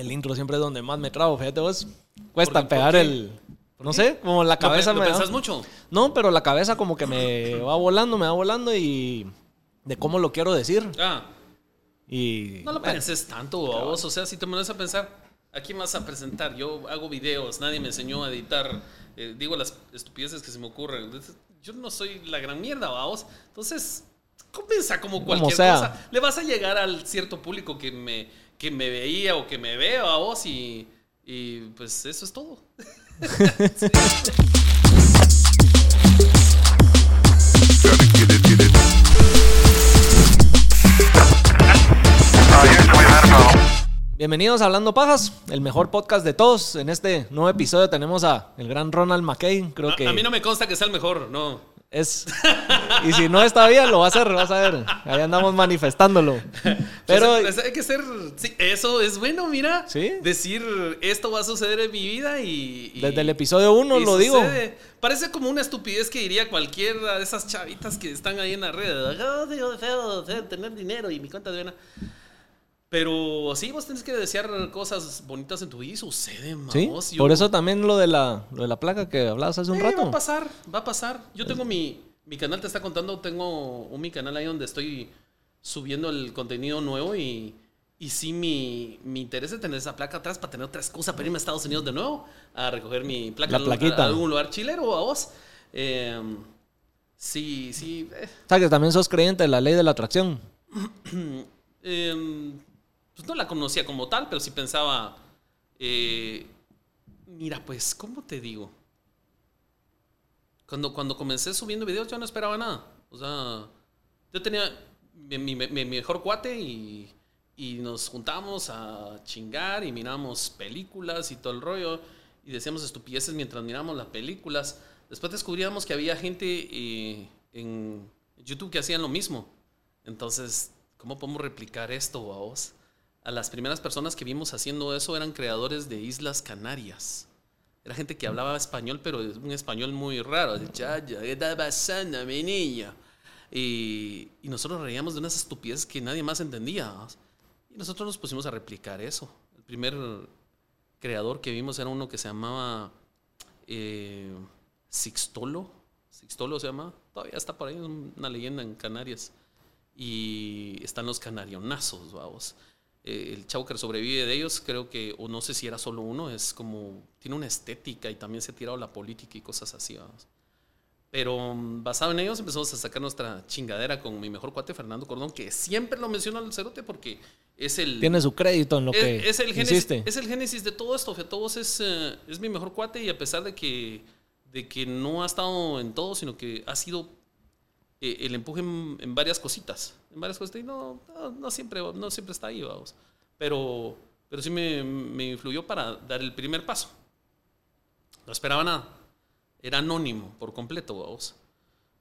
El intro siempre es donde más me trago, fíjate vos. Cuesta pegar el... No sé, como la cabeza ¿Lo, me lo pensás mucho? No, pero la cabeza como que me va volando, me va volando y... De cómo lo quiero decir. Ah, Y... no lo bueno, penses tanto vos. O sea, si te pones a pensar, ¿a quién vas a presentar? Yo hago videos, nadie me enseñó a editar. eh, digo las estupideces que se me ocurren. Yo no soy la gran mierda, vos. Entonces, comienza como cualquier sea. cosa. Le vas a llegar al cierto público que me, que me veía o que me veo a vos y, y pues eso es todo. Bienvenidos a Hablando Pajas, el mejor podcast de todos. En este nuevo episodio tenemos a el gran Ronald McKay. Creo que A, a mí no me consta que sea el mejor, no. Es. Y si no está bien, lo va a hacer, vas a ver. Ahí andamos manifestándolo. Pero Pues, hay que ser. sí, eso es bueno, mira. Sí. Decir esto va a suceder en mi vida y. y- desde el episodio 1 y lo digo. Parece como una estupidez que diría cualquiera de esas chavitas que están ahí en la red. Yo digo, deseo, deseo tener dinero y mi cuenta de. Pero sí, vos tenés que desear cosas bonitas en tu vida y suceden, Sí, vamos. Yo- por eso también lo de la, lo de la placa que hablabas hace un Eh, Va a rato. pasar, va a pasar. Yo tengo mi, mi canal, te está contando, tengo un mi canal ahí donde estoy subiendo el contenido nuevo y, y sí mi, mi interés es tener esa placa atrás para tener otra excusa para irme a Estados Unidos de nuevo a recoger mi placa La plaquita. a algún lugar chilero a vos. Eh, sí, sí. eh, O sea, que también sos creyente de la ley de la atracción. eh, pues no la conocía como tal, pero sí pensaba, eh, mira, pues, ¿cómo te digo? Cuando, cuando comencé subiendo videos yo no esperaba nada. O sea, yo tenía mi, mejor cuate y, y nos juntábamos a chingar y mirábamos películas y todo el rollo y decíamos estupideces mientras mirábamos las películas. Después descubríamos que había gente eh, en YouTube que hacían lo mismo. Entonces, ¿cómo podemos replicar esto, vos? A las primeras personas que vimos haciendo eso eran creadores de Islas Canarias. Era gente que hablaba español, pero un español muy raro. "Ya, ya, ¿qué está pasando, mi niño? Y, y nosotros reíamos de unas estupideces que nadie más entendía. Y nosotros nos pusimos a replicar eso. El primer creador que vimos era uno que se llamaba eh, Sixtolo. Sixtolo se llama. Todavía está por ahí, es una leyenda en Canarias. Y están los canarionazos, vamos. Eh, el chavo que sobrevive de ellos, creo que, o no sé si era solo uno, es como, tiene una estética y también se ha tirado la política y cosas así, vamos. Pero mm, basado en ellos empezamos a sacar nuestra chingadera con mi mejor cuate Fernando Cordón, que siempre lo menciono al cerote porque es el... Tiene su crédito en lo Es, que es el génesis, es el génesis de todo esto. Todos es, eh, es mi mejor cuate y a pesar de que, de que no ha estado en todo, sino que ha sido eh, el empuje en, en varias cositas. En varias cositas. Y no, no, no siempre, no siempre está ahí, vamos. Pero, pero sí me, me influyó para dar el primer paso. No esperaba nada. Era anónimo por completo, vamos.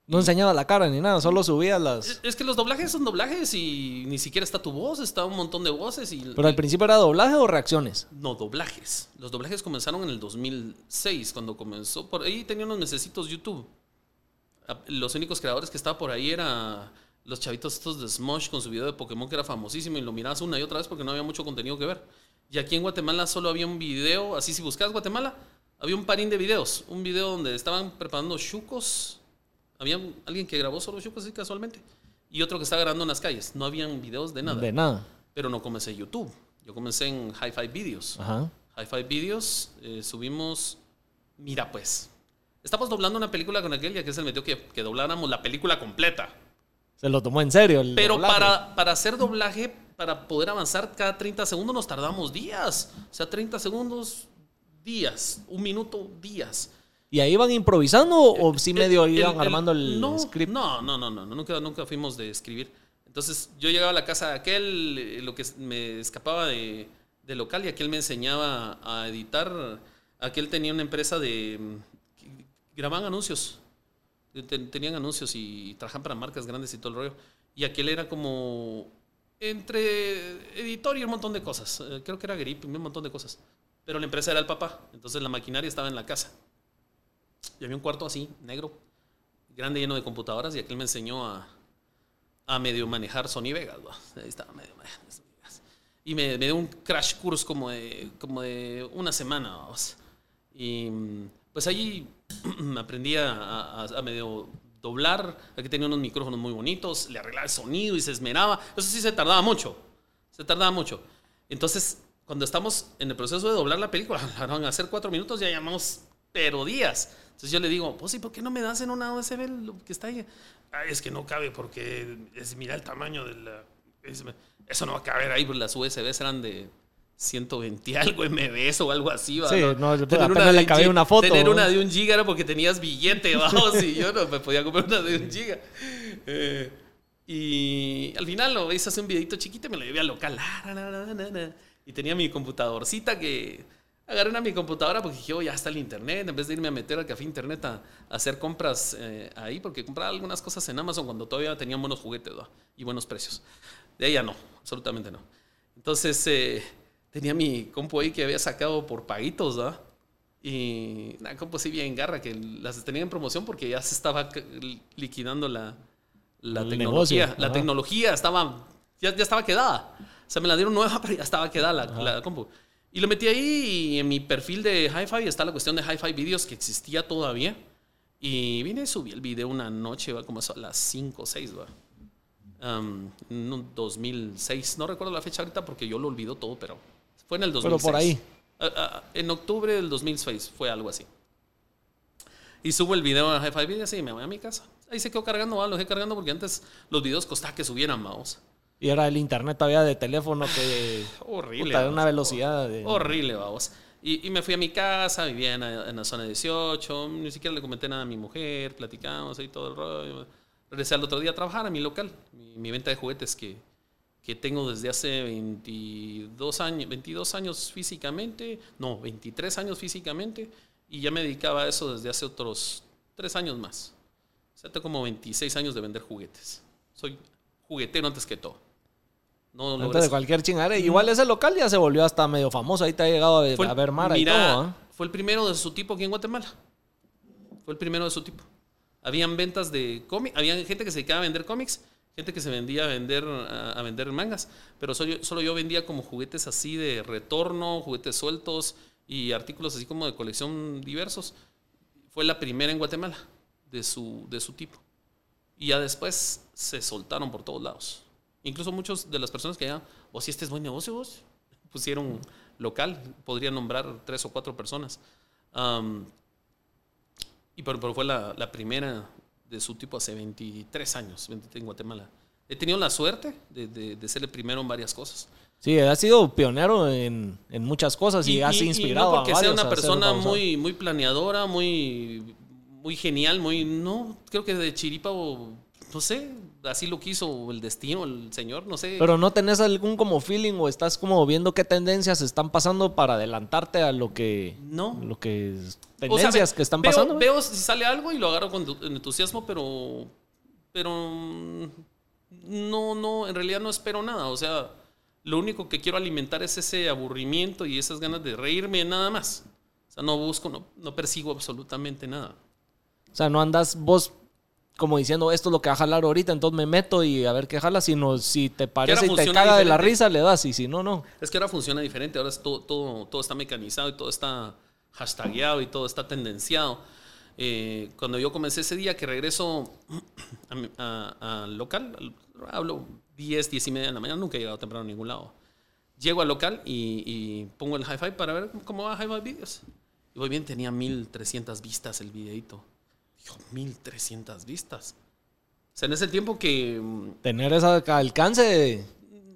No enseñaba la cara ni nada, solo subía las... Es, es que los doblajes son doblajes y ni siquiera está tu voz, está un montón de voces. Y, Pero al principio era doblaje o reacciones. No, doblajes. Los doblajes comenzaron en el 2006, cuando comenzó. Por ahí tenía unos mesecitos YouTube. A- Los únicos creadores que estaba por ahí era los chavitos estos de Smosh con su video de Pokémon que era famosísimo y lo mirabas una y otra vez porque no había mucho contenido que ver. Y aquí en Guatemala solo había un video, así si buscabas Guatemala, había un parín de videos. Un video donde estaban preparando chucos. Había alguien que grabó solo chucos así casualmente. Y otro que estaba grabando en las calles. No habían videos de nada. De nada. Pero no comencé YouTube. Yo comencé en Hi-Fi Videos. Ajá. Hi-Fi Videos, eh, subimos. Mira, pues. Estamos doblando una película con aquel y aquel se metió que, que dobláramos la película completa. Se lo tomó en serio el Pero doblaje. para, para hacer doblaje, para poder avanzar cada 30 segundos, nos tardamos días. O sea, 30 segundos, días. Un minuto, días. ¿Y ahí iban improvisando o sí medio El- iban el- armando el no, script? No, no, no, no, no, nunca, nunca fuimos de escribir. Entonces yo llegaba a la casa de aquel, eh, lo que me escapaba de, de local y aquel me enseñaba a editar. Aquel tenía una empresa de... mm, grababan anuncios. Ten- Tenían anuncios y trabajaban para marcas grandes y todo el rollo. Y aquel era como entre editor y un montón de cosas. Eh, Creo que era grip, un montón de cosas. Pero la empresa era el papá. Entonces la maquinaria estaba en la casa. Y había un cuarto así, negro, grande, lleno de computadoras, y aquel me enseñó a, a medio manejar Sony Vegas. ¿va? Ahí estaba medio manejando Sony Vegas. y me, me dio un crash course como de, como de una semana. vamos. Y pues ahí aprendí a, a- a medio doblar. Aquí tenía unos micrófonos muy bonitos, le arreglaba el sonido y se esmeraba. Eso sí se tardaba mucho. Se tardaba mucho. Entonces, cuando estamos en el proceso de doblar la película, la van a hacer cuatro minutos, ya llamamos, pero días. Entonces yo le digo, pues sí, ¿por qué no me das en una USB lo que está ahí? "Ay, es que no cabe porque es, mira el tamaño de la... es- eso no va a caber ahí, pues las USBs eran de 120 algo MBs o algo así. ¿va? Sí, no, Tener apenas de le cabía una foto, Tener ¿no? una de un giga era porque tenías billete, vamos, y yo no me podía comprar una de un giga. Eh, y al final lo hice hacer un videito chiquito y me lo llevé al local. Y tenía mi computadorcita que agarré una mi computadora porque dije, oh, ya está el internet. En vez de irme a meter al café internet a, a hacer compras eh, ahí, porque compraba algunas cosas en Amazon cuando todavía tenían buenos juguetes y buenos precios. De ella no, absolutamente no. Entonces eh, tenía mi compu ahí que había sacado por paguitos, ¿verdad? Y una compu así bien garra que las tenía en promoción porque ya se estaba liquidando la, la El tecnología. negocio, La ajá. tecnología estaba, ya, ya estaba quedada. O sea, me la dieron nueva, pero ya estaba quedada la, la compu. Y lo metí ahí y en mi perfil de Hi-Fi está la cuestión de Hi-Fi Videos que existía todavía. Y vine y subí el video una noche, ¿va? como eso a las 5 o 6, ¿va? Um, en un 2006. No recuerdo la fecha ahorita porque yo lo olvido todo, pero fue en el 2006. Pero por ahí. Ah, ah, en octubre del 2006 fue algo así. Y subo el video a Hi-Fi Videos y me voy a mi casa. Ahí se quedó cargando, ¿va? lo dejé cargando porque antes los videos costaba que subieran, vamos. Y era el internet todavía de teléfono que... Horrible. puta, una velocidad de... Horrible, vamos. Y, y me fui a mi casa, vivía en, la- en la zona 18, ni siquiera le comenté nada a mi mujer, platicamos ahí todo el rollo. Regresé al otro día a trabajar a mi local, mi, mi venta de juguetes que, que tengo desde hace 22 años, 22 años físicamente, no, 23 años físicamente, y ya me dedicaba a eso desde hace otros 3 años más. O sea, tengo como 26 años de vender juguetes. Soy juguetero antes que todo. No Antes logré de cualquier chingada. Igual ese local ya se volvió hasta medio famoso. Ahí te ha llegado a ver, fue a ver Mara mira, y todo. ¿ah? Fue el primero de su tipo aquí en Guatemala. Fue el primero de su tipo. Habían ventas de cómics, había gente que se dedicaba a vender cómics, gente que se vendía a vender, a, vender mangas, pero solo, solo yo vendía como juguetes así de retorno, juguetes sueltos y artículos así como de colección diversos. Fue la primera en Guatemala de su, de su tipo. Y ya después se soltaron por todos lados. Incluso muchos de las personas que ya, o si este es buen negocio, vos, pusieron local, podría nombrar tres o cuatro personas. Am, y pero, pero fue la, la primera de su tipo hace 23 años 23 en Guatemala. He tenido la suerte de, de- de ser el primero en varias cosas. Sí, has sido pionero en, en muchas cosas y, has inspirado no porque a sea una persona muy, muy planeadora, muy, muy genial, muy... No, creo que de chiripa o... No sé, así lo quiso el destino, el señor, no sé. Pero no tenés algún como feeling o estás como viendo qué tendencias están pasando para adelantarte a lo que... no. Lo que... O sea, Tendencias que están veo- pasando. Veo si sale algo y lo agarro con tu- entusiasmo, pero. Pero. No, no, en realidad no espero nada. O sea, lo único que quiero alimentar es ese aburrimiento y esas ganas de reírme, nada más. O sea, no busco, no, no persigo absolutamente nada. O sea, no andas vos como diciendo esto es lo que va a jalar ahorita, entonces me meto y a ver qué jala, sino si te parece y te caga de la diferente. risa, le das, y si no, no. Es que ahora funciona diferente, ahora es todo, todo, todo está mecanizado y todo está hashtagueado y todo está tendenciado. Eh, cuando yo comencé ese día que regreso al local, al- hablo 10, 10 y media de la mañana, nunca he llegado temprano a ningún lado. Llego al local y, y pongo el hi-fi para ver cómo va hi-fi videos. Y voy bien, tenía 1300 vistas el videito. Dijo, 1300 vistas. O sea, en ese tiempo que mm, Tener ese alcance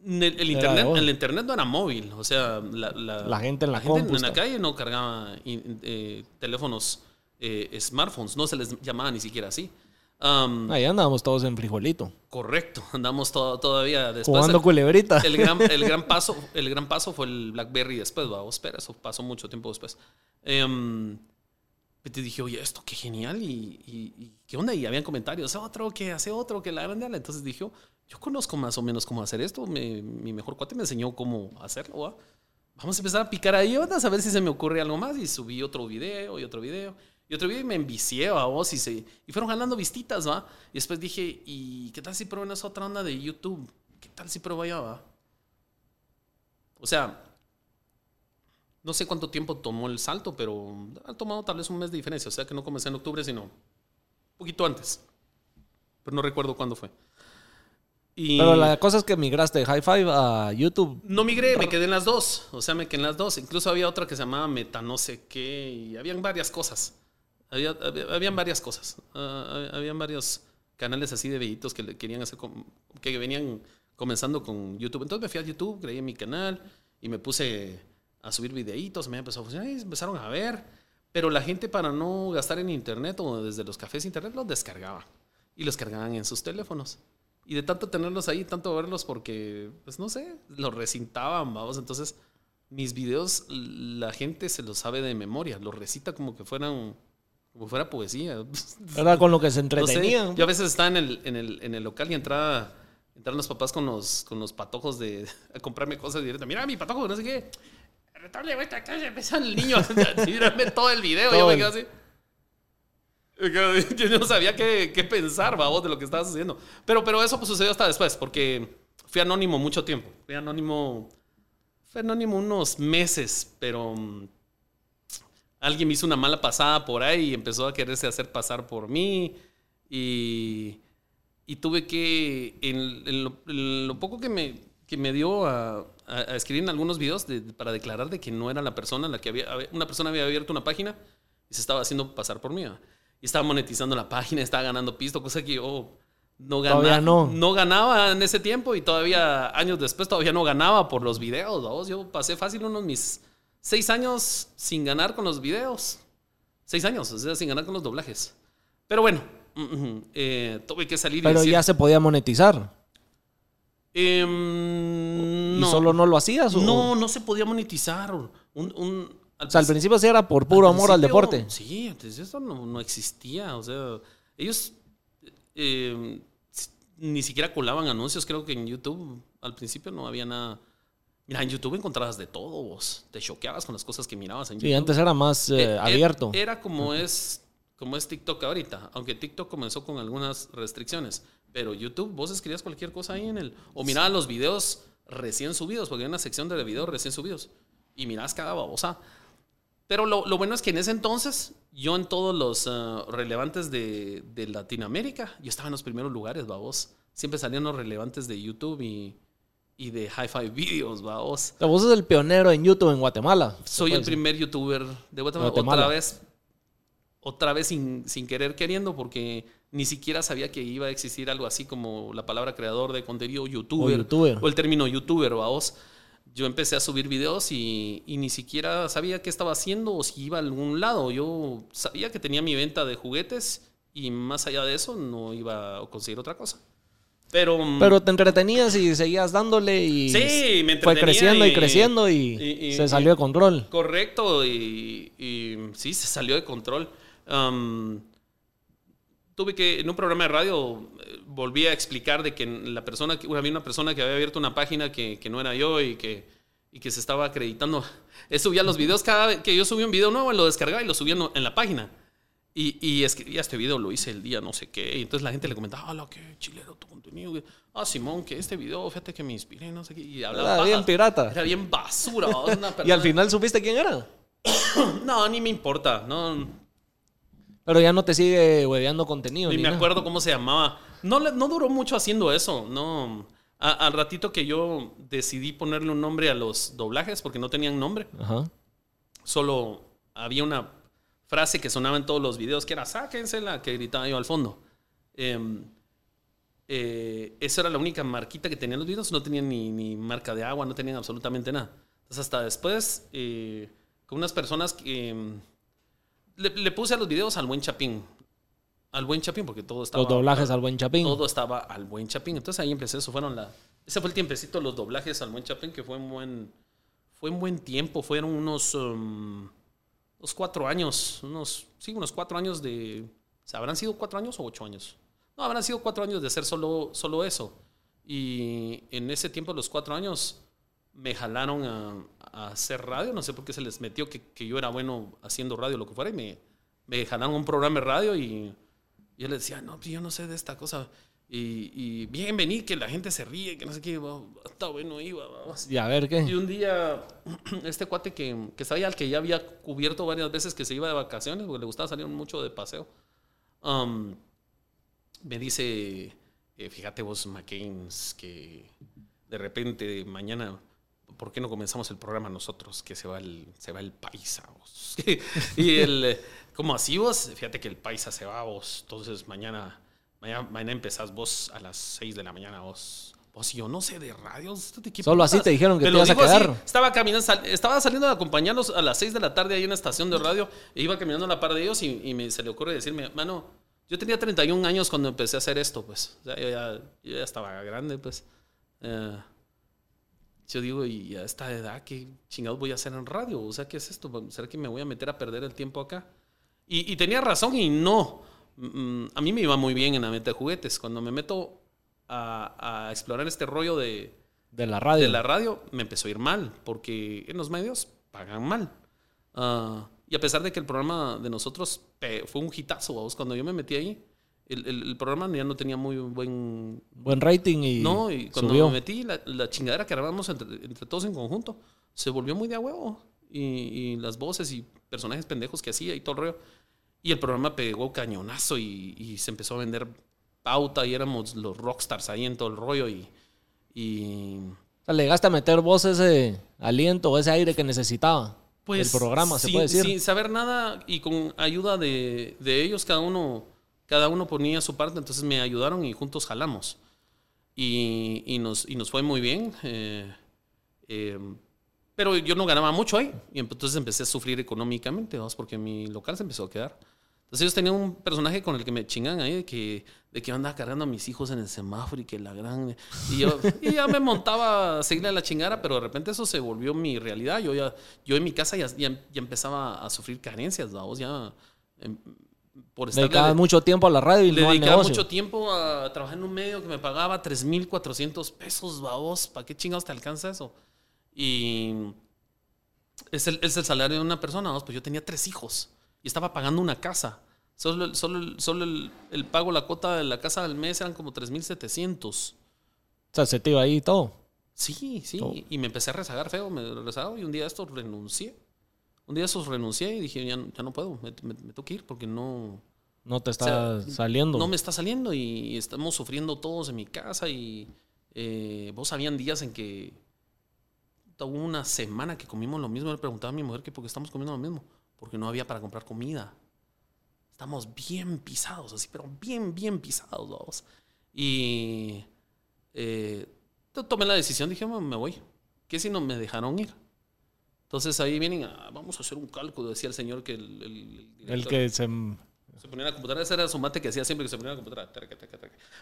el, el internet, el internet no era móvil, o sea, la, La gente en la gente en la calle no cargaba eh, teléfonos, eh, smartphones, no se les llamaba ni siquiera así. Um, Ahí andábamos todos en frijolito. correcto, andamos to- todavía después. Jugando el, culebrita. el gran, el gran paso, el gran paso fue el BlackBerry después, va, espera, eso pasó mucho tiempo después. Y te dije, oye, esto qué genial y, qué onda. Y habían comentarios, otro, que hace otro, que la grande. Entonces dije, yo conozco más o menos cómo hacer esto. Mi mejor cuate me enseñó cómo hacerlo. ¿va? Vamos a empezar a picar ahí ondas a ver si se me ocurre algo más. Y subí otro video y otro video. Y otro video y me envicié a vos y, se, y fueron ganando vistitas, ¿va? Y después dije, ¿y qué tal si pruebo en esa otra onda de YouTube? ¿Qué tal si pruebo allá, va? O sea, no sé cuánto tiempo tomó el salto, pero ha tomado tal vez un mes de diferencia. O sea que no comencé en octubre, sino un poquito antes. Pero no recuerdo cuándo fue. Y Pero la cosa es que migraste de High Five a YouTube. no migré, me quedé en las dos. O sea, me quedé en las dos. Incluso había otra que se llamaba Meta no sé qué. Y habían varias cosas. Había, había- habían varias cosas. Ah, habían varios canales así de videitos que le querían hacer, com- que venían comenzando con YouTube. Entonces me fui a YouTube, creé mi canal y me puse a subir videitos. Me empezó a funcionar y empezaron a ver. Pero la gente para no gastar en internet o desde los cafés de internet los descargaba. Y los cargaban en sus teléfonos. Y de tanto tenerlos ahí, tanto verlos porque, pues no sé, los recintaban, vamos. Entonces, mis videos, la gente se los sabe de memoria, los recita como que fueran, como fuera poesía. Era con lo que se No sé, entretenían. yo a veces estaba en el, en el, en el local y entraba, entraban los papás con los, con los patojos de a comprarme cosas directas. Mira mi patojo, no sé qué. Retable, vuelta acá, ya empezó el niño a todo el video. Todo yo me quedo así. Yo no sabía qué, qué pensar, babos, de lo que estaba sucediendo. Pero, pero eso pues, sucedió hasta después, porque fui anónimo mucho tiempo. Fui anónimo. Fui anónimo unos meses, pero. mm, Alguien me hizo una mala pasada por ahí y empezó a quererse hacer pasar por mí. Y. Y tuve que. En, en lo, en lo poco que me, que me dio a, a- a escribir en algunos videos de- para declarar de que no era la persona la que había. Una persona había abierto una página y se estaba haciendo pasar por mí. ¿va? Y estaba monetizando la página, estaba ganando pisto, cosa que yo no ganaba. no. ganaba en ese tiempo y todavía años después todavía no ganaba por los videos. ¿vamos? Yo pasé fácil unos mis seis años sin ganar con los videos. Seis años, o sea, sin ganar con los doblajes. Pero bueno, mm, mm, eh, tuve que salir y Pero decir, ya se podía monetizar. Em, ¿Y no, solo no lo hacías? o- no, no se podía monetizar. Un, un- O sea, al principio sí era por puro amor al deporte. Sí, antes eso no, no existía. O sea, ellos eh, s- ni siquiera colaban anuncios. Creo que en YouTube al principio no había nada. Mira, en YouTube encontrabas de todo. Vos. Te choqueabas con las cosas que mirabas en YouTube. Sí, antes era más eh, Eh, abierto. Era como es, como es TikTok ahorita. Aunque TikTok comenzó con algunas restricciones. Pero YouTube, vos escribías cualquier cosa ahí en el. O mirabas los videos recién subidos, porque hay una sección de videos recién subidos. Y mirabas cada babosa. Pero lo, lo bueno es que en ese entonces, yo en todos los ah, relevantes de, de Latinoamérica, yo estaba en los primeros lugares, babos. Siempre salían los relevantes de YouTube y, y de Hi-Fi Videos, babos. O vos sos el pionero en YouTube en Guatemala. Soy el primer youtuber de Guatemala. Guatemala. Otra vez, otra vez sin, sin querer queriendo, porque ni siquiera sabía que iba a existir algo así como la palabra creador de contenido youtuber. O youtuber. O el término youtuber, vamos. Yo empecé a subir videos y, y ni siquiera sabía qué estaba haciendo o si iba a algún lado. Yo sabía que tenía mi venta de juguetes y más allá de eso no iba a conseguir otra cosa. Pero, decir. Pero te entretenías y seguías dándole y Sí, me fue creciendo y, y- creciendo y, se salió de control. Correcto, y, sí, se salió de control. Tuve que, en un programa de radio, eh, volví a explicar de que la persona, había una persona que había abierto una página que, que no era yo y que, y que se estaba acreditando. Él subía los videos, cada vez que yo subía un video nuevo, lo descargaba y lo subía en- la página. Y, y escribía este video, lo hice el día no sé qué. Y entonces la gente le comentaba, hola, qué chilero tu contenido. Ah, Simón, que este video, fíjate que me inspiré, no sé qué. Y hablaba Era bien pirata. Era bien basura. Una Y al final supiste quién era. no, ni me importa. No, Pero ya no te sigue hueveando contenido. ni ni me nada. acuerdo cómo se llamaba. No, no duró mucho haciendo eso. No. A- al ratito que yo decidí ponerle un nombre a los doblajes, porque no tenían nombre, Ajá. solo había una frase que sonaba en todos los videos que era sáquensela, que gritaba yo al fondo. Em, eh, esa era la única marquita que tenían los videos. No tenían ni, ni marca de agua, no tenían absolutamente nada. Entonces, hasta después, eh, con unas personas que. Le, le puse a los videos al buen Chapín. Al buen Chapín, porque todo estaba. Los doblajes al buen Chapín. Todo estaba al buen Chapín. Entonces ahí empecé. Eso fueron la. Ese fue el tiempecito los doblajes al buen Chapín, que fue un buen. Fue un buen tiempo. Fueron unos. um, unos cuatro años. Unos. Sí, unos cuatro años de. o sea, ¿Habrán sido cuatro años o ocho años? No, habrán sido cuatro años de hacer solo, solo eso. Y en ese tiempo, los cuatro años, me jalaron a, a hacer radio. No sé por qué se les metió que, que yo era bueno haciendo radio, lo que fuera. Y me, me jalaron un programa de radio y yo les decía, no, pues yo no sé de esta cosa. Y, y bien, vení, que la gente se ríe, que no sé qué. Está bueno, iba. Y a ver Y qué. un día, este cuate que, que sabía al que ya había cubierto varias veces que se iba de vacaciones, porque le gustaba salir mucho de paseo, um, me dice, eh, fíjate vos, McCain, que de repente mañana, ¿por qué no comenzamos el programa nosotros? Que se va el, se va el paisa, vos. y el, eh, ¿cómo así vos? Fíjate que el paisa se va vos, entonces mañana, mañana, mañana empezás vos a las 6 de la mañana vos. Vos y yo no sé de radios. ¿de qué Solo así te dijeron que te ibas a así. quedar. Estaba caminando, sal- estaba saliendo de acompañarlos a las 6 de la tarde ahí en una estación de radio. E iba caminando a la par de ellos y, y me, se le ocurre decirme, mano, yo tenía 31 años cuando empecé a hacer esto, pues. O sea, yo, ya, yo ya estaba grande, pues. Eh, yo digo, y a esta edad, ¿qué chingados voy a hacer en radio? O sea, ¿qué es esto? ¿Será que me voy a meter a perder el tiempo acá? Y, y tenía razón y no. Mm, A mí me iba muy bien en la venta de juguetes. Cuando me meto a, a explorar este rollo de, De la radio. de la radio me empezó a ir mal, porque en los medios pagan mal. Ah, y a pesar de que el programa de nosotros fue un hitazo, vamos, cuando yo me metí ahí, el, el- el programa ya no tenía muy buen... Buen rating y, no, y cuando subió. me metí, la, la chingadera que armamos entre, entre todos en conjunto, se volvió muy de a huevo. Y, y las voces y personajes pendejos que hacía y todo el rollo. Y el programa pegó cañonazo y, y se empezó a vender pauta y éramos los rockstars ahí en todo el rollo y... y O sea, le llegaste a meter vos ese aliento, ese aire que necesitaba. el programa, se sin- puede decir. Sin saber nada y con ayuda de, de ellos, cada uno, cada uno ponía su parte, entonces me ayudaron y juntos jalamos. Y, y nos, y nos fue muy bien. eh, eh, pero yo no ganaba mucho ahí. Y entonces empecé a sufrir económicamente, ¿vamos? porque mi local se empezó a quedar. Entonces ellos tenían un personaje con el que me chingan ahí de que, de que andaba cargando a mis hijos en el semáforo y que la gran... Y yo y ya me montaba a seguirle a la chingada, pero de repente eso se volvió mi realidad. Yo ya yo en mi casa ya, ya, ya empezaba a sufrir carencias, vamos, ya... em, por estar dedicabas mucho tiempo a la radio y le no al dedicaba negocio. mucho tiempo a trabajar en un medio que me pagaba 3.400 pesos, babos. ¿Para qué chingados te alcanza eso? Y es el, es el salario de una persona, vamos, pues yo tenía tres hijos y estaba pagando una casa. Solo, el- solo, solo el, el pago, la cuota de la casa al mes eran como 3.700. O sea, se te iba ahí y todo. Sí, sí. Todo. Y me empecé a rezagar feo, me rezagaba y un día esto renuncié. Un día de estos renuncié y dije, ya, no- ya no puedo, me, me- me tengo que ir porque no, No te está O sea, saliendo. no me está saliendo y estamos sufriendo todos en mi casa y eh, vos habían días en que hubo una semana que comimos lo mismo. Le preguntaba a mi mujer que por qué estamos comiendo lo mismo. Porque no había para comprar comida. Estamos bien pisados, así, pero bien, bien pisados, vamos. Y eh, to- tomé la decisión, dije, "Bueno, me voy. ¿Qué si no me dejaron ir? Entonces ahí vienen, a, vamos a hacer un cálculo, decía el señor que el, el- que se... se ponía en la computadora, ese era su mate que hacía siempre que se ponía en la computadora.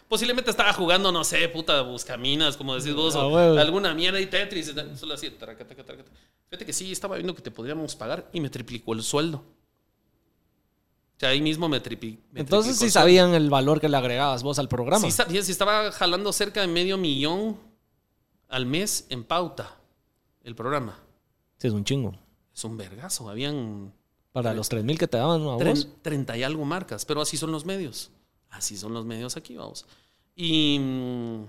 Posiblemente estaba jugando, no sé, puta, buscaminas, como decís vos, Ah, o alguna mierda y Tetris. Solo así. Fíjate que sí, estaba viendo que te podríamos pagar y me triplicó el sueldo. O sea, ahí mismo me, tripi- me Entonces triplicó sí el sabían el valor que le agregabas vos al programa. Sí sí estaba jalando cerca de medio millón al mes en pauta el programa. Sí, es un chingo. Es un vergazo. Habían Para los 3 mil que te daban ¿no? a vos. 30 y algo marcas, pero así son los medios. Así son los medios aquí, vamos. Y mm,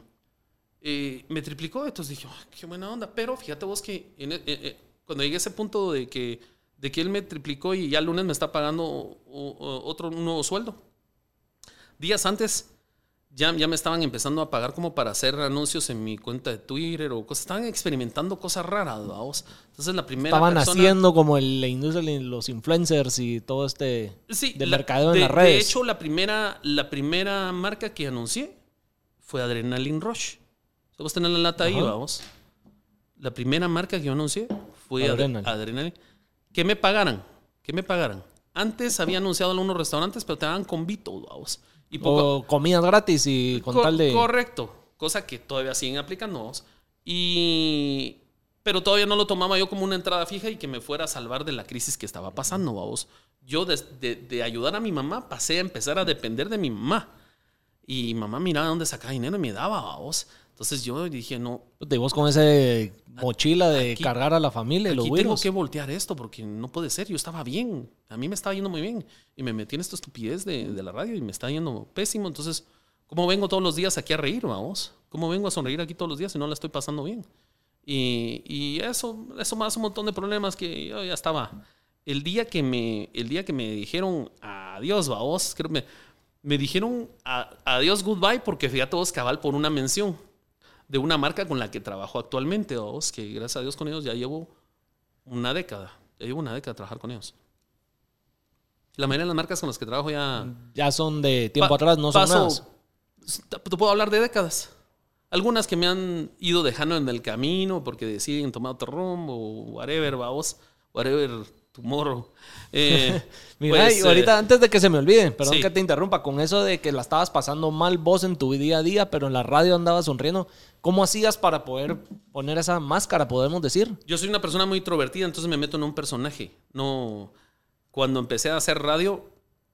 eh, me triplicó, entonces dije, "Ah, qué buena onda. Pero fíjate vos que en e- eh, eh, cuando llegué a ese punto de que, de que él me triplicó y ya el lunes me está pagando o- o- otro un nuevo sueldo, días antes ya, ya me estaban empezando a pagar como para hacer anuncios en mi cuenta de Twitter o cosas. Estaban experimentando cosas raras, vamos. Entonces la primera Estaban persona- haciendo como el- la industria de los influencers y todo este... Sí, de la- mercadeo en de- las redes. De hecho, la primera, la primera marca que anuncié fue Adrenaline Rush. Vamos a tener la lata ahí, vamos. La primera marca que yo anuncié fue Adre- Adrenaline. Adrenaline. Que me pagaran, que me pagaran. Antes había anunciado en algunos restaurantes, pero te daban convito, vamos. Y poco, O comías gratis y con Co- tal de... Correcto. Cosa que todavía siguen aplicando. vamos. Y. Pero todavía no lo tomaba yo como una entrada fija y que me fuera a salvar de la crisis que estaba pasando, vamos. Yo de, de- de ayudar a mi mamá pasé a empezar a depender de mi mamá. Y mamá miraba dónde sacaba dinero y me daba, vamos. Entonces yo dije, no, y vos con ese mochila de Aquí- cargar a la familia y los aquí tengo que voltear esto porque no puede ser. Yo estaba bien. A mí me estaba yendo muy bien. Y me metí en esta estupidez de, de la radio y me está yendo pésimo. Entonces ¿Cómo vengo todos los días aquí a reír, vamos? ¿Cómo vengo a sonreír aquí todos los días si no la estoy pasando bien? Y, y eso, eso más un montón de problemas que yo ya estaba. El día que me, el día que me dijeron adiós, vamos, creo que me, me dijeron a- adiós, goodbye, porque fui a todos cabal por una mención de una marca con la que trabajo actualmente, vamos, que gracias a Dios con ellos ya llevo una década. Ya llevo una década de trabajar con ellos. La mayoría de las marcas con las que trabajo ya... Ya son de tiempo atrás, no son nuevas. Te puedo hablar de décadas. Algunas que me han ido dejando en el camino porque deciden tomar otro rumbo, whatever, vamos, whatever, tomorrow. Eh, Mira, pues, y ahorita eh, antes de que se me olvide, perdón sí. que te interrumpa, con eso de que la estabas pasando mal vos en tu día a día, pero en la radio andabas sonriendo, ¿cómo hacías para poder poner esa máscara, podemos decir? yo soy una persona muy introvertida, entonces me meto en un personaje. No, cuando empecé a hacer radio,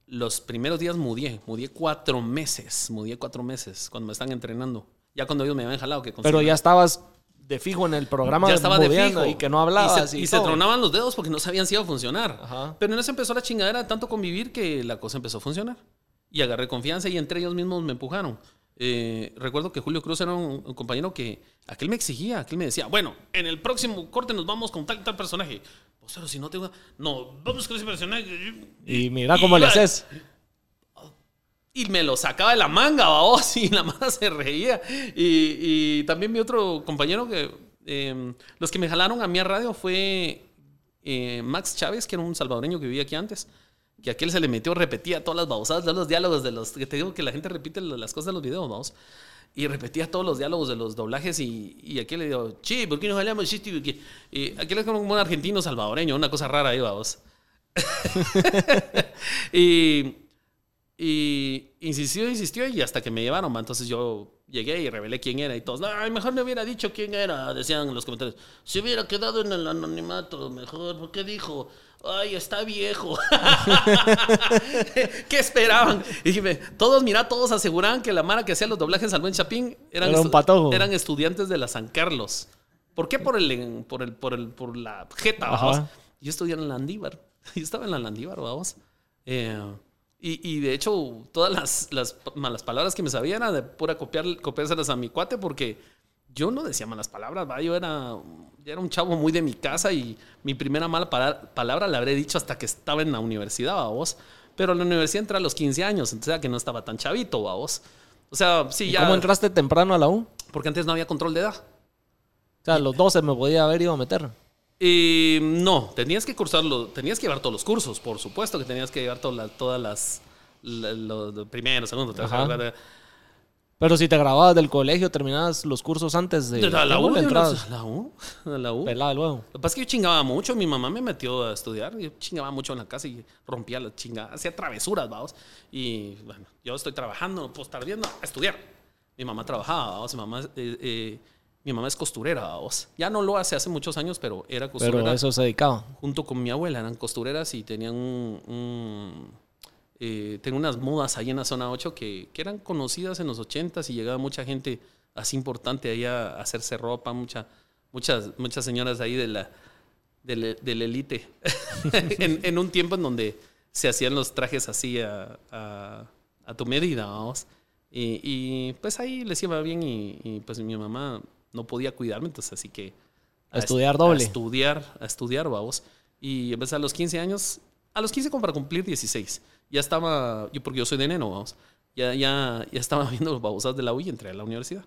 los primeros días mudié, mudié cuatro meses, mudié cuatro meses cuando me están entrenando. Ya cuando ellos me habían jalado que Pero ya estabas de fijo en el programa ya estaba de fijo. y que no hablabas. Y se, y y se tronaban los dedos porque no sabían si iba a funcionar. Ajá. Pero en eso empezó la chingadera de tanto convivir que la cosa empezó a funcionar. Y agarré confianza y entre ellos mismos me empujaron. Eh, recuerdo que Julio Cruz era un, un compañero que aquel me exigía, aquel me decía, bueno, en el próximo corte nos vamos con tal y tal personaje. Pues, pero si no tengo... No, vamos con ese personaje. Y mira cómo le iba- haces. Y me lo sacaba de la manga, babos, y la mano se reía. Y, y también mi otro compañero que. eh, los que me jalaron a mi radio fue eh, Max Chávez, que era un salvadoreño que vivía aquí antes. Que aquel se le metió, repetía todas las babosadas, todos los diálogos de los. Que te digo que la gente repite las cosas de los videos, vamos. Y repetía todos los diálogos de los doblajes. Y, y aquel le digo, che, ¿por qué no jalamos esto? Y que- y aquel es como un argentino salvadoreño, una cosa rara ahí, vamos. y. Y insistió, insistió y hasta que me llevaron, va. entonces yo llegué y revelé quién era y todos, ay, mejor me hubiera dicho quién era, decían en los comentarios. Se hubiera quedado en el anonimato, mejor, ¿por qué dijo? Ay, está viejo. ¿Qué esperaban? Y dije, todos, mira, todos aseguraban que la mara que hacía los doblajes al buen Chapín eran, Era estu- eran estudiantes de la San Carlos. ¿Por qué? Por, el, por, el, por, el, por la jeta, vamos. Yo estudié en la Landívar. Yo estaba en la Landívar, vamos. Eh, y, y de hecho, todas las, las malas palabras que me sabía era de pura copiar, copiárselas a mi cuate porque yo no decía malas palabras, ¿va? Yo era, yo era un chavo muy de mi casa y mi primera mala palabra la habré dicho hasta que estaba en la universidad, vos. Pero en la universidad entré a los 15 años, entonces era que no estaba tan chavito, vos. O sea, sí, ¿Y ya. ¿Cómo entraste temprano a la U? Porque antes no había control de edad. O sea, a los 12 me podía haber ido a meter. Eh, no, tenías que cursarlo, tenías que llevar todos los cursos, por supuesto que tenías que llevar toda la- todas las, la- lo- lo primero, segundo, tercero, Ajá. cuarto. Pero si te grababas del colegio, terminabas los cursos antes de... La, la ¿cómo U, la, la U, la U. Lo Pelada luego. que pasa es que yo chingaba mucho, mi mamá me metió a estudiar, yo chingaba mucho en la casa y rompía la chingada, hacía travesuras, vamos. Y bueno, yo estoy trabajando, no puedo estar viendo a estudiar. Mi mamá trabajaba, vamos, mi mamá, eh, eh, mi mamá es costurera, vamos. Ya no lo hace hace muchos años, pero era costurera Pero eso se dedicaba. junto con mi abuela, eran costureras y tenían un... un, eh, tenían unas modas ahí en la zona 8 que, que eran conocidas en los 80s y llegaba mucha gente así importante ahí a, a hacerse ropa, mucha, muchas, muchas señoras ahí de la, de la, de la elite, en, en un tiempo en donde se hacían los trajes así a, a, a tu medida, vamos. Y, y, pues ahí les iba bien y, y, pues mi mamá no podía cuidarme, entonces así que... A estudiar doble. A estudiar, a estudiar, vamos. Y empecé a los 15 años, a los 15 como para cumplir 16. Ya estaba, yo porque yo soy de neno, vamos. Ya, ya, ya estaba viendo los babosas de la U y entré a la universidad.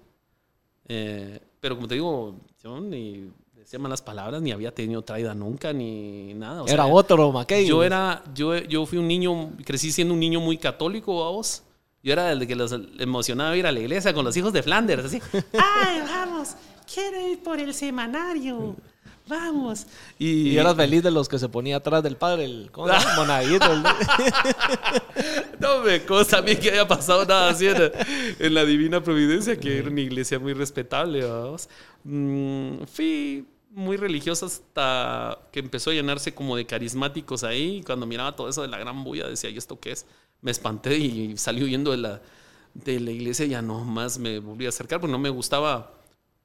Eh, pero como te digo, yo ni decía malas palabras, ni había tenido traída nunca, ni nada. o Era sea, otro, Mackey. yo era, yo, yo fui un niño, crecí siendo un niño muy católico, vamos. Yo era el que los emocionaba ir a la iglesia con los hijos de Flanders, así. ¡Ay, vamos! Quiero ir por el semanario. Vamos. Y eras feliz de los que se ponía atrás del padre, el. Monaguito. el- No me consta a mí que haya pasado nada así en, la- en la Divina Providencia, que era una iglesia muy respetable, vamos. Mm, fui muy religioso hasta que empezó a llenarse como de carismáticos ahí. Y Cuando miraba todo eso de la gran bulla, decía, ¿y esto qué es? Me espanté y salí huyendo de la, de la iglesia. Ya no más me volví a acercar porque no me gustaba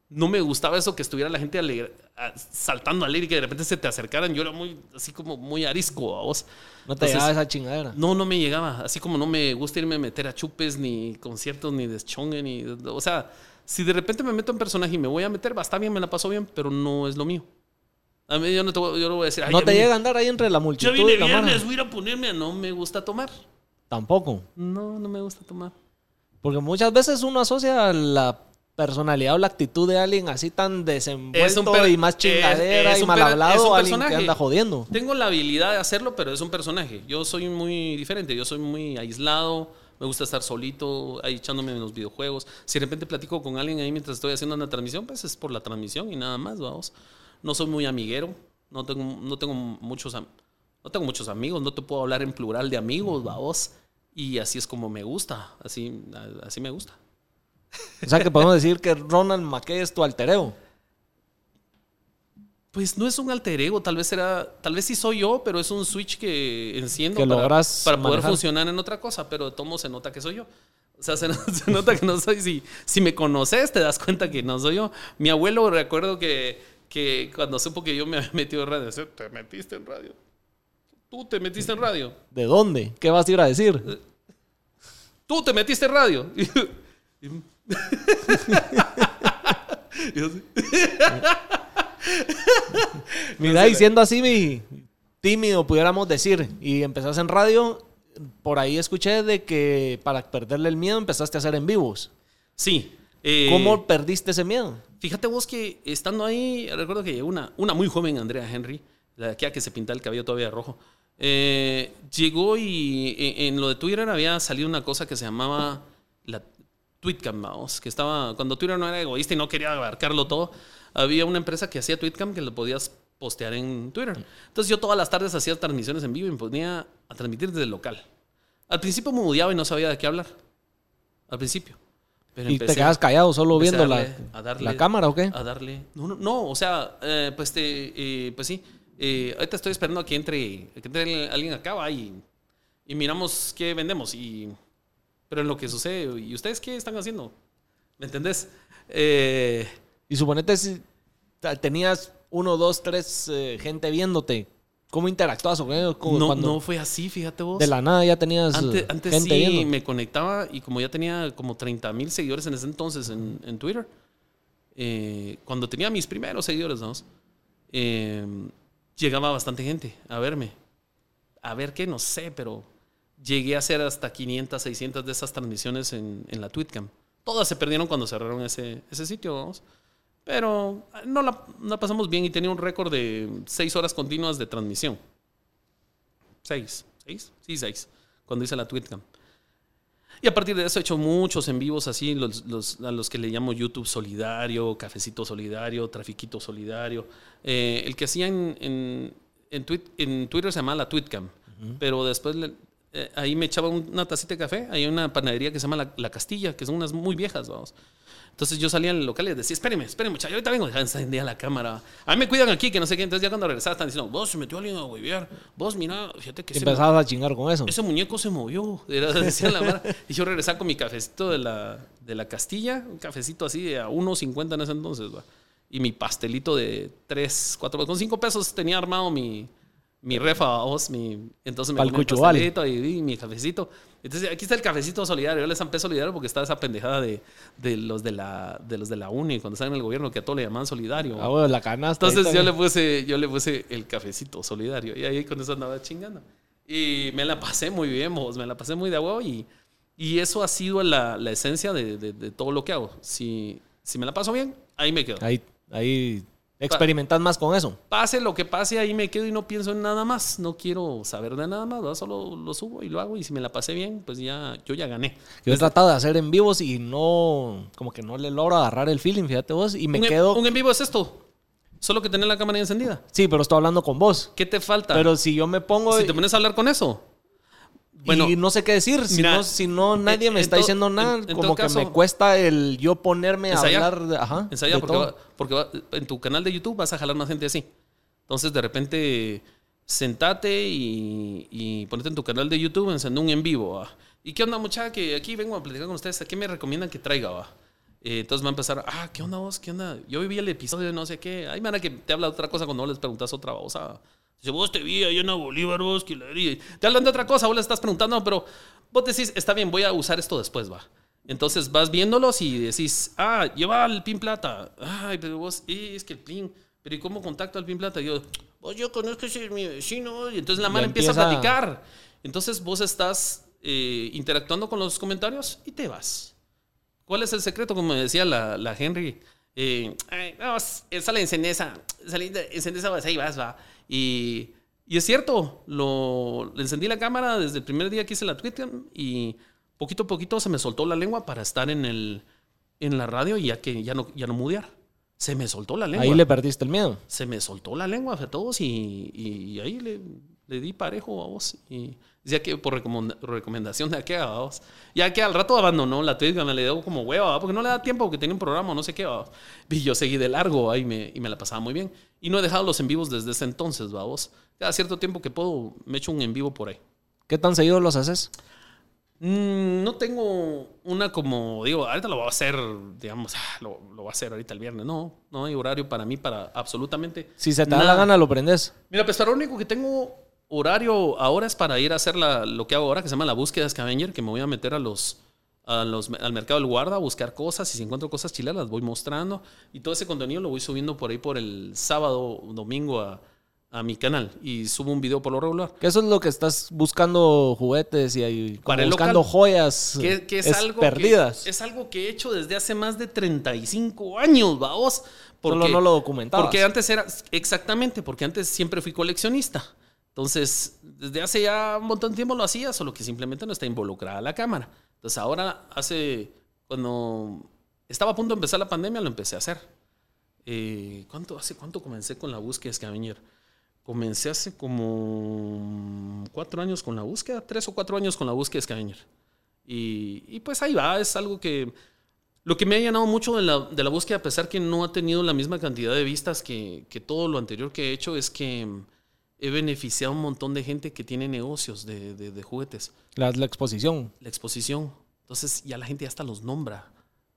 no me gustaba eso que estuviera la gente alegre- saltando alegre y que de repente se te acercaran. Yo era muy, así como muy arisco a vos. No te Entonces, llegaba esa chingadera. No, no me llegaba. Así como no me gusta irme a meter a chupes, ni conciertos, ni deschongue, ni. O sea, si de repente me meto en personaje y me voy a meter, va, está bien, me la paso bien, pero no es lo mío. A mí yo no te voy, yo no voy a decir. "Ay, no te vine- llega a andar ahí entre la multitud vine la mara. viernes, voy a ir a ponerme a no me gusta tomar. Tampoco. No, no me gusta tomar. Porque muchas veces uno asocia la personalidad o la actitud de alguien así tan desenvuelto Es un per- y más chingadera es- es y un mal per- hablado a alguien que anda jodiendo. Tengo la habilidad de hacerlo, pero es un personaje. Yo soy muy diferente. Yo soy muy aislado. Me gusta estar solito, ahí echándome en los videojuegos. Si de repente platico con alguien ahí mientras estoy haciendo una transmisión, pues es por la transmisión y nada más, vamos. No soy muy amiguero. No tengo, no tengo muchos am- no tengo muchos amigos. No te puedo hablar en plural de amigos, vamos. Y así es como me gusta. Así, así me gusta. O sea que podemos decir que Ronald McKay es tu altereo. Pues no es un alter ego, tal vez era, tal vez sí soy yo, pero es un switch que enciendo Que para, poder funcionar en otra cosa, pero modos se nota que soy yo. O sea, se, se nota que no soy. Si, si me conoces, te das cuenta que no soy yo. Mi abuelo, recuerdo que, que cuando supo que yo me había metido en radio, te metiste en radio. Tú te metiste en radio. ¿De dónde? ¿Qué vas a ir a decir? Tú te metiste en radio. Mira, y siendo así mi tímido, pudiéramos decir, y empezás en radio, por ahí escuché de que para perderle el miedo empezaste a hacer en vivos. Sí. eh, ¿Cómo perdiste ese miedo? Fíjate vos que estando ahí, recuerdo que llegó una, una muy joven Andrea Henry, la de aquella que se pinta el cabello todavía rojo. Eh, llegó y en, en lo de Twitter había salido una cosa que se llamaba la Tweetcam, vamos, que estaba, cuando Twitter no era egoísta y no quería abarcarlo todo, había una empresa que hacía Tweetcam que lo podías postear en Twitter. Entonces yo todas las tardes hacía transmisiones en vivo y me ponía a transmitir desde el local. Al principio me odiaba y no sabía de qué hablar. Al principio. Pero ¿Y te quedas callado solo viendo la, darle- la cámara o qué? a darle. No, no, no, o sea, eh, pues, te, eh, pues sí. Eh, ahorita estoy esperando a que entre, que entre alguien acá y, y miramos qué vendemos. Y, pero en lo que sucede, ¿y ustedes qué están haciendo? ¿Me entendés? Eh, Y suponete si tenías uno, dos, tres eh, gente viéndote. ¿Cómo interactuabas con ellos? No, no fue así, fíjate vos. de la nada ya tenías eh, Antes, antes gente sí viendo. me conectaba y como ya tenía como 30 mil seguidores en ese entonces en, en Twitter, eh, cuando tenía mis primeros seguidores, ¿no? Llegaba bastante gente a verme. A ver qué, no sé, pero llegué a hacer hasta 500, 600 de esas transmisiones en, la Tweetcam. Todas se perdieron cuando cerraron ese, ese sitio, vamos. Pero ah, no la, pasamos bien y tenía un récord de 6 horas continuas de transmisión. Seis. ¿Seis? Sí, seis. Cuando hice la Tweetcam. Y a partir de eso he hecho muchos en vivos así, los, los- a los que le llamo YouTube Solidario, Cafecito Solidario, Trafiquito Solidario. Eh, el que hacía en, en, en, Twit- en Twitter se llama la Tweetcam, pero después le- eh, ahí me echaba un- una tacita de café. Hay una panadería que se llama La, La Castilla, que son unas muy viejas, vamos. Entonces yo salía al local y les decía, espérenme, espérenme, muchachos, ahorita vengo. Ya encendía la cámara. A mí me cuidan aquí, que no sé qué. Entonces ya cuando regresaba están diciendo, vos se metió alguien a huevear. Vos, mira, fíjate que empezabas a chingar con eso. ese muñeco se movió. Era, decía la mara. Y yo regresaba con mi cafecito de la, de la Castilla, un cafecito así de a 1.50 en ese entonces, va. Y mi pastelito de 3, 4, con 5 pesos tenía armado mi, mi refa, vos, mi, entonces me Pa'l comí pastelito y, y mi cafecito. Entonces aquí está el cafecito solidario. Yo les zampé solidario porque estaba esa pendejada de, de los de la de los de la uni cuando estaban en el gobierno que a todo le llamaban solidario. Ah, bueno, la canasta. Entonces yo le puse, yo le puse el cafecito solidario y ahí con eso andaba chingando. Y me la pasé muy bien, vos, me la pasé muy de huevo y, y eso ha sido la, la esencia de, de- de todo lo que hago. Si, si me la paso bien, ahí me quedo. Ahí, ahí experimentas más con eso. Pase lo que pase, ahí me quedo y no pienso en nada más. No quiero saber de nada más, ¿verdad? solo lo subo y lo hago y si me la pasé bien, pues ya, yo ya gané. Yo he tratado de hacer en vivos y no, como que no le logro agarrar el feeling, fíjate vos, y me un, quedo... un en vivo es esto, solo que tener la cámara encendida. Sí, pero estoy hablando con vos. ¿Qué te falta? Pero si yo me pongo si te pones a hablar con eso. Y no sé qué decir, si, mira, no, si no nadie en- me está to- diciendo nada, en- en como que caso- me cuesta el yo ponerme a hablar de, ajá, Ensaya de porque, todo. va- porque va- en tu canal de YouTube vas a jalar más gente así. Entonces, de repente, sentate y, y ponete en tu canal de YouTube, encende un en vivo. ¿va? ¿Y qué onda, muchacha? Que aquí vengo a platicar con ustedes. ¿A qué me recomiendan que traiga? va? Eh, entonces va a empezar, ah, ¿qué onda vos? ¿Qué onda? Yo viví el episodio de no sé qué. Ay, mira que te habla otra cosa cuando les preguntas otra babosada. Dice, vos te vi ahí en la Bolívar, vos, que la haría?". Te hablan de otra cosa, vos le estás preguntando, pero vos decís, está bien, voy a usar esto después, va. Entonces vas viéndolos y decís, ah, lleva el pin plata. Ay, pero vos, eh, es que el pin, pero ¿y cómo contacto al pin plata? Y yo, vos, yo conozco ese mi vecino. Y entonces la mano empieza, empieza- a platicar. Entonces vos estás eh, interactuando con los comentarios y te vas. ¿Cuál es el secreto? Como decía la, la Henry. Eh, ay, no, s- sale encender esa, sale encender esa, ahí vas, va. Y, y es cierto, lo, le encendí la cámara desde el primer día que hice la Twitter y poquito a poquito se me soltó la lengua para estar en, el, en la radio y ya que ya no, ya no mudear. Se me soltó la lengua Ahí le perdiste el miedo. se me soltó la lengua a todos y, y ahí le, le di parejo a vos. Y decía que por recomenda- recomendación de aquella, a vos. Ya que al rato abandonó la Twitch, me le dio como hueva, ¿va? porque no le da tiempo, porque tenía un programa, no sé qué. ¿va? Y yo seguí de largo ahí me, y me la pasaba muy bien. Y no he dejado los en vivos desde ese entonces, ¿va vos. Cada cierto tiempo que puedo, me echo un en vivo por ahí. ¿Qué tan seguido los haces? Mm, no tengo una como, digo, ahorita lo voy a hacer, digamos, ah, lo, lo voy a hacer ahorita el viernes. No, no hay horario para mí para absolutamente Si se te da la gana, lo prendes. Mira, pues para lo único que tengo horario ahora es para ir a hacer la- lo que hago ahora, que se llama la búsqueda de scavenger, que me voy a meter a los, a los, al mercado del guarda a buscar cosas y si encuentro cosas chilenas las voy mostrando y todo ese contenido lo voy subiendo por ahí por el sábado, domingo a, a mi canal y subo un video por lo regular. Que eso es lo que estás buscando juguetes y ahí como Para buscando local. joyas Que, que es, es algo perdidas. Que, es algo que he hecho desde hace más de 35 años, vaos. Solo no lo documentabas. Porque antes era, exactamente, porque antes siempre fui coleccionista. Entonces, desde hace ya un montón de tiempo lo hacía, solo que simplemente no está involucrada la cámara. Entonces, ahora hace, cuando estaba a punto de empezar la pandemia, lo empecé a hacer. Eh, ¿cuánto, ¿Hace cuánto comencé con la búsqueda de Scavenger? Comencé hace como cuatro años con la búsqueda, tres o cuatro años con la búsqueda de Scavenger. Y, y pues ahí va, es algo que... Lo que me ha llenado mucho de la, de la búsqueda, a pesar que no ha tenido la misma cantidad de vistas que, que todo lo anterior que he hecho, es que he beneficiado a un montón de gente que tiene negocios de, de- de juguetes. La, la exposición. La exposición. Entonces ya la gente ya hasta los nombra.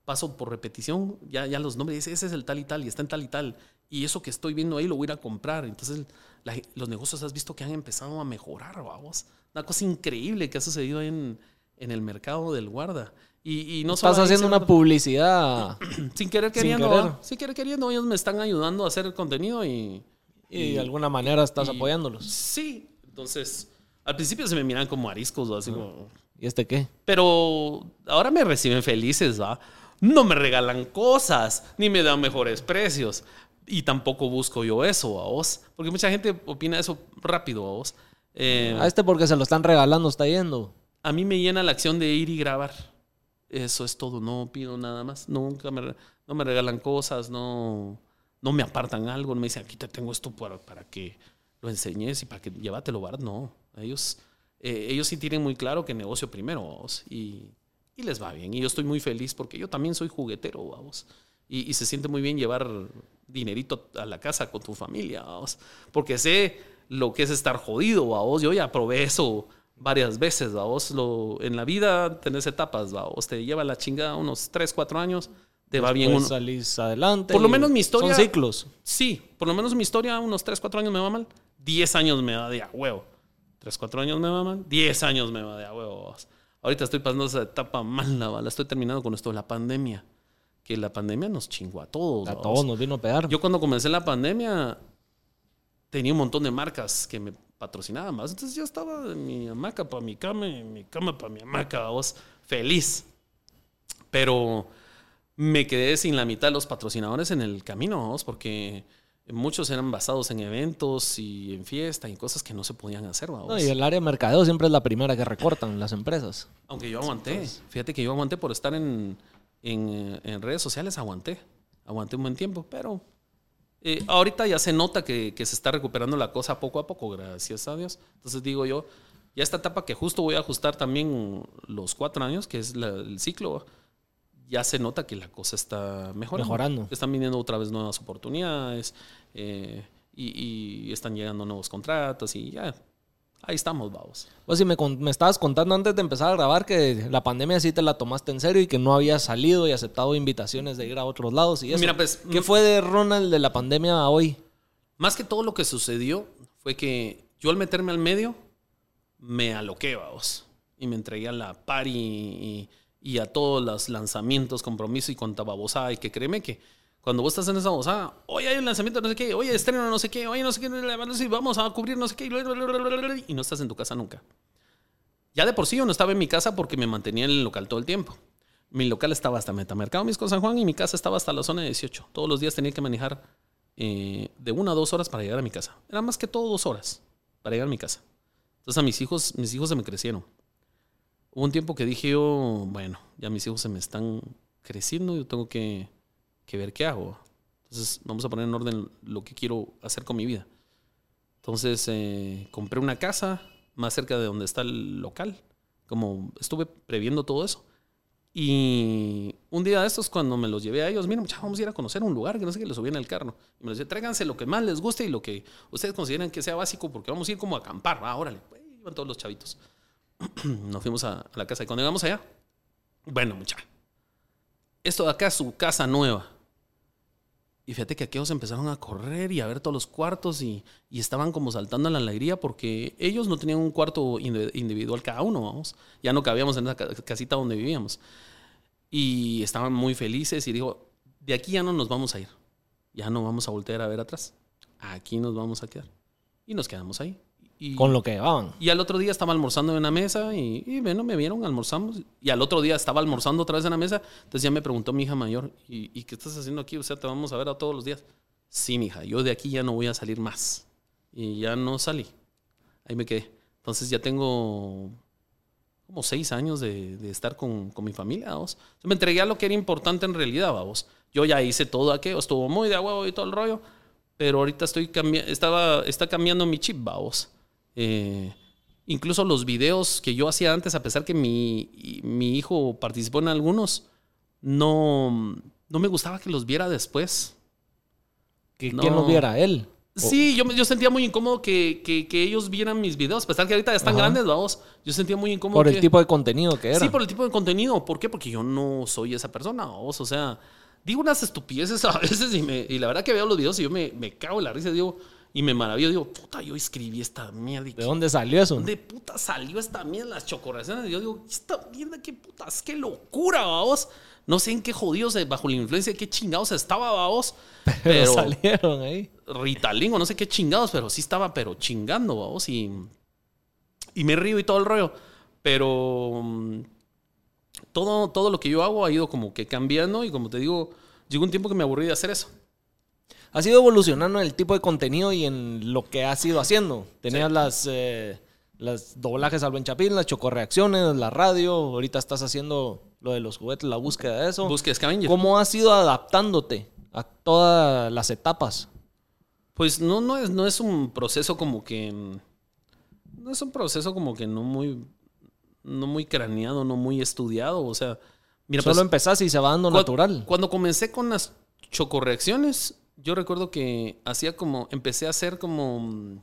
Paso por repetición, ya, ya los nombra y dice, ese es el tal y tal y está en tal y tal. Y eso que estoy viendo ahí lo voy a ir a comprar. Entonces la los negocios has visto que han empezado a mejorar, vamos. Una cosa increíble que ha sucedido en, en el mercado del guarda. Y, y no solo Estás ahí, haciendo una publicidad sin querer Sin queriendo. querer. ¿va? Sin querer queriendo, ellos me están ayudando a hacer el contenido y. y de alguna manera estás y- apoyándolos. Sí. Entonces, al principio se me miran como ariscos, así como. ¿Y este qué? Pero ahora me reciben felices, ¿va? No me regalan cosas, ni me dan mejores precios. Y tampoco busco yo eso, ¿a vos? Porque mucha gente opina eso rápido, ¿a vos? Eh, A este porque se lo están regalando está yendo. a mí me llena la acción de ir y grabar. Eso es todo, no pido nada más. Nunca me, no me regalan cosas, no, no me apartan algo, no me dicen, aquí te tengo esto para, para que lo enseñes y para que llévatelo, ¿verdad? No, ellos, eh, ellos sí tienen muy claro que negocio primero, vamos, y, y les va bien. Y yo estoy muy feliz porque yo también soy juguetero, vamos. Y, y se siente muy bien llevar dinerito a la casa con tu familia, vamos. Porque sé lo que es estar jodido, vamos. Yo ya probé eso varias veces, vamos. Lo, en la vida tenés etapas, vamos. Te lleva la chingada unos 3, 4 años, te va bien uno. salís adelante. Por lo menos mi historia- Son ciclos. Sí, por lo menos mi historia, unos 3, 4 años me va mal. 10 años me va de a huevo. 3, 4 años me va mal. 10 años me va de a huevo. Ahorita estoy pasando esa etapa mala, la estoy terminando con esto de la pandemia. Que la pandemia nos chingó a todos. A todos nos vino a pegar. Yo cuando comencé la pandemia tenía un montón de marcas que me patrocinaban más. Entonces yo estaba en mi hamaca para mi cama, en mi cama para mi hamaca, vos, feliz. Pero me quedé sin la mitad de los patrocinadores en el camino, vos, porque muchos eran basados en eventos y en fiesta y cosas que no se podían hacer, vamos. No, y el área de mercadeo siempre es la primera que recortan las empresas. Aunque yo aguanté. Fíjate que yo aguanté por estar en, en, eh, en redes sociales, aguanté. Aguanté un buen tiempo, pero eh, ahorita ya se nota que, que se está recuperando la cosa poco a poco, gracias a Dios. Entonces digo yo, ya esta etapa que justo voy a ajustar también los cuatro años, que es la- el ciclo, ya se nota que la cosa está mejorando. Mejorando. Están viniendo otra vez nuevas oportunidades eh, y, y están llegando nuevos contratos y ya ahí estamos, vamos. Pues si me, me estabas contando antes de empezar a grabar que la pandemia sí te la tomaste en serio y que no habías salido y aceptado invitaciones de ir a otros lados y eso. Mira, pues, ¿Qué mm, fue de Ronald de la pandemia a hoy? Más que todo lo que sucedió fue que yo al meterme al medio me aloqué, vamos. Y me entregué a la party y, y a todos los lanzamientos, compromiso y cuanta babosada. Y que créeme que cuando vos estás en esa babosada, hoy hay un lanzamiento, no sé qué, hoy estreno, no sé qué, hoy no sé qué, vamos a cubrir, no sé qué, y no estás en tu casa nunca. Ya de por sí yo no estaba en mi casa porque me mantenía en el local todo el tiempo. Mi local estaba hasta Metamercado Misco San Juan y mi casa estaba hasta la zona 18. Todos los días tenía que manejar eh, de una a dos horas para llegar a mi casa. Era más que todo dos horas para llegar a mi casa. Entonces a mis hijos, mis hijos se me crecieron. Hubo un tiempo que dije yo, bueno, ya mis hijos se me están creciendo, yo tengo que, ver qué hago. Entonces vamos a poner en orden lo que quiero hacer con mi vida. Entonces eh, compré una casa más cerca de donde está el local. Como estuve previendo todo eso. Y un día de estos, cuando me los llevé a ellos, miren, muchachos, vamos a ir a conocer un lugar que no sé qué, les subí en el carro. Y me decía, tráiganse lo que más les guste y lo que ustedes consideren que sea básico, porque vamos a ir como a acampar, va, órale. Pues, iban todos los chavitos. Nos fuimos a, a la casa. Y cuando llegamos allá, bueno, muchachos, esto de acá es su casa nueva. Y fíjate que aquellos empezaron a correr y a ver todos los cuartos y, y estaban como saltando en la alegría porque ellos no tenían un cuarto indi- individual cada uno, vamos. Ya no cabíamos en esa ca- casita donde vivíamos. Y estaban muy felices y dijo, de aquí ya no nos vamos a ir. Ya no vamos a voltear a ver atrás. Aquí nos vamos a quedar. Y nos quedamos ahí. Y, Con lo que llevaban. y al otro día estaba almorzando en una mesa y, y bueno, me vieron, almorzamos. Y al otro día estaba almorzando otra vez en la mesa. Entonces ya me preguntó mi hija mayor, ¿y, y qué estás haciendo aquí? O sea, te vamos a ver a todos los días. Sí, mija, yo de aquí ya no voy a salir más. Y ya no salí. Ahí me quedé. Entonces ya tengo como seis años de, de estar con, con mi familia. Yo me entregué a lo que era importante en realidad, vamos. Yo ya hice todo aquello, estuvo muy de huevo y todo el rollo, pero ahorita estoy cambi- estaba, está cambiando mi chip, vamos. Eh, incluso los videos que yo hacía antes, a pesar que mi, mi hijo participó en algunos, no, no me gustaba que los viera después. Que No. quién los viera él. Sí, yo, yo sentía muy incómodo que, que- que ellos vieran mis videos, a pesar que ahorita ya están Ajá. grandes, vamos. Yo sentía muy incómodo. Por el que- tipo de contenido que era. Sí, por el tipo de contenido. ¿Por qué? Porque yo no soy esa persona, vos. O sea, digo unas estupideces a veces y, me, y la verdad que veo los videos y yo me, me cago en la risa, digo, y me maravillo. Digo, puta, yo escribí esta mierda. ¿De dónde salió eso? ¿Dónde puta salió esta mierda? Las chocorraciones. Y yo digo, esta mierda, qué putas, qué locura, vamos. No sé en qué jodidos, eh, bajo la influencia de qué chingados estaba, vamos. Pero Pero salieron ahí. Ritalin o no sé qué chingados, pero sí estaba, pero chingando, vamos. Y, y me río y todo el rollo. Pero mm, todo, todo lo que yo hago ha ido como que cambiando y como te digo, llegó un tiempo que me aburrí de hacer eso. Has ido evolucionando en el tipo de contenido y en lo que has ido haciendo. Tenías Sí. las, eh, las doblajes al buen chapín, las chocorreacciones, la radio. Ahorita estás haciendo lo de los juguetes, la búsqueda de eso. Busque Scavenger. ¿Cómo has ido adaptándote a todas las etapas? Pues no, no, es, no es un proceso como que. mm, No es un proceso como que no muy. No muy craneado, no muy estudiado. O sea, mira, Solo pues, empezás y se va dando Cu- natural. Cuando comencé con las chocorreacciones, yo recuerdo que hacía como, empecé a hacer como, mm,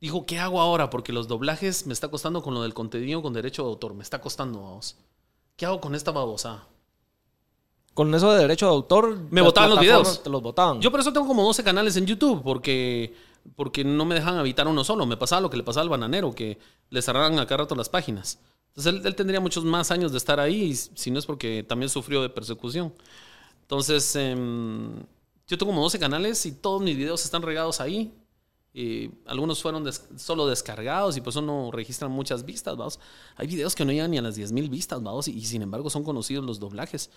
dijo, ¿qué hago ahora? Porque los doblajes me está costando con lo del contenido con derecho de autor, me está costando, vamos. ¿Qué hago con esta babosa? Con eso de derecho de autor. Me botaban los videos. Te los botaban. Yo por eso tengo como 12 canales en YouTube, porque, porque no me dejan habitar uno solo. Me pasaba lo que le pasaba al bananero, que le cerraban a cada rato las páginas. Entonces él, él tendría muchos más años de estar ahí, si no es porque también sufrió de persecución. Entonces, em, yo tengo como 12 canales y todos mis videos están regados ahí. Y algunos fueron des- solo descargados y por eso no registran muchas vistas, vamos. Hay videos que no llegan ni a las 10.000 vistas, vamos, y, y sin embargo son conocidos los doblajes.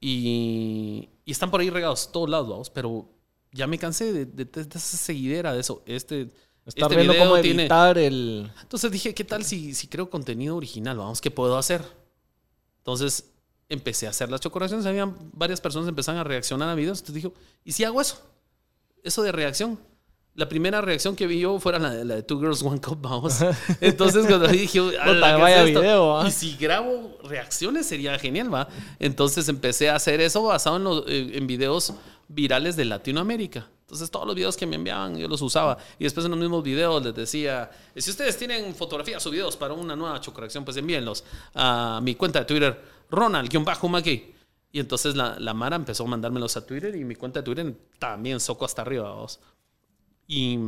Y, y están por ahí regados, todos lados, vamos, pero ya me cansé de, de- de esa seguidera de eso. Este, Estar este viendo cómo tiene- editar el. entonces dije, ¿qué tal si, si creo contenido original? Vamos, ¿qué puedo hacer? Entonces empecé a hacer las chocoraciones. Habían varias personas que empezaban a reaccionar a videos. Entonces dije, ¿y si hago eso? Eso de reacción. La primera reacción que vi yo fuera la de, la de Two Girls, One Cup, vamos. Entonces cuando dije, "Ala, Puta, ¿qué vaya es esto?". video, ¿ah? Y si grabo reacciones sería genial, ¿va? Entonces empecé a hacer eso basado en, los, eh, en videos virales de Latinoamérica. Entonces Entonces todos los videos que me enviaban yo los usaba. Y después en los mismos videos les decía, si ustedes tienen fotografías o videos para una nueva chocorrección, pues envíenlos a mi cuenta de Twitter, Ronald-Maki. Y entonces la, la, Mara empezó a mandármelos a Twitter y mi cuenta de Twitter también soco hasta arriba, vamos. Y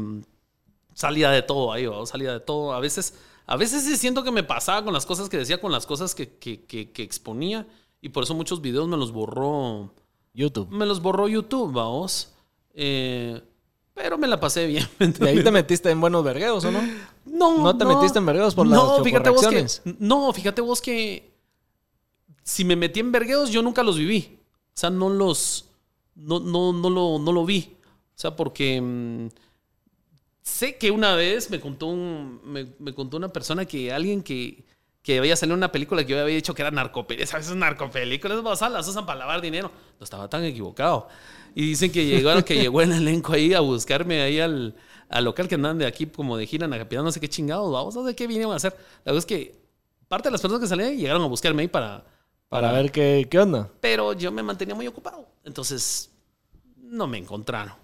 salía de todo ahí, vamos, salía de todo. A veces, a veces sí siento que me pasaba con las cosas que decía, con las cosas que, que, que, que exponía. Y por eso muchos videos me los borró YouTube. Me los borró YouTube, vamos. Eh, pero me la pasé bien. ¿Y ahí te metiste en buenos vergueos o no? No. ¿No te metiste en vergueos por no, las fíjate vos que No, fíjate vos que si me metí en vergueos, yo nunca los viví. O sea, no los. No, no, no, lo, no lo vi. O sea, porque. Mmm, sé que una vez me contó, un, me, me contó una persona que alguien que, que había salido una película que yo había dicho que era narcopelícula. ¿Sabes? Narcopelículas las usan para lavar dinero. No estaba tan equivocado. Y dicen que llegó, que llegó el elenco ahí a buscarme ahí al, al local que andan de aquí como de gira en no sé qué chingados, vamos, no sé qué vinieron a hacer. La verdad es que parte de las personas que salían llegaron a buscarme ahí para... Para, ver qué, qué onda. Pero yo me mantenía muy ocupado. Entonces, no me encontraron.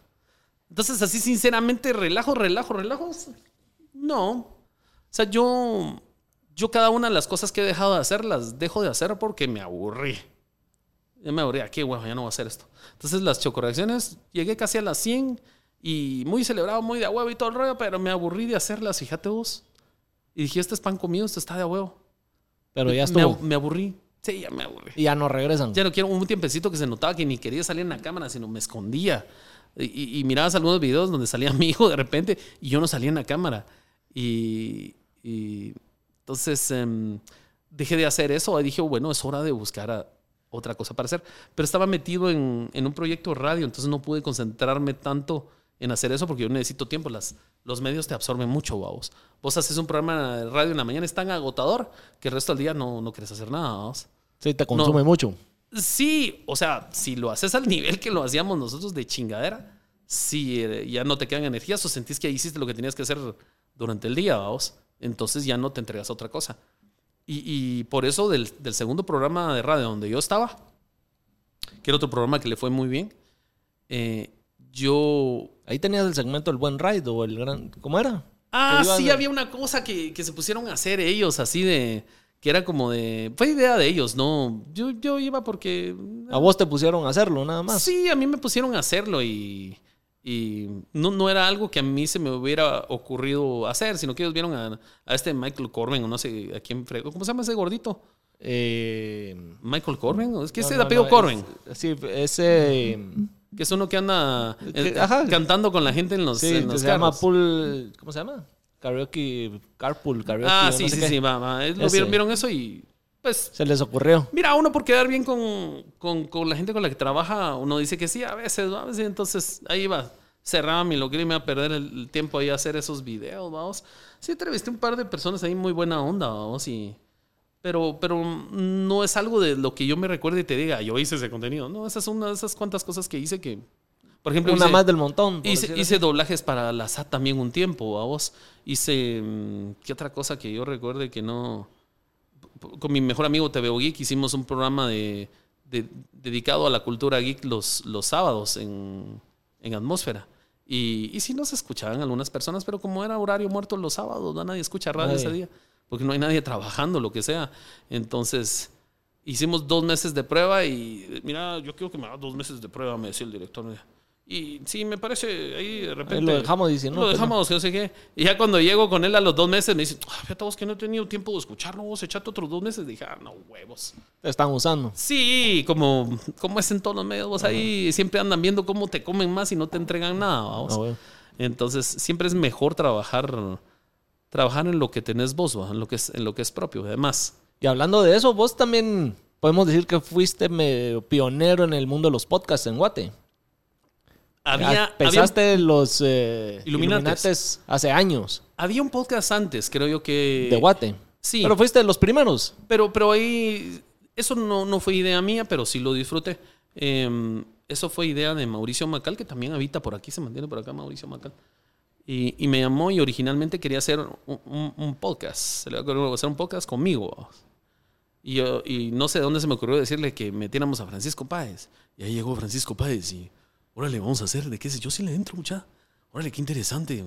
Entonces, así sinceramente, relajo, relajo, relajo. No. O sea, yo, yo cada una de las cosas que he dejado de hacer, las dejo de hacer porque me aburrí. Ya me aburrí, qué huevo, ya no voy a hacer esto. Entonces, las chocorreacciones, llegué casi a las 100 y muy celebrado, muy de a huevo y todo el rollo, pero me aburrí de hacerlas, fíjate vos. Y dije, este es pan comido, esto está de a huevo. Pero ya estuvo. Me, me aburrí. Sí, ya me aburrí. Y ya no regresan. Ya no quiero un tiempecito que se notaba que ni quería salir en la cámara, sino me escondía. Y, y, mirabas algunos videos donde salía mi hijo de repente y yo no salía en la cámara. Y, y entonces um, dejé de hacer eso y dije, bueno, es hora de buscar a otra cosa para hacer. Pero estaba metido en, en, un proyecto de radio, entonces no pude concentrarme tanto en hacer eso porque yo necesito tiempo. Las, los medios te absorben mucho, vos. Vos haces un programa de radio en la mañana, es tan agotador que el resto del día no, no quieres hacer nada, vos. Sí, te consume no. mucho. Sí, o sea, si lo haces al nivel que lo hacíamos nosotros de chingadera, si eh, ya no te quedan energías o sentís que hiciste lo que tenías que hacer durante el día, vamos, entonces ya no te entregas a otra cosa. Y, y por eso del, del, segundo programa de radio donde yo estaba, que era otro programa que le fue muy bien, eh, yo... Ahí tenías el segmento El Buen Ride o el Gran... ¿Cómo era? Ah, sí, de... había una cosa que, que se pusieron a hacer ellos así de que era como de... Fue idea de ellos, ¿no? Yo, yo iba porque... A vos te pusieron a hacerlo, nada más. Sí, a mí me pusieron a hacerlo y... Y no, no era algo que a mí se me hubiera ocurrido hacer, sino que ellos vieron a, a este Michael Corbin, o no sé a quién... ¿Cómo se llama ese gordito? Eh, Michael Corbin, es que no, ese no, apellido no, Corbin. Es, sí, ese... Que es uno que anda eh, cantando con la gente en los, sí, en los se llama Pool... ¿Cómo se llama? Karaoke, carpool, karaoke. Ah, sí, no sé sí, sí, va, va. ¿Lo vieron, vieron, eso y pues... Se les ocurrió. Mira, uno por quedar bien con, con, con, la gente con la que trabaja, uno dice que sí, a veces, a veces, entonces ahí va. Cerraba mi local y me iba a perder el tiempo ahí a hacer esos videos, vamos. Sí, entrevisté un par de personas ahí muy buena onda, vamos, y... Pero, pero no es algo de lo que yo me recuerde y te diga, yo hice ese contenido. No, esas son una de esas cuantas cosas que hice que... Por ejemplo, una hice, más del montón. Hice, hice doblajes para la SAT también un tiempo, a vos. Hice. ¿Qué otra cosa que yo recuerde que no.? Con mi mejor amigo TVO Geek hicimos un programa de, de, dedicado a la cultura geek los, los sábados en, en Atmósfera. Y, y sí nos escuchaban algunas personas, pero como era horario muerto los sábados, no nadie escucha radio Ay. ese día, porque no hay nadie trabajando, lo que sea. Entonces, hicimos dos meses de prueba y, mira, yo quiero que me haga dos meses de prueba, me decía el director. Y sí, me parece, ahí de repente... Ahí lo dejamos, dice, ¿no? Lo dejamos, no sé qué. Y ya cuando llego con él a los dos meses, me dice, ah, fíjate vos que no he tenido tiempo de escucharlo, vos echate otros dos meses. Dije, ah, no, huevos. Te están usando. Sí, como, como es en todos los medios, vos ahí siempre andan viendo cómo te comen más y no te entregan nada, vamos. Ah, bueno. Entonces, siempre es mejor trabajar, trabajar en lo que tenés vos, ¿va? en lo que es, en lo que es propio, además. Y hablando de eso, vos también podemos decir que fuiste medio pionero en el mundo de los podcasts en Guate. Había, Pensaste había, los eh, Illuminates. Illuminates hace años. Había un podcast antes, creo yo que... De Guate. Sí. Pero fuiste de los primeros. Pero, pero ahí... Eso no, no fue idea mía, pero sí lo disfruté. Eh, eso fue idea de Mauricio Macal, que también habita por aquí, se mantiene por acá Mauricio Macal. Y, y me llamó y originalmente quería hacer un, un, un podcast. Se le ocurrió hacer un podcast conmigo. Y, yo, y no sé de dónde se me ocurrió decirle que metiéramos a Francisco Páez. Y ahí llegó Francisco Páez y órale, vamos a hacer, ¿de qué es? Yo sí le entro, mucha. Órale, qué interesante.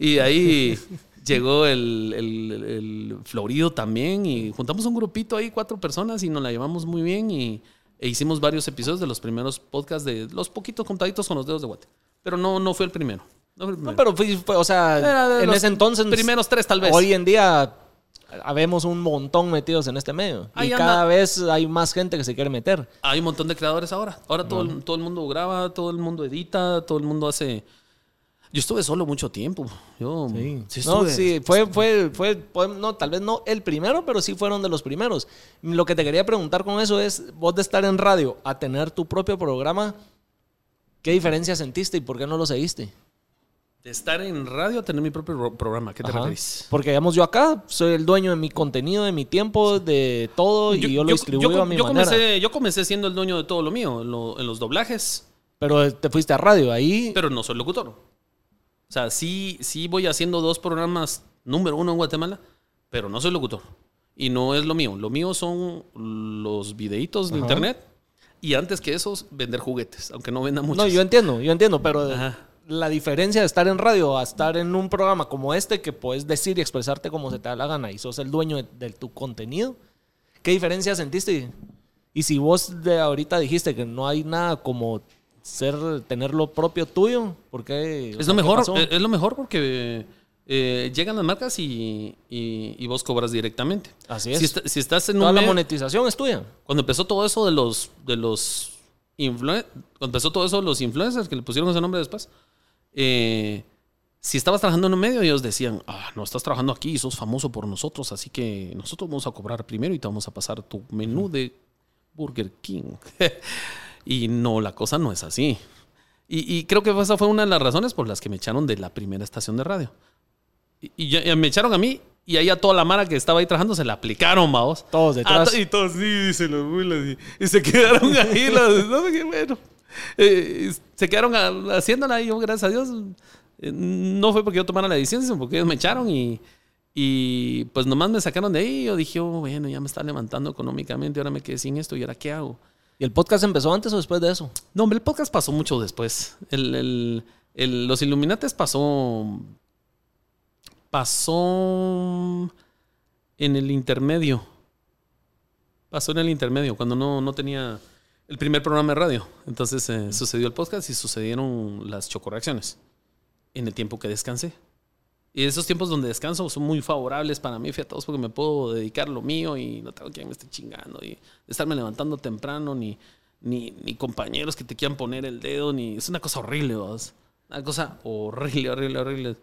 Y ahí llegó el, el, el Florido también y juntamos un grupito ahí, cuatro personas y nos la llevamos muy bien y e hicimos varios episodios de los primeros podcasts de los poquitos contaditos con los dedos de guate. Pero no, no fue el primero. No, No, pero fue, o sea, Era en ese entonces. primeros tres, tal vez. Hoy en día habemos un montón metidos en este medio. Ahí y anda. cada vez hay más gente que se quiere meter. Hay un montón de creadores ahora. Ahora todo, el, todo el mundo graba, todo el mundo edita, todo el mundo hace... Yo estuve solo mucho tiempo. Yo sí, no, estuve- sí, fue, fue, fue, fue- no, tal vez no el primero, pero sí fueron de los primeros. Lo que te quería preguntar con eso es, vos de estar en radio a tener tu propio programa, ¿qué diferencia sentiste y por qué no lo seguiste? De estar en radio a tener mi propio ro- programa. ¿Qué te Ajá. referís? Porque, digamos, yo acá soy el dueño de mi contenido, de mi tiempo, de todo, y yo, lo distribuyo yo- a mi yo manera. Comencé, yo comencé siendo el dueño de todo lo mío, en, lo- en los doblajes, Pero te fuiste a radio, ahí... pero no soy locutor. O sea, sí, sí voy haciendo dos programas número uno en Guatemala, pero no soy locutor. Y no es lo mío. Lo mío son los videitos de Ajá. internet. Y antes que eso, vender juguetes, aunque no venda muchos. No, yo entiendo, yo entiendo, pero Ajá. La diferencia de estar en radio a estar en un programa como este que puedes decir y expresarte como se te da la gana y sos el dueño de, de tu contenido, ¿qué diferencia sentiste? Y si vos de ahorita dijiste que no hay nada como ser tener lo propio tuyo, ¿por qué? O Es sea, lo ¿qué mejor, pasó? eh, es lo mejor porque eh, llegan las marcas y, y- y vos cobras directamente. Así es. Si, estás en Toda un la medio- monetización es tuya. cuando empezó todo eso de los de los influen- cuando empezó todo eso de los influencers que le pusieron ese nombre después eh, si estabas trabajando en un medio ellos decían ah no estás trabajando aquí y sos famoso por nosotros así que nosotros vamos a cobrar primero y te vamos a pasar tu menú de Burger King y no la cosa no es así y, y creo que esa fue una de las razones por las que me echaron de la primera estación de radio y, y me echaron a mí y ahí a toda la mara que estaba ahí trabajando se la aplicaron, vamos. Todos detrás. To- y todos sí, dice los. Y, se quedaron ahí, los, no bueno. Eh, se quedaron a- haciéndola y yo, gracias a Dios, eh, no fue porque yo tomara la decisión, sino porque ellos me echaron y, y pues nomás me sacaron de ahí. Y yo dije, oh, bueno, ya me está levantando económicamente, ahora me quedé sin esto y ahora qué hago. ¿Y el podcast empezó antes o después de eso? No, hombre, el podcast pasó mucho después. El, el- el- los Illuminates pasó. Pasó en el intermedio. Pasó en el intermedio, cuando no, no tenía el primer programa de radio. Entonces eh, sucedió el podcast y sucedieron las chocorreacciones en el tiempo que descansé. Y esos tiempos donde descanso son muy favorables para mí, fíjate, porque me puedo dedicar lo mío y no tengo quien me esté chingando y estarme levantando temprano, ni, ni, ni compañeros que te quieran poner el dedo, ni. Es una cosa horrible, vos. Una cosa horrible, horrible, horrible.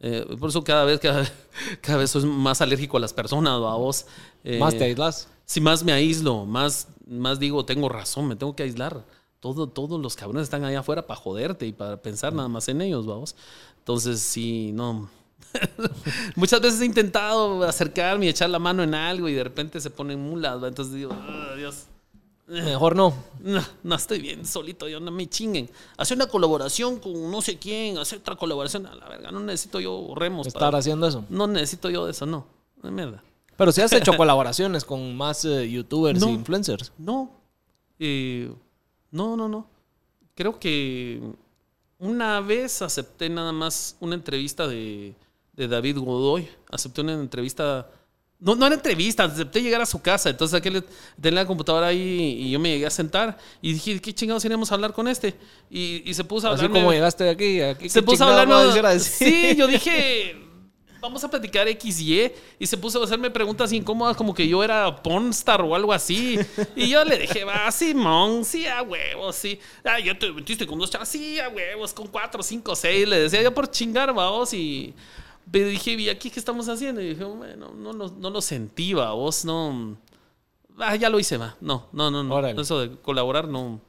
Eh, por eso cada vez, cada, cada vez soy más alérgico a las personas, ¿va? vos. Eh, Más te aislas. Si más me aíslo, más, más digo, tengo razón, me tengo que aislar. Todo, todos los cabrones están allá afuera para joderte y para pensar nada más en ellos, vamos. Entonces, sí, no. Muchas veces he intentado acercarme y echar la mano en algo y de repente se ponen mulas, ¿va? entonces digo, "Ah, Dios, Mejor no. no, no estoy bien solito, yo no me chinguen. Hacer una colaboración con no sé quién, hacer otra colaboración, a la verga, no necesito yo remos. Estar para- haciendo eso. No necesito yo de eso, no. No, mierda. Pero sí has hecho colaboraciones con más eh, youtubers No. e influencers. No. Eh, no, no, no. Creo que una vez acepté nada más una entrevista de, de David Godoy. Acepté una entrevista. No, no era entrevista, acepté llegar a su casa. Entonces aquel tenía la computadora ahí y yo me llegué a sentar y dije, ¿qué chingados iremos a hablar con este? Y, y se puso a Así hablarme- como llegaste aquí, aquí se ¿qué puso a decir? Sí, yo dije, vamos a platicar X y Y. Y se puso a hacerme preguntas incómodas, como que yo era pornstar o algo así. Y yo le dije, va, Simón, sí, a huevos, sí. Ah, ya te metiste con dos chavas, sí, a huevos, con cuatro, cinco, seis. Le decía yo por chingar, vamos. Y le dije, ¿y aquí qué estamos haciendo? Y dije, bueno, no, lo- no lo sentí, va, vos no. Ah, ya lo hice, va. No, no, no, no. Órale. Eso de colaborar no.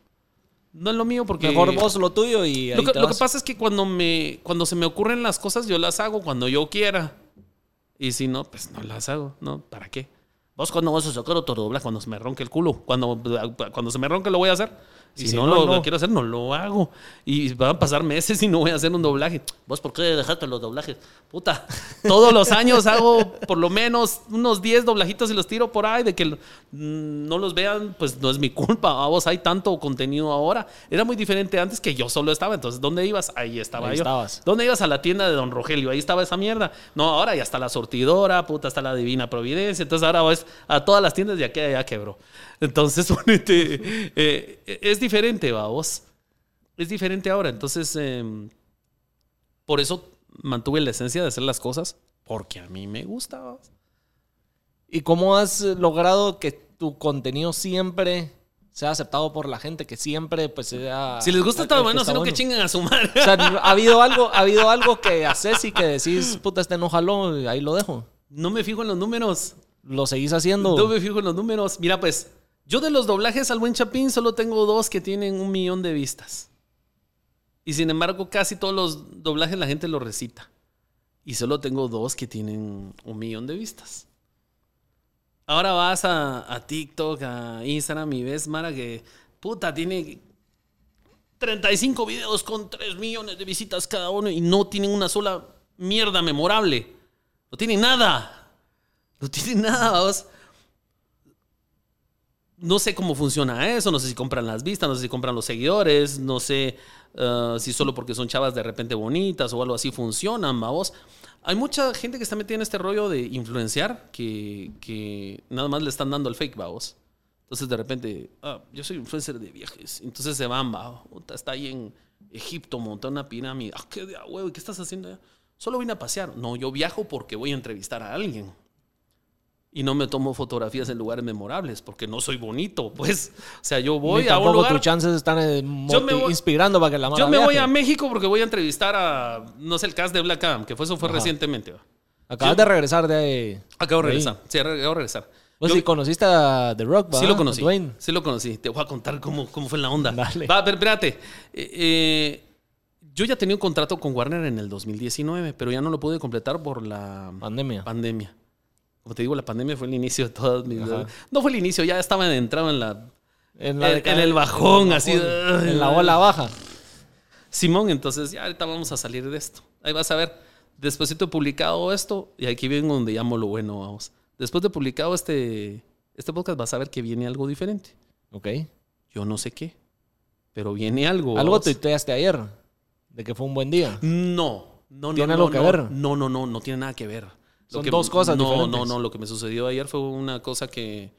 No es lo mío porque. Mejor vos lo tuyo y ahí Lo que, lo pasa es que cuando me cuando se me ocurren las cosas, yo las hago cuando yo quiera. Y si no, pues no las hago. ¿No? ¿Para qué? ¿Vos cuándo vas a sacar otro doblaje? Cuando se me ronque el culo. Cuando, cuando se me ronque lo voy a hacer. Si, si no, no, lo, no. quiero hacer, no lo hago. Y van a pasar meses y no voy a hacer un doblaje. ¿Vos por qué dejaste los doblajes? Puta, todos los años hago por lo menos unos 10 doblajitos y los tiro por ahí. De que mm, no los vean, pues no es mi culpa. A vos hay tanto contenido ahora. Era muy diferente antes que yo solo estaba. Entonces, ¿dónde ibas? Ahí estaba Ahí yo. estabas. ¿Dónde ibas a la tienda de Don Rogelio? Ahí estaba esa mierda. No, ahora ya está la sortidora, puta, está la Divina Providencia. Entonces ahora vas a todas las tiendas de aquí a allá quebró. Entonces, ponete, eh, es diferente, va vos. Es diferente ahora. Entonces, eh, por eso mantuve la esencia de hacer las cosas porque a mí me gusta. ¿Y cómo has logrado que tu contenido siempre sea aceptado por la gente? Que siempre, pues, sea... Si les gusta, está que bueno, sino que chingan a su madre. O sea, ¿ha habido algo, ha habido algo que haces y que decís, puta, este no jaló, ahí lo dejo? No me fijo en los números. ¿Lo seguís haciendo? No me fijo en los números. Mira, pues, yo de los doblajes al buen Chapín solo tengo dos que tienen un millón de vistas. Y sin embargo, casi todos los doblajes la gente los recita. Y solo tengo dos que tienen un millón de vistas. Ahora vas a, a TikTok, a Instagram y ves, Mara, que puta, tiene 35 videos con 3 millones de visitas cada uno y no tienen una sola mierda memorable. No tienen nada. No tienen nada. No sé cómo funciona eso, no sé si compran las vistas, no sé si compran los seguidores, no sé eh, si solo porque son chavas de repente bonitas o algo así funcionan, vamos. Hay mucha gente que está metida en este rollo de influenciar que, que nada más le están dando el fake, vamos. Entonces de repente, ah, yo soy influencer de viajes. Entonces se van, va, está ahí en Egipto, monta una pirámide. Ah, qué huevo, ¿y ¿qué estás haciendo? Solo vine a pasear. No, yo viajo porque voy a entrevistar a alguien. Y no me tomo fotografías en lugares memorables porque no soy bonito, pues. O sea, yo voy Ni a un lugar. tus chances están eh, voy- inspirando para que la Yo me voy a México porque voy a entrevistar a, no sé, el cast de Black Adam, que fue eso fue Ajá. recientemente. Acabas de regresar de... Acabo de ahí. regresar. Sí, acabo de regresar. Vos Yo- sí conociste a The Rock, ¿va? Sí lo conocí. Dwayne. Sí lo conocí. Te voy a contar cómo, cómo fue la onda. Dale. Va, pero espérate. Eh, eh, yo ya tenía un contrato con Warner en el 2019, pero ya no lo pude completar por la Pandemia. pandemia. Como te digo, la pandemia fue el inicio de todas mis... No fue el inicio, ya estaba entrado en la... En, en- en el bajón, así, En la ola baja. Simón, entonces ya ahorita vamos a salir de esto. Ahí vas a ver. Después de publicado esto, y aquí viene donde llamo lo bueno, vamos. Después de publicado este, este podcast, vas a ver que viene algo diferente. Ok. Yo no sé qué, pero viene algo. Algo vamos. tuiteaste ayer. De que fue un buen día. No, no, no. ¿Tiene no, algo que no, ver? No, no, no, no tiene nada que ver. Son dos cosas no, diferentes. No, no, lo que me sucedió ayer fue una cosa que,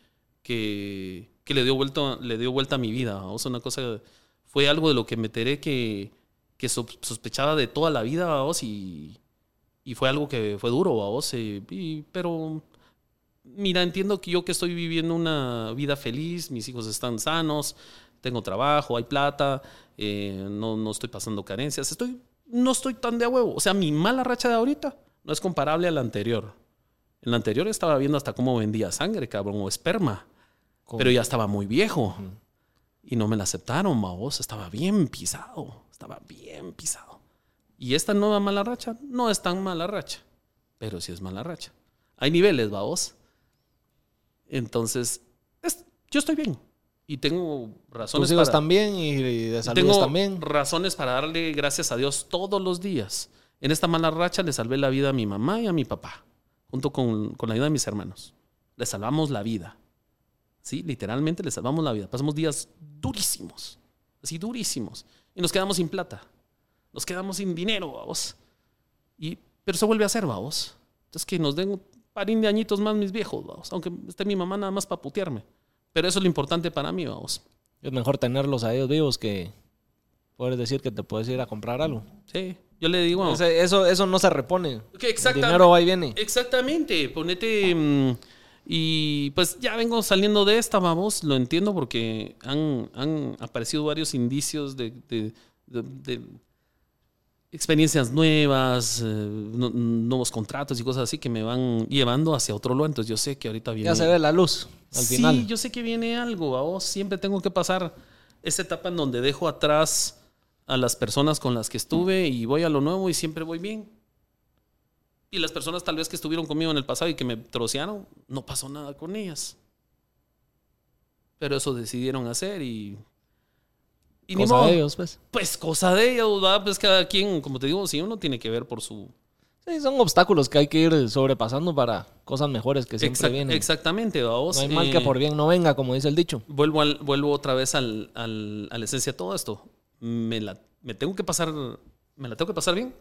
que, que le, dio vuelta, le dio vuelta a mi vida. O sea, una cosa, fue algo de lo que me enteré que, que sos- sospechaba de toda la vida, vamos, y, y fue algo que fue duro, vamos, eh, y- pero mira, entiendo que yo que estoy viviendo una vida feliz, mis hijos están sanos, tengo trabajo, hay plata, eh, no, no estoy pasando carencias, estoy, no estoy tan de a huevo. O sea, mi mala racha de ahorita no es comparable a la anterior. En la anterior estaba viendo hasta cómo vendía sangre, cabrón, o esperma, pero ya estaba muy viejo. Y no me la aceptaron, vos. Estaba bien pisado. Estaba bien pisado. Y esta nueva mala racha no es tan mala racha, pero sí es mala racha. Hay niveles, vos. Entonces, es- yo estoy bien. Y tengo razones Tus hijos para... también y de salud Tengo también. razones para darle gracias a Dios todos los días. En esta mala racha le salvé la vida a mi mamá y a mi papá, junto con, con la ayuda de mis hermanos. Le salvamos la vida. Sí, literalmente le salvamos la vida. Pasamos días durísimos, así durísimos. Y nos quedamos sin plata. Nos quedamos sin dinero, vamos. Y, pero se vuelve a hacer, vamos. Entonces que nos den un parín de añitos más mis viejos, vamos. Aunque esté mi mamá nada más para putearme. Pero eso es lo importante para mí, vamos. Es mejor tenerlos a ellos vivos que poder decir que te puedes ir a comprar algo. Sí, yo le digo... Ese- eso, eso no se repone. El exactamente. dinero va y viene. Exactamente, ponete. mm, y pues ya vengo saliendo de esta, vamos, lo entiendo porque han, han aparecido varios indicios de, de- de- de experiencias nuevas, eh, nu- nuevos contratos y cosas así que me van llevando hacia otro lugar. Entonces yo sé que ahorita viene. Ya se ve la luz al sí, final. yo sé que viene algo, vamos. Siempre tengo que pasar esa etapa en donde dejo atrás a las personas con las que estuve y voy a lo nuevo y siempre voy bien. Y las personas tal vez que estuvieron conmigo en el pasado y que me trocearon, no pasó nada con ellas. Pero eso decidieron hacer y... y Cosa modo. de ellos, pues. Pues cosa de ellos, ¿verdad? Pues cada quien, como te digo, si uno tiene que ver por su... Sí, son obstáculos que hay que ir sobrepasando para cosas mejores que siempre Exact- vienen. exactamente, vamos. No hay mal que Eh, por bien no venga, como dice el dicho. vuelvo, al- vuelvo otra vez al, al- a la esencia de todo esto. Me la, me tengo que pasar, me la tengo que pasar bien.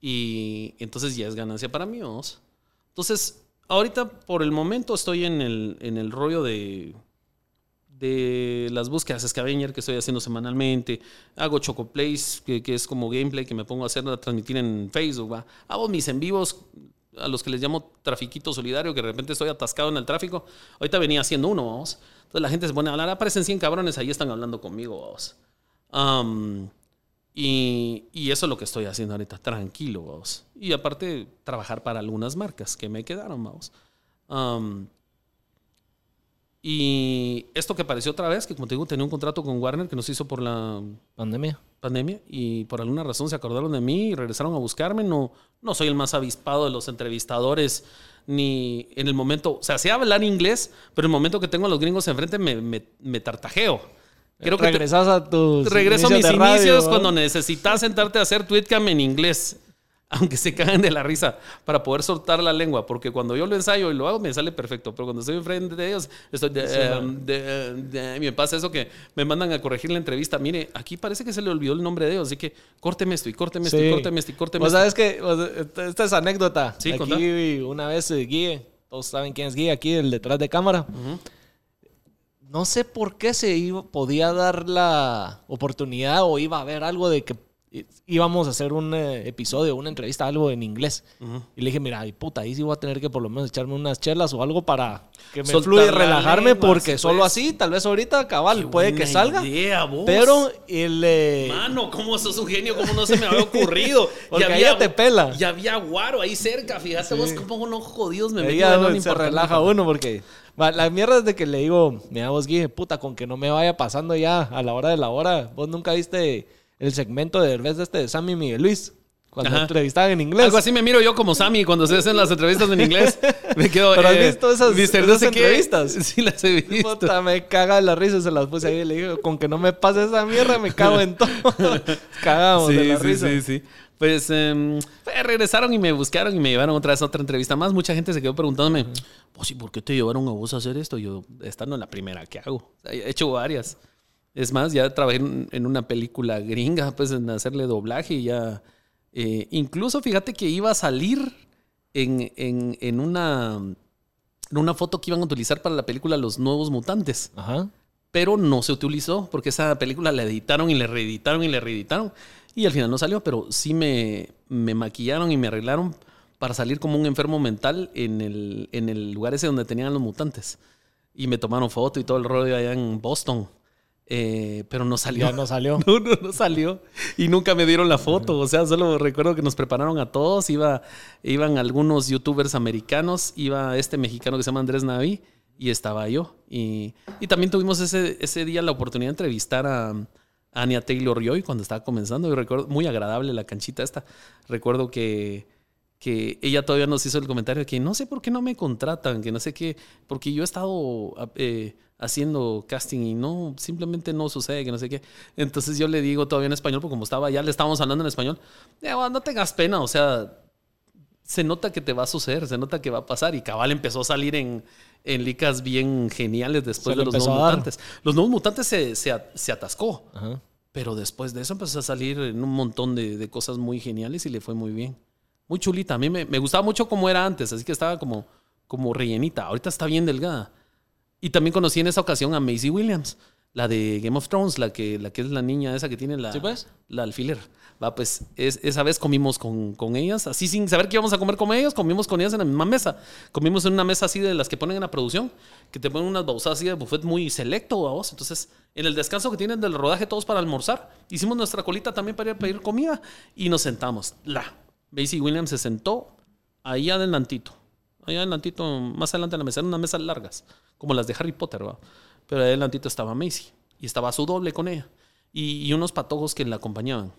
Y entonces ya es ganancia para mí, vamos. Entonces, ahorita por el momento estoy en el, en el rollo de, de las búsquedas Scavenger que estoy haciendo semanalmente. Hago Chocoplays, que, que es como gameplay que me pongo a hacer, a transmitir en Facebook. ¿va? Hago mis en vivos a los que les llamo trafiquito solidario, que de repente estoy atascado en el tráfico. Ahorita venía haciendo uno, vamos. Entonces la gente se pone a hablar, aparecen 100 cabrones, ahí están hablando conmigo, vamos. Y, y eso es lo que estoy haciendo ahorita, tranquilo, vamos. Y aparte, trabajar para algunas marcas que me quedaron, vamos. Am, y esto que apareció otra vez, que como te digo, tenía un contrato con Warner que nos hizo por la Pandemia. pandemia y por alguna razón se acordaron de mí y regresaron a buscarme. No, no soy el más avispado de los entrevistadores, ni en el momento, o sea, sé hablar inglés, pero en el momento que tengo a los gringos enfrente me, me, me tartajeo. Creo que Regresas a tus. regreso a mis inicios cuando necesitas sentarte a hacer tweetcam en inglés. Aunque se cagan de la risa para poder soltar la lengua, porque cuando yo lo ensayo y lo hago me sale perfecto, pero cuando estoy enfrente de ellos, estoy de, eh, de- de- y me pasa eso que me mandan a corregir la entrevista. Mire, aquí parece que se le olvidó el nombre de ellos, así que córteme esto y córteme esto y Sí. córteme esto y córteme esto. sabes que esta es anécdota. Sí, aquí contá. una vez Guille, todos saben quién es Guille aquí, el detrás de cámara. No sé por qué se iba, podía dar la oportunidad o iba a haber algo de que íbamos a hacer un eh, episodio, una entrevista, algo en inglés. Y le dije, mira, ay, puta, ahí sí voy a tener que por lo menos echarme unas chelas o algo para que me fluya y la relajarme, porque sí, solo pues. así, tal vez ahorita, cabal, Qué puede que salga. idea, vos. Pero el... eh, Mano, ¿cómo sos un genio? ¿Cómo no se me había ocurrido? Porque ahí ya te pela. Ya había guaro ahí cerca, fíjate vos cómo unos jodidos me Ahí metí. ya bueno, no se relaja uno porque la mierda es de que le digo, mira vos Guille, puta, con que no me vaya pasando ya a la hora de la hora. Vos nunca viste el segmento de Derbez de este de Sammy Miguel Luis cuando Ajá. entrevistaban en inglés. Algo así me miro yo como Sammy cuando se hacen las entrevistas en inglés. Me quedo. ¿Pero has eh, visto esas- esas qué. entrevistas? Sí, las he visto. Puta, me caga la risa, se las puse ahí y le digo, con que no me pase esa mierda, me cago en todo. Cagamos de la risa. sí, sí. Pues em, pues, regresaron y me buscaron y me llevaron otra vez a otra entrevista más. Mucha gente se quedó preguntándome, pues, ¿y por qué te llevaron a vos a hacer esto? Yo, esta no es la primera que hago. He hecho varias. Es más, ya trabajé en una película gringa, pues, en hacerle doblaje y ya. Eh, incluso fíjate que iba a salir en, en, en una, en una foto que iban a utilizar para la película Los Nuevos Mutantes Ajá. pero no se utilizó porque esa película la editaron y le reeditaron y le reeditaron y al final no salió, pero sí me, me maquillaron y me arreglaron para salir como un enfermo mental en el, en el lugar ese donde tenían los mutantes. Y me tomaron foto y todo el rollo allá en Boston. Eh, pero no salió. Ya no salió. No, no, no salió. Y nunca me dieron la foto. O sea, solo recuerdo que nos prepararon a todos. Iba, iban algunos youtubers americanos. Iba este mexicano que se llama Andrés Navi. Y estaba yo. Y, y también tuvimos ese, ese día la oportunidad de entrevistar a, a Anya Taylor Joy cuando estaba comenzando. Y recuerdo, muy agradable la canchita esta. Recuerdo que, que ella todavía nos hizo el comentario de que no sé por qué no me contratan, que no sé qué, porque yo he estado eh, haciendo casting y no, simplemente no sucede, que no sé qué. Entonces yo le digo todavía en español, porque como estaba ya, le estábamos hablando en español, "Eh, bueno, no tengas pena, o sea, se nota que te va a suceder, se nota que va a pasar. Y Cabal empezó a salir en, en licas bien geniales después Se de los nuevos mutantes. Los nuevos mutantes se, se, se atascó. Ajá. Pero después de eso empezó a salir en un montón de, de cosas muy geniales y le fue muy bien. Muy chulita. A mí me, me gustaba mucho como era antes, así que estaba como, como rellenita. Ahorita está bien delgada. Y también conocí en esa ocasión a Maisie Williams, la de Game of Thrones, la que, la que es la niña esa que tiene la, ¿Sí, pues? la alfiler. Va, pues es- esa vez comimos con, con ellas, así sin saber que íbamos a comer con ellos, comimos con ellas en la misma mesa. Comimos en una mesa así de las que ponen en la producción, que te ponen unas babosadas así de buffet muy selecto, vos. Entonces, en el descanso que tienen del rodaje todos para almorzar, hicimos nuestra colita también para ir a pedir comida y nos sentamos. La Macy Williams se sentó ahí adelantito, ahí adelantito, más adelante en la mesa, eran unas mesas largas, como las de Harry Potter, ¿va? Pero adelantito estaba Macy y estaba su doble con ella y, y unos patojos que la acompañaban.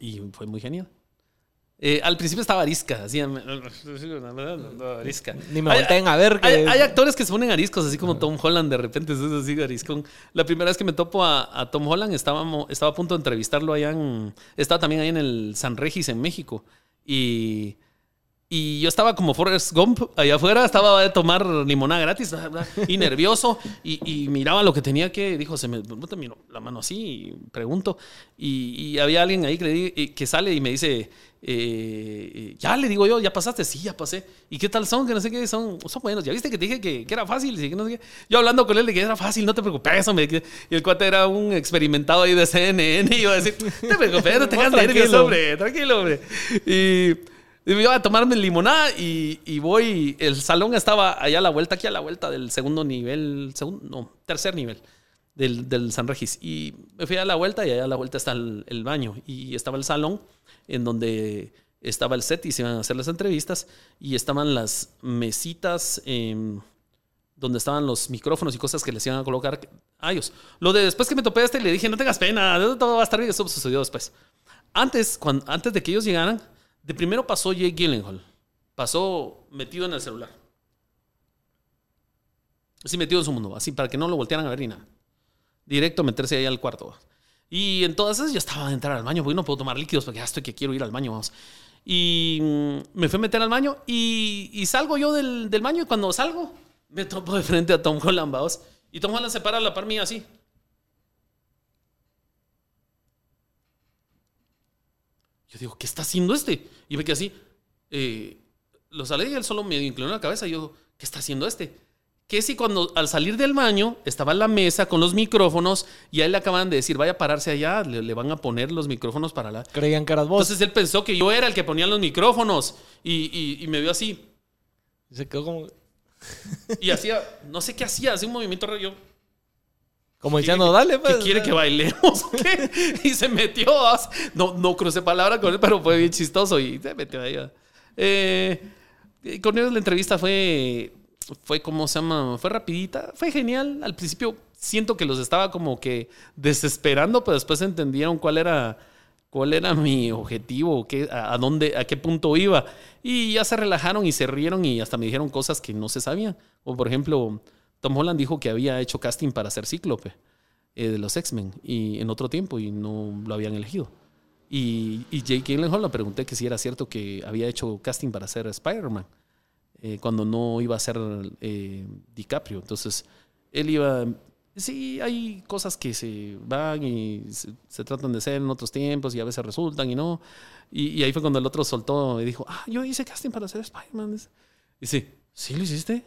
Y fue muy genial. Eh, al principio estaba arisca, así, arisca. Ni me volteen a ver que- Hay, hay actores que se ponen ariscos, así como Tom Holland, de repente es así ariscón. La primera vez que me topo a, a Tom Holland, estábamos, estaba a punto de entrevistarlo allá en... Estaba también ahí en el San Regis, en México. Y... Y yo estaba como Forrest Gump allá afuera, estaba de tomar limonada gratis y nervioso y, y miraba lo que tenía que, dijo, se me miro la mano así y pregunto. Y, y había alguien ahí que, le di- eh, que sale y me dice, eh, ya le digo yo, ya pasaste, sí, ya pasé. ¿Y qué tal son? Que no sé qué, son, son buenos. Ya viste que te dije que, que era fácil, que no sé qué. Yo hablando con él de que era fácil, no te preocupes, hombre. Y el cuate era un experimentado ahí de CNN y iba a decir, te preocupes, no tengas Tranquilo. nervios, hombre, tranquilo, hombre. Y... Y me iba a tomarme limonada y, y voy. El salón estaba allá a la vuelta, aquí a la vuelta del segundo nivel, segundo, no, tercer nivel del, del San Regis. Y me fui a la vuelta y allá a la vuelta está el, baño. Y estaba el salón en donde estaba el set y se iban a hacer las entrevistas. Y estaban las mesitas em, donde estaban los micrófonos y cosas que les iban a colocar a ellos. Lo de después que me topé a este, le dije, no tengas pena, todo va a estar bien. Eso sucedió después. Antes, cuando, antes de que ellos llegaran, de primero pasó Jake Gyllenhaal. Pasó metido en el celular. Así metido en su mundo, así para que no lo voltearan a ver ni nada. Directo meterse ahí al cuarto. Y en todas esas yo estaba a entrar al baño, porque no puedo tomar líquidos porque ya estoy que quiero ir al baño. Y mm, me fui a meter al baño y, y salgo yo del, del baño y cuando salgo me topo de frente a Tom Holland, vamos. Y Tom Holland se para a la par mía así. Yo digo, ¿qué está haciendo este? Y ve que así, eh, lo sale y él solo me inclinó la cabeza. Y yo, ¿qué está haciendo este? Que si cuando al salir del baño estaba en la mesa con los micrófonos y a él le acaban de decir, vaya a pararse allá, le, le van a poner los micrófonos para la... Creían que eras vos. Entonces él pensó que yo era el que ponía los micrófonos y, y- y me vio así. Y se quedó como, Y hacía, no sé qué hacía, hacía un movimiento. Yo, como ¿Qué diciendo, quiere- dale, pues. ¿Qué quiere que bailemos qué? Y se metió. as- No, no crucé palabra con él, pero fue bien chistoso y se metió ahí. Eh, eh, con ellos la entrevista fue, fue, ¿cómo se llama? Fue rapidita, fue genial. Al principio siento que los estaba como que desesperando, pero después entendieron cuál era, cuál era mi objetivo, qué, a, a dónde, a qué punto iba. Y ya se relajaron y se rieron y hasta me dijeron cosas que no se sabían. O por ejemplo, Tom Holland dijo que había hecho casting para ser Cíclope eh, de los X-Men y en otro tiempo y no lo habían elegido. Y, Jake Gyllenhaal le pregunté que si era cierto que había hecho casting para ser Spider-Man eh, cuando no iba a ser eh, DiCaprio. Entonces, él iba... Sí, hay cosas que se van y se, tratan de hacer en otros tiempos y a veces resultan y no. Y, y ahí fue cuando el otro soltó y dijo, ah, yo hice casting para ser Spider-Man. Y sí, ¿sí lo hiciste?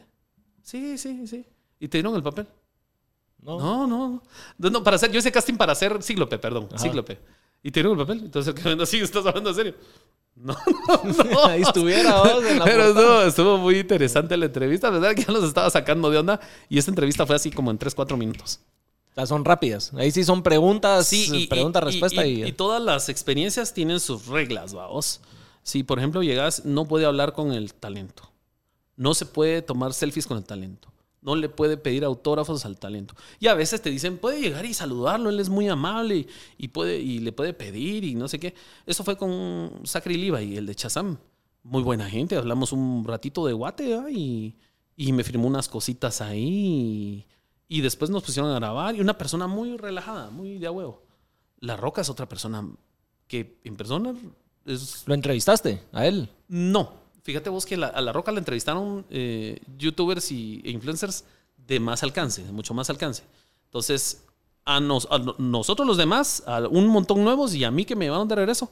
Sí, sí, sí. ¿Y te dieron el papel? No. No, no. No, no, para hacer, yo hice casting para ser Cíclope, perdón. Ajá. Cíclope. ¿Y te dieron el papel? Entonces, estás hablando en serio. No, no, no. Ahí estuviera vos en la Pero portada. no, estuvo muy interesante la entrevista. La verdad que ya los estaba sacando de onda. Y esta entrevista fue así como en 3, 4 minutos. O sea, son rápidas. Ahí sí son preguntas, Sí, y, pregunta, y- respuesta y, y- y todas las experiencias tienen sus reglas, vamos. Si, por ejemplo, llegas, no puede hablar con el talento. No se puede tomar selfies con el talento. No le puede pedir autógrafos al talento. Y a veces te dicen, puede llegar y saludarlo, él es muy amable y, y puede, y le puede pedir y no sé qué. Eso fue con Zachary Levi, el de Chazam. Muy buena gente, hablamos un ratito de guate y, y me firmó unas cositas ahí. Y, y después nos pusieron a grabar y una persona muy relajada, muy de a huevo. La Roca es otra persona que en persona es ¿Lo entrevistaste a él? no. Fíjate vos que la- a La Roca la entrevistaron eh, youtubers y, e influencers de más alcance, de mucho más alcance. Entonces, a, nos- a no- nosotros los demás, a un montón nuevos y a mí que me llevaron de regreso,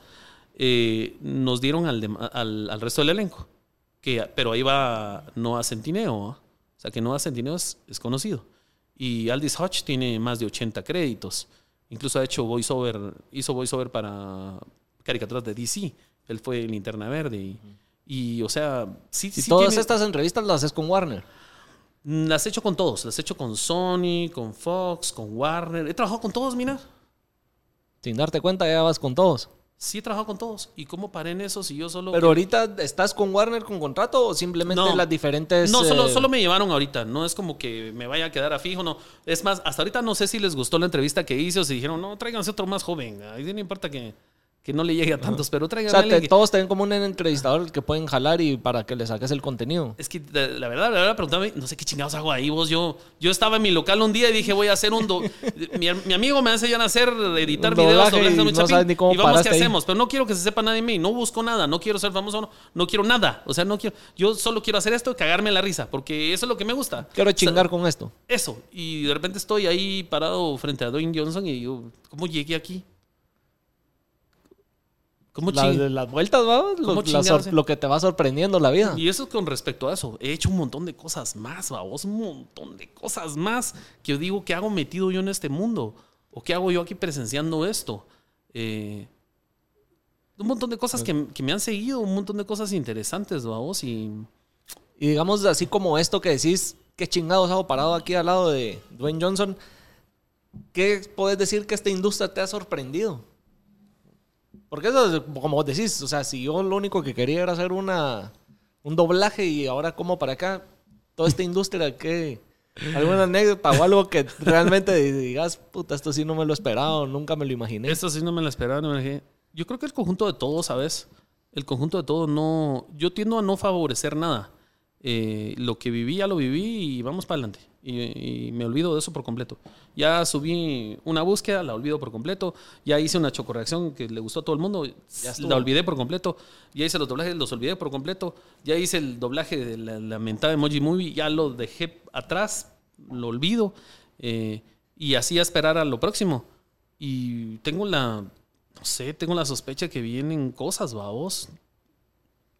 eh, nos dieron al, dem- al, al resto del elenco. Que, pero ahí va Noah Centineo. ¿ah? O sea que Noah Centineo es, es conocido. Y Aldis Hodge tiene más de 80 créditos. Incluso ha hecho voiceover, hizo voiceover para caricaturas de DC. Él fue Linterna Verde. Y, y, o sea, sí, Y sí todas tiene- estas entrevistas las haces con Warner. Las he hecho con todos. Las he hecho con Sony, con Fox, con Warner. He trabajado con todos, mira. Sin darte cuenta, ya vas con todos. Sí he trabajado con todos. ¿Y cómo paré en eso si yo solo... Pero ahorita, ¿estás con Warner con contrato o simplemente No. las diferentes. No, solo, eh, solo me llevaron ahorita. No es como que me vaya a quedar a fijo, no. Es más, hasta ahorita no sé si les gustó la entrevista que hice o si dijeron, no, tráiganse otro más joven. Ahí no importa que, que no le llegue a tantos, pero O traigan sea, a alguien te- que- todos tienen como un entrevistador que pueden jalar y para que le saques el contenido. Es que la, verdad, la verdad, preguntame, no sé qué chingados hago ahí, vos. Yo, yo estaba en mi local un día y dije, voy a hacer un. do- mi, mi amigo me enseñan a hacer, editar videos, doblaje doblajes y no sabes ni cómo y vamos qué ahí. hacemos. Pero no quiero que se sepa nada de mí, no busco nada, no quiero ser famoso, no, no quiero nada. O sea, no quiero. Yo solo quiero hacer esto, cagarme la risa, porque eso es lo que me gusta. Quiero O sea, chingar con esto. eso. Y de repente estoy ahí parado frente a Dwayne Johnson y digo, ¿cómo llegué aquí? ¿Cómo La- ching- de las vueltas, ¿va? Lo, ¿Cómo la chingados, sor- eh? lo que te va sorprendiendo la vida. Y eso con respecto a eso. He hecho un montón de cosas más, vos, un montón de cosas más que yo digo, ¿qué hago metido yo en este mundo? ¿O qué hago yo aquí presenciando esto? Eh, un montón de cosas que, que me han seguido, un montón de cosas interesantes, vos, y Y digamos así como esto que decís, qué chingados hago parado aquí al lado de Dwayne Johnson. ¿Qué puedes decir que esta industria te ha sorprendido? Porque eso, es como decís, o sea, si yo lo único que quería era hacer una, un doblaje y ahora como para acá, toda esta industria, ¿qué? ¿Alguna anécdota o algo que realmente digas, puta, esto sí no me lo esperaba, nunca me lo imaginé? Eso sí no me la esperaba. no me. Yo creo que el conjunto de todo, ¿sabes? El conjunto de todo no... Yo tiendo a no favorecer nada. Eh, lo que viví, ya lo viví y vamos para adelante. Y, y me olvido de eso por completo. Ya subí una búsqueda, la olvido por completo. Ya hice una chocorreacción que le gustó a todo el mundo, estuvo. la olvidé por completo. Ya hice los doblajes, los olvidé por completo. Ya hice el doblaje de la lamentada Emoji Movie, ya lo dejé atrás, lo olvido. Eh, y así a esperar a lo próximo. Y tengo la, no sé, tengo la sospecha que vienen cosas, babos.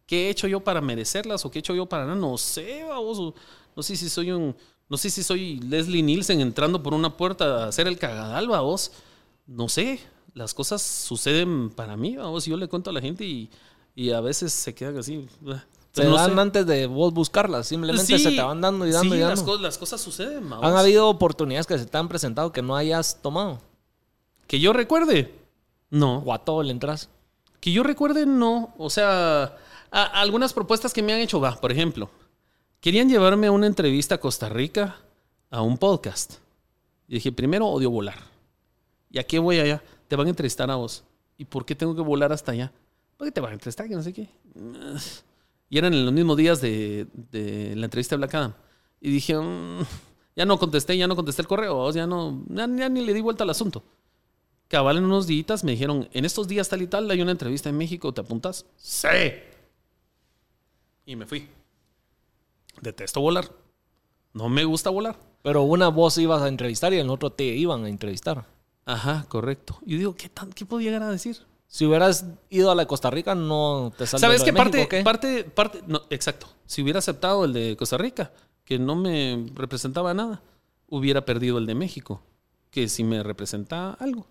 ¿Qué he hecho yo para merecerlas o qué he hecho yo para nada? No sé, babos. No sé si soy un, no sé si soy Leslie Nielsen entrando por una puerta a hacer el cagadal, babos. No sé, las cosas suceden para mí, babos. Yo le cuento a la gente y, y a veces se quedan así. Se No dan sé. antes de vos buscarlas, simplemente Sí, se te van dando y dando sí, y las, dando. cosas, las cosas suceden, babos. Han habido oportunidades que se te han presentado que no hayas tomado. Que yo recuerde, no. O a todo le entras. Que yo recuerde, no. O sea, a- algunas propuestas que me han hecho, va, por ejemplo, querían llevarme a una entrevista a Costa Rica a un podcast. Y dije, primero odio volar. ¿Y a qué voy allá? Te van a entrevistar a vos. ¿Y por qué tengo que volar hasta allá? Porque te van a entrevistar, que no sé qué. Y eran en los mismos días de, la entrevista de Black Adam. Y dije, "Mm, ya no contesté, ya no contesté el correo, ya no, ya, ya ni le di vuelta al asunto. Cabal en unos días me dijeron, en estos días tal y tal hay una entrevista en México, ¿te apuntas? Sí. Y me fui. Detesto volar. No me gusta volar. Pero una voz ibas a entrevistar y en otro te iban a entrevistar. Ajá, correcto. Y digo, ¿qué, tan, qué puedo llegar a decir? Si hubieras ido a la de Costa Rica, no te sale ¿Sabes qué parte, ¿qué? parte, parte, no, exacto. Si hubiera aceptado el de Costa Rica, que no me representaba nada, hubiera perdido el de México, que sí me representa algo.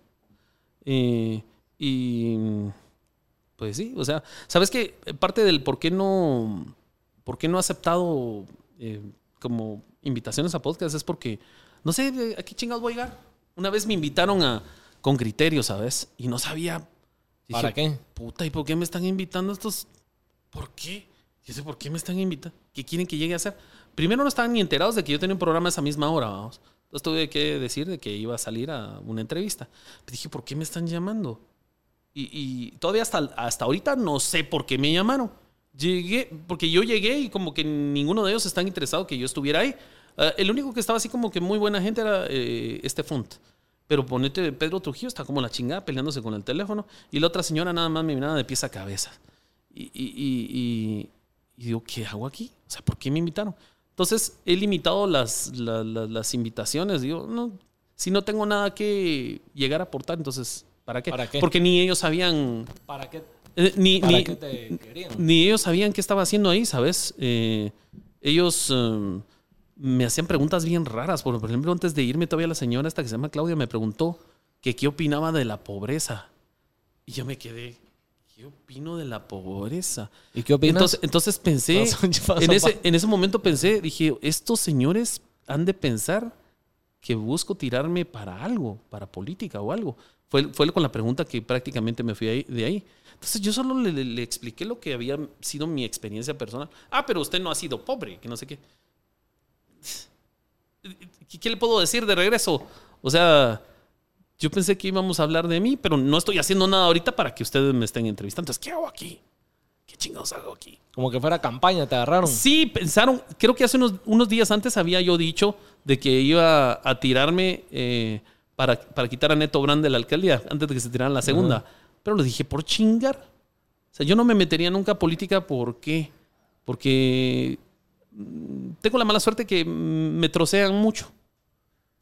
Eh, y pues sí, o sea, ¿sabes qué? Parte del por qué no, por qué no he aceptado eh, como invitaciones a podcast es porque, no sé, ¿a qué chingados voy a llegar? Una vez me invitaron a, con criterio, ¿sabes? Y no sabía. ¿Para qué? Puta, ¿y por qué me están invitando estos? ¿Por qué? Yo sé por qué me están invitando. ¿Qué quieren que llegue a hacer? Primero no estaban ni enterados de que yo tenía un programa a esa misma hora, vamos. Entonces tuve que decir de que iba a salir a una entrevista. Pero dije, ¿por qué me están llamando? Y, y todavía hasta, hasta ahorita no sé por qué me llamaron. Llegué, porque yo llegué y como que ninguno de ellos están interesado que yo estuviera ahí. Ah, el único que estaba así como que muy buena gente era eh, este Font. Pero ponete, Pedro Trujillo está como la chingada peleándose con el teléfono. Y la otra señora nada más me miraba de pies a cabeza. Y, y- y- y- digo, ¿qué hago aquí? O sea, ¿por qué me invitaron? Entonces he limitado las, la- la- las invitaciones. Digo, no, si no tengo nada que llegar a aportar, entonces, ¿para qué? ¿Para qué? Porque ni ellos sabían, ¿Para qué, eh, ni, para ni- qué te querían? ni ellos sabían qué estaba haciendo ahí, ¿sabes? Eh, ellos eh, me hacían preguntas bien raras. Por, por ejemplo, antes de irme, todavía la señora esta que se llama Claudia me preguntó que qué opinaba de la pobreza. Y yo me quedé, ¿qué opino de la pobreza? ¿Y qué opinas? Entonces, entonces pensé, en ese, en ese momento pensé, dije, estos señores han de pensar que busco tirarme para algo, para política o algo. Fue, fue con la pregunta que prácticamente me fui de ahí. Entonces yo solo le, expliqué lo que había sido mi experiencia personal. Ah, pero usted no ha sido pobre, que no sé qué. ¿Qué, le puedo decir de regreso? O sea, yo pensé que íbamos a hablar de mí, pero no estoy haciendo nada ahorita para que ustedes me estén entrevistando. Entonces, ¿qué hago aquí? ¿Qué chingados hago aquí? Como que fuera campaña, te agarraron. Sí, pensaron, creo que hace unos, unos días antes había yo dicho de que iba a tirarme eh, para, para quitar a Neto Brand de la alcaldía antes de que se tiraran la segunda. Pero lo dije por chingar. O sea, yo no me metería nunca a política. ¿Por qué? Porque mm, tengo la mala suerte que me trocean mucho.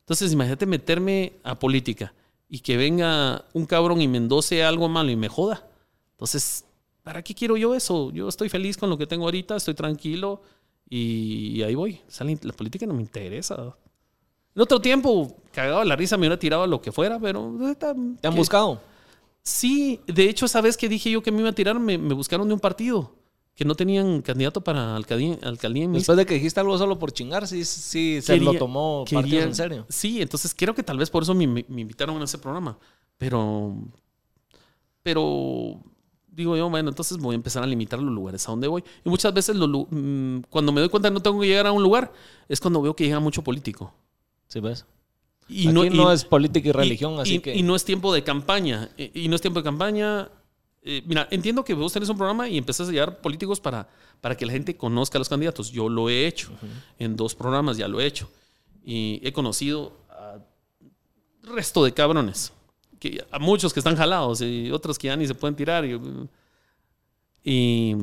Entonces, imagínate meterme a política y que venga un cabrón y me algo malo y me joda. Entonces, ¿para qué quiero yo eso? Yo estoy feliz con lo que tengo ahorita, estoy tranquilo y ahí voy. O sea, la política no me interesa. En otro tiempo, cagado la risa, me hubiera tirado a lo que fuera, pero. ¿Te han buscado? Sí, de hecho, esa vez que dije yo que me iba a tirar, me, buscaron de un partido que no tenían candidato para alcaldía, alcaldía en Después de que dijiste algo solo por chingar, sí, sí quería, se lo tomó partido en serio. Sí, entonces creo que tal vez por eso me, invitaron a ese programa. Pero, pero digo yo, bueno, entonces voy a empezar a limitar los lugares a donde voy. Y muchas veces mm, cuando me doy cuenta que no tengo que llegar a un lugar, es cuando veo que llega mucho político. Sí, ves. Aquí no, es política y religión, así que. Y no es tiempo de campaña. Eh, y, no es tiempo de campaña. Eh, mira, entiendo que vos tenés un programa y empezás a llevar políticos para, para que la gente conozca a los candidatos. Yo lo he hecho. En dos programas ya lo he hecho. Y he conocido a resto de cabrones. Que, a muchos que están jalados y otros que ya ni se pueden tirar. y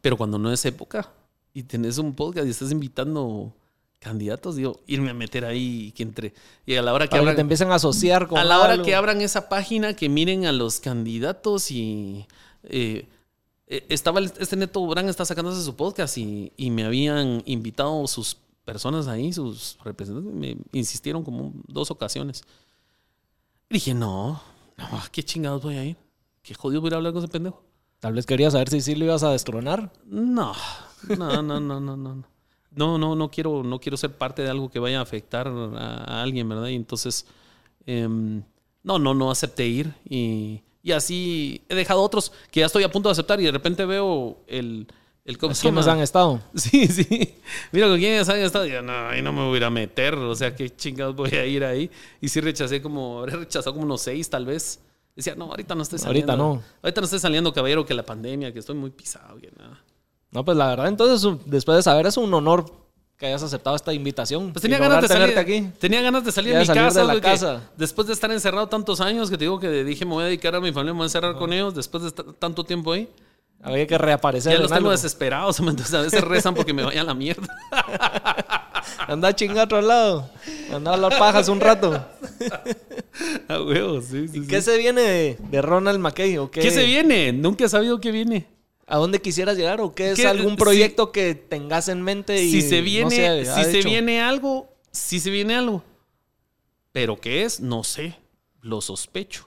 pero cuando no es época y tenés un podcast y estás invitando candidatos, digo, irme a meter ahí y que entre. Y a la hora que Para abran. Te empiezan a asociar con. A la hora que abran esa página, que miren a los candidatos y. Eh, eh, estaba este Neto Durán está sacándose su podcast y, y, me habían invitado sus personas ahí, sus representantes, me insistieron como dos ocasiones. Dije, no, no, qué chingados voy a ir. Qué jodido voy a hablar con ese pendejo. Tal vez quería saber si sí lo ibas a destronar. No, no, no, no, no. no no, no, no quiero, no quiero ser parte de algo que vaya a afectar a, alguien, ¿verdad? Y entonces, eh, no, no, no acepté ir y, y, así he dejado otros que ya estoy a punto de aceptar y de repente veo el... El ¿Quiénes han estado? Sí, sí. Mira, con quiénes han estado. Y no, ahí no me voy a ir a meter. O sea, qué chingados voy a ir ahí. Y sí rechacé como, habré rechazado como unos seis tal vez. Decía, no, ahorita no estoy saliendo. Ahorita no. Ahorita no estoy saliendo, caballero, que la pandemia, que estoy muy pisado. Que no, no, pues la verdad, entonces, después de saber, es un honor que hayas aceptado esta invitación. Pues tenía ganas de salir aquí. Tenía ganas de salir de mi casa, de la casa. Después de estar encerrado tantos años, que te digo que dije, me voy a dedicar a mi familia, me voy a encerrar con ellos, después de estar tanto tiempo ahí. Había que reaparecer. Ya los tengo desesperados, entonces a veces rezan porque me vaya a la mierda. Anda a chingar a otro lado. Anda a hablar pajas un rato. A huevo, sí, sí. ¿Qué se viene de, Ronald McKay? qué? qué? se viene? Nunca he sabido qué viene. ¿A dónde quisieras llegar o qué es algún proyecto que tengas en mente? Si se viene, si se viene algo, si se viene algo. Pero qué es, no sé. Lo sospecho.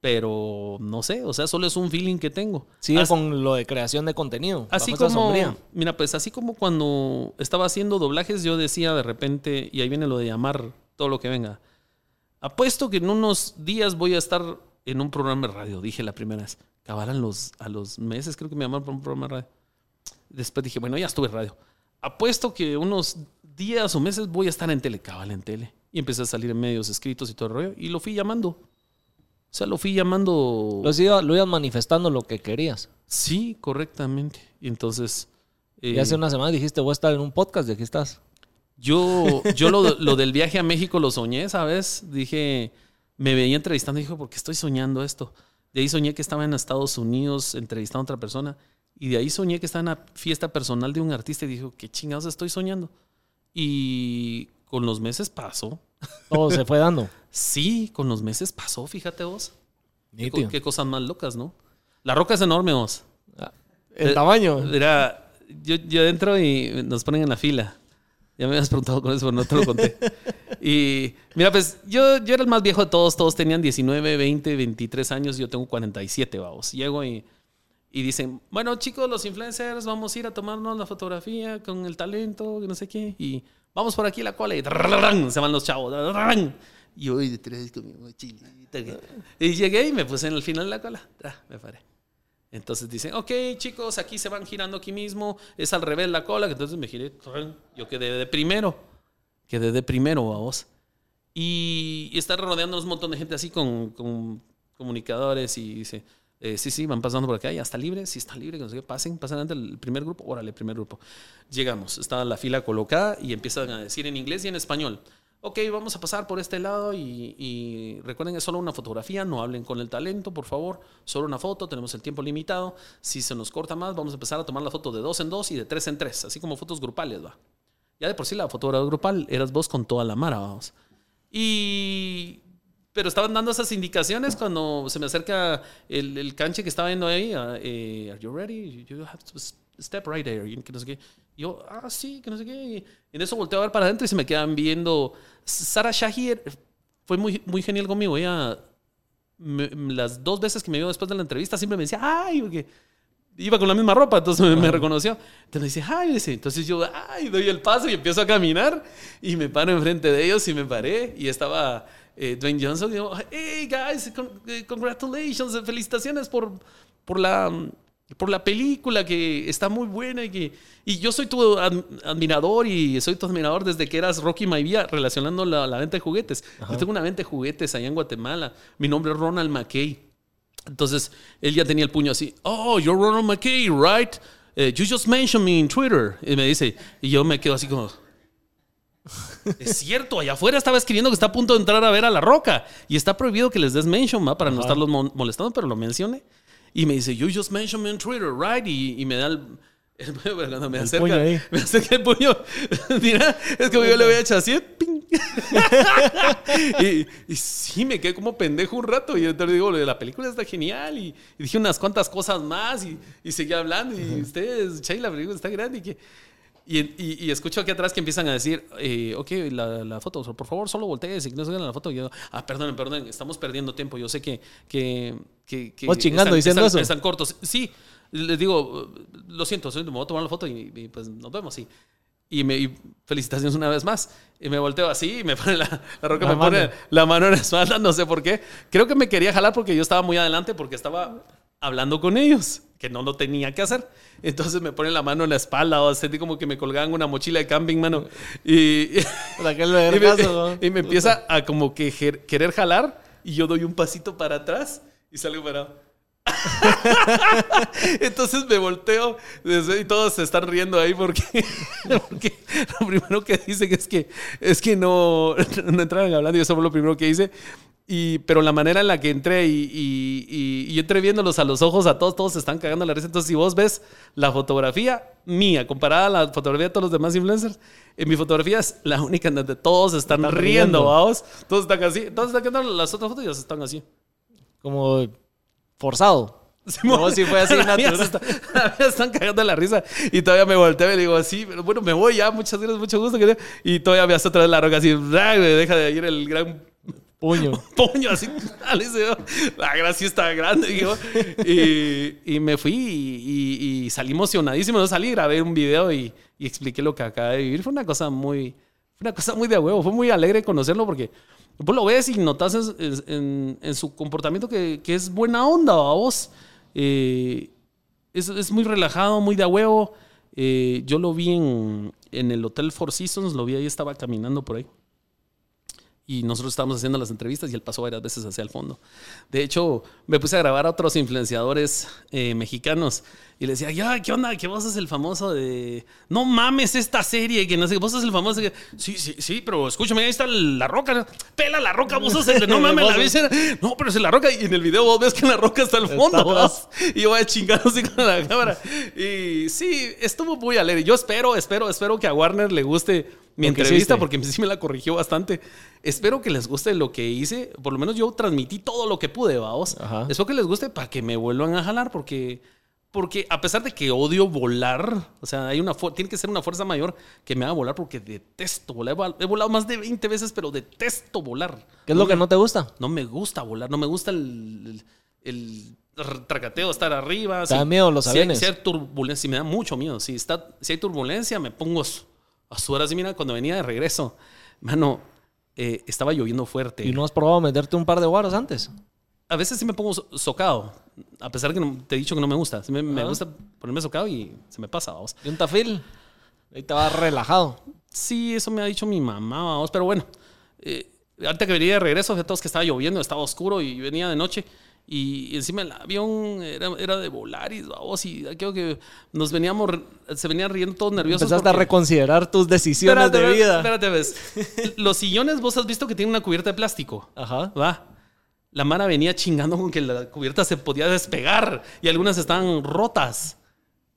Pero no sé, o sea, solo es un feeling que tengo. Sigue así, con lo de creación de contenido. Así como, mira, pues así como cuando estaba haciendo doblajes, yo decía de repente, y ahí viene lo de llamar todo lo que venga. Apuesto que en unos días voy a estar en un programa de radio, dije la primera vez. Cabal, a los, a los meses creo que me llamaron para un programa de radio. Después dije, bueno, ya estuve en radio. Apuesto que unos días o meses voy a estar en tele. Cabal, en tele. Y empecé a salir en medios escritos y todo el rollo. Y lo fui llamando. O sea, lo fui llamando. Los iba, lo ibas manifestando lo que querías. Sí, correctamente. Y entonces. Y eh, hace una semana dijiste, voy a estar en un podcast y aquí estás. Yo, yo lo, lo, del viaje a México lo soñé, ¿sabes? Dije, me veía entrevistando y dije, ¿por qué estoy soñando esto? De ahí soñé que estaba en Estados Unidos entrevistando a otra persona. Y de ahí soñé que estaba en la fiesta personal de un artista y dijo, oh, ¿qué chingados estoy soñando? Y con los meses pasó. Todo se fue dando. sí, con los meses pasó, fíjate vos. Qué, cosas más locas, ¿no? La roca es enorme, vos. Ah, el tamaño. Yo, yo entro y nos ponen en la fila. Ya me habías preguntado con eso, pero no te lo conté. y mira, pues yo, yo era el más viejo de todos. Todos tenían 19, 20, 23 años. Yo tengo 47, vamos. Llego y, y dicen, bueno, chicos, los influencers, vamos a ir a tomarnos la fotografía con el talento, que no sé qué. Y vamos por aquí la cola. Y se van los chavos. Y voy detrás con mi mochilita. Y llegué y me puse en el final de la cola. Me paré. Entonces dicen, ok, chicos, aquí se van girando aquí mismo, es al revés la cola, entonces me giré, yo quedé de primero, quedé de primero, vos. Y, y está rodeándonos un montón de gente así con, con comunicadores y dice, eh, sí, sí, van pasando por acá, ya está libre, sí está libre, que no sé qué, pasen, pasen ante el primer grupo, órale, primer grupo. Llegamos, está la fila colocada y empiezan a decir en inglés y en español. Ok, vamos a pasar por este lado y, y recuerden es solo una fotografía, no hablen con el talento, por favor, solo una foto, tenemos el tiempo limitado. Si se nos corta más, vamos a empezar a tomar la foto de dos en dos y de tres en tres, así como fotos grupales, va. Ya de por sí la fotografía grupal eras vos con toda la mara, vamos. Y. Pero estaban dando esas indicaciones cuando se me acerca el, canche que estaba viendo ahí. ah, eh, Are you ready? You have to step right there. No sé qué. Yo, ah, sí, que no sé qué. Y en eso volteo a ver para adentro y se me quedan viendo. Sara Shahir fue muy, muy genial conmigo. Ella, me- las dos veces que me vio después de la entrevista, siempre me decía, ay, porque iba con la misma ropa, entonces me, me reconoció. Entonces me dice, ay, dice, entonces yo, ay, doy el paso y empiezo a caminar y me paro enfrente de ellos y me paré y estaba eh, Dwayne Johnson y digo, hey, guys, con- eh, congratulations, felicitaciones por, por la... Por la película que está muy buena y que. Y yo soy tu ad- admirador y soy tu admirador desde que eras Rocky Maivia relacionando la, la venta de juguetes. Yo tengo una venta de juguetes allá en Guatemala. Mi nombre es Ronald McKay. Entonces, él ya tenía el puño así. Oh, you're Ronald McKay, right? Eh, you just mentioned me in Twitter. Y me dice, y yo me quedo así como... Es cierto, allá afuera estaba escribiendo que está a punto de entrar a ver a La Roca. Y está prohibido que les des mention. Para no estarlos mo- molestando, pero lo mencioné. Y me dice, you just mentioned me in Twitter, right? Y, y me da el... el- cuando me El acerca, puño ahí. me acerca el puño. Mira, es como yo le había hecho así, ping. y, y sí, me quedé como pendejo un rato. Y entonces digo, la película está genial. Y, y dije unas cuantas cosas más. Y, y seguí hablando. Y ustedes, Chay, la película está grande. Y, que, y, y- y escucho aquí atrás que empiezan a decir, eh, ok, la, la foto, por favor, solo voltees y no se la foto. Y yo, ah, perdonen, perdonen, estamos perdiendo tiempo. Yo sé que. que, que, chingando diciendo están- eso. están cortos. Sí, les digo, lo siento, soy- me voy a tomar la foto y, y, pues nos vemos. Y, y, me, y felicitaciones una vez más. Y me volteo así y me pone la, la roca, La me pone la mano en la espalda, no sé por qué. Creo que me quería jalar porque yo estaba muy adelante porque estaba hablando con ellos, que no lo tenía que hacer. Entonces me pone la mano en la espalda o sentí como que me colgaban una mochila de camping, mano. Y, me, vergazo, ¿no? y me empieza a como que querer jalar y yo doy un pasito para atrás y salgo parado. Entonces me volteo y todos se están riendo ahí porque, porque lo primero que dicen es que, es que no, no entraron hablando y eso fue lo primero que hice. Y, pero la manera en la que entré y, y, y- entré viéndolos a los ojos a todos, todos se están cagando la risa. Entonces, si vos ves la fotografía mía comparada a la fotografía de todos los demás influencers, en mi fotografía es la única en donde todos están, Están riendo, riendo. Todos están así. Todos están las otras fotos y ya están así. Como forzado. Simón. No, sí fue así natural. está- están cagando la risa. Y todavía me volteo y le digo así, pero bueno, me voy ya, muchas gracias, mucho gusto. Y todavía me hace otra vez la roca así, me deja de ir el gran Puño. puño así. La gracia está grande. digo. Y, y me fui y, y- y salí emocionadísimo. No salí, grabé un video y, y expliqué lo que acaba de vivir. Fue una cosa muy, fue una cosa muy de huevo. Fue muy alegre conocerlo porque vos lo ves y notas en, su comportamiento que, es buena onda, a vos. Eh, es, muy relajado, muy de a huevo. Eh, yo lo vi en, en el Hotel Four Seasons, lo vi ahí, estaba caminando por ahí. Y nosotros estábamos haciendo las entrevistas y él pasó varias veces hacia el fondo. De hecho, me puse a grabar a otros influenciadores eh, mexicanos y le decía, ya, ¿qué onda? Que vos sos el famoso de... No mames esta serie, que no sé, vos sos el famoso. Sí, sí, sí, pero escúchame, ahí está la roca. Pela la roca, vos sos el de... No mames, la vez No, pero es la roca y en el video vos ves que la roca está al fondo. Y yo voy a chingar así con la cámara. Y sí, estuvo muy alegre. Yo espero, espero, espero que a Warner le guste mi entrevista hiciste. porque sí me la corrigió bastante. Espero que les guste lo que hice. Por lo menos yo transmití todo lo que pude, vamos. Espero que les guste para que me vuelvan a jalar porque... Porque a pesar de que odio volar, o sea, hay una tiene que ser una fuerza mayor que me haga volar porque detesto volar. He vol- He volado más de 20 veces, pero detesto volar. ¿Qué es lo que no te gusta? No me gusta volar, no me gusta el, el, el tracateo, estar arriba. ¿Te da miedo los si hay- aviones? Si hay turbulencia, me da mucho miedo. Si, está, si hay turbulencia, me pongo a- a sudar así. Mira, cuando venía de regreso, mano, eh, estaba lloviendo fuerte. ¿Y no has probado meterte un par de guaros antes? A veces sí me pongo so- socado, a pesar que no- te he dicho que no me gusta. Sí me, gusta ponerme socado y se me pasa, vamos. Y un tafil. Ahí te vas relajado. Sí, eso me ha dicho mi mamá, vamos, pero bueno. eh, Ahorita que venía de regreso, de todos que estaba lloviendo, estaba oscuro y venía de noche. Y encima el avión era, era de Volaris, vamos, y aquello que nos veníamos, se venían riendo todos nerviosos. Empezaste a reconsiderar tus decisiones Espérate, de vida. Espérate, ves. Los sillones, vos has visto que tienen una cubierta de plástico. Ajá. Va. La Mara venía chingando con que la cubierta se podía despegar y algunas estaban rotas.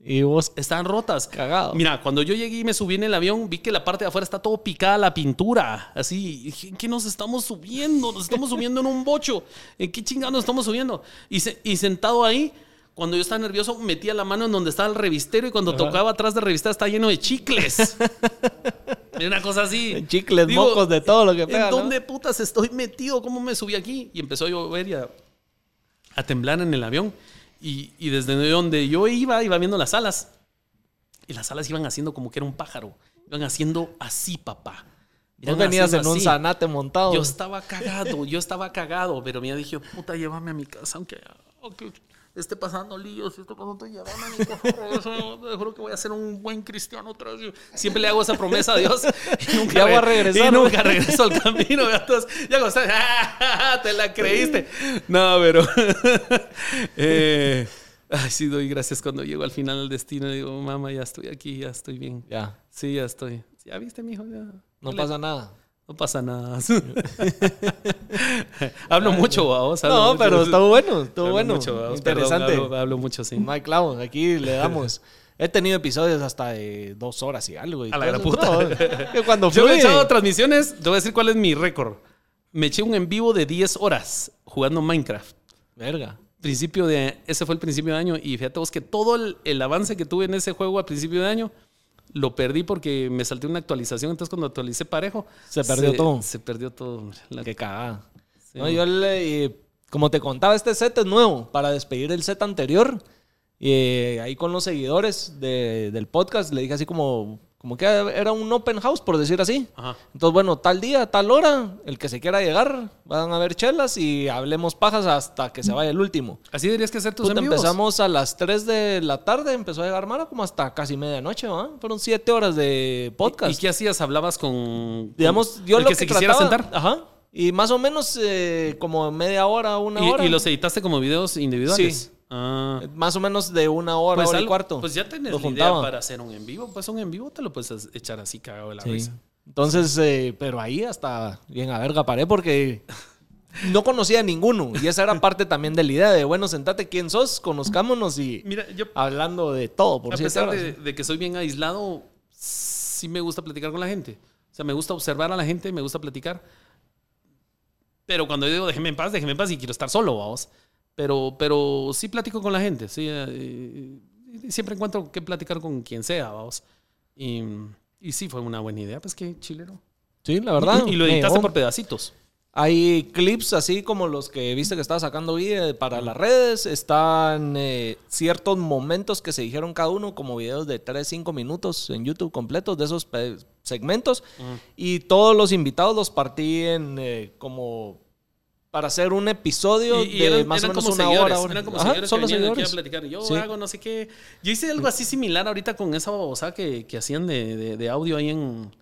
Y vos Estaban rotas. Cagado. Mira, cuando yo llegué y me subí en el avión, vi que la parte de afuera está todo picada la pintura. Así, ¿en qué nos estamos subiendo? Nos estamos subiendo en un bocho. ¿En qué chingados nos estamos subiendo? Y, se- y sentado ahí, cuando yo estaba nervioso, metía la mano en donde estaba el revistero y cuando Ajá. tocaba atrás del revistero estaba lleno de chicles. Una cosa así. Chicles, mocos, de todo lo que pega, ¿En ¿no? dónde putas estoy metido? ¿Cómo me subí aquí? Y empezó a llover y a, a temblar en el avión. Y, y desde donde yo iba, iba viendo las alas. Y las alas iban haciendo como que era un pájaro. Iban haciendo así, papá. Vos venías en un así. zanate montado. Yo estaba cagado, yo estaba cagado, pero me dije, puta, llévame a mi casa, aunque, aunque esté pasando líos, si esté pasando, llévame te juro que voy a ser un buen cristiano otra vez. Siempre le hago esa promesa a Dios y nunca, Ya voy a re- regresar, y ¿no? nunca regreso al camino. Entonces, ya estás, "Ah, te la creíste. No, pero... eh, ay, sí, doy gracias cuando llego al final del destino. Digo, mamá, ya estoy aquí, ya estoy bien. Ya, Sí, ya estoy. Ya viste, mijo, ya. no Le- pasa nada. No pasa nada. hablo mucho, vamos. No, pero estuvo bueno, estuvo bueno. Mucho, Interesante. perdón, hablo, hablo mucho, sí. Hay clavo, aquí le damos. He tenido episodios hasta de dos horas y algo. y A la eso. puta. No, cuando Yo me he fluye. echado transmisiones, te voy a decir cuál es mi récord. Me eché un en vivo de 10 horas jugando Minecraft. Verga. Principio de, ese fue el principio de año y fíjate vos que todo el, el avance que tuve en ese juego al principio de año lo perdí porque me salté una actualización. Entonces cuando actualicé parejo, Se perdió todo. Se perdió todo. La- Qué cagada. Sí. No, yo le- y como te contaba, este set es nuevo para despedir el set anterior. Y eh, ahí con los seguidores de- del podcast le dije así como, como que era un open house, por decir así. Ajá. Entonces, bueno, tal día, tal hora, el que se quiera llegar, van a haber chelas y hablemos pajas hasta que se vaya el último. Así deberías que hacer tus Puta, en empezamos a las 3 de la tarde, empezó a llegar Mara como hasta casi medianoche, ¿va? Fueron 7 horas de podcast. ¿Y qué hacías? ¿Hablabas con. Digamos, yo el lo que, se quisiera sentar? Ajá. Y más o menos eh, como media hora, una ¿Y, hora. y los editaste como videos individuales? Sí. Ah. Más o menos de una hora, Pues, hora y algo- cuarto. pues ya tenés la idea para hacer un en vivo. Pues un en vivo te lo puedes echar así cagado de la Sí. risa. Entonces, eh, pero ahí hasta bien a verga paré porque no conocía a ninguno. Y esa era parte también de la idea de, bueno, sentate quién sos, conozcámonos y Mira, yo hablando de todo por a pesar de, de que soy bien aislado, sí me gusta platicar con la gente. O sea, me gusta observar a la gente, me gusta platicar. Pero cuando yo digo déjeme en paz, déjeme en paz y quiero estar solo, vamos. Pero, pero sí platico con la gente, sí. eh, y siempre encuentro que platicar con quien sea, vamos. Y, y sí, fue una buena idea, pues qué chilero. Sí, la verdad. Y lo editaste por pedacitos. Hay clips así como los que viste que estaba sacando video para las redes. Están eh, ciertos momentos que se dijeron cada uno, como videos de 3, 5 minutos en YouTube completos de esos pe- segmentos. Y todos los invitados los partí en eh, como para hacer un episodio Y, y de eran, más eran o menos como una seguidores, hora. hora. eran como Ajá, seguidores son que venían aquí a platicar. Yo Sí. hago no sé qué. Yo hice algo así similar ahorita con esa babosada que, que hacían de, de- de audio ahí en,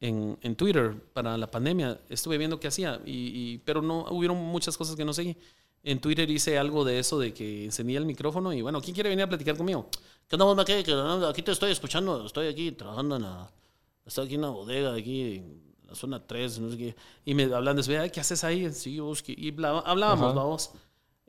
en, en Twitter para la pandemia. Estuve viendo qué hacía, y, y- pero no hubieron muchas cosas que no seguí. En Twitter hice algo de eso, de que encendía el micrófono y bueno, ¿quién quiere venir a platicar conmigo? ¿Qué onda? Que Aquí te estoy escuchando, estoy aquí trabajando en la... Estoy aquí en la bodega, aquí la zona 3, no sé qué. Y me hablan de eso, "Ay, ¿qué haces ahí? Sí, vos, que-". y bla- hablábamos, vamos.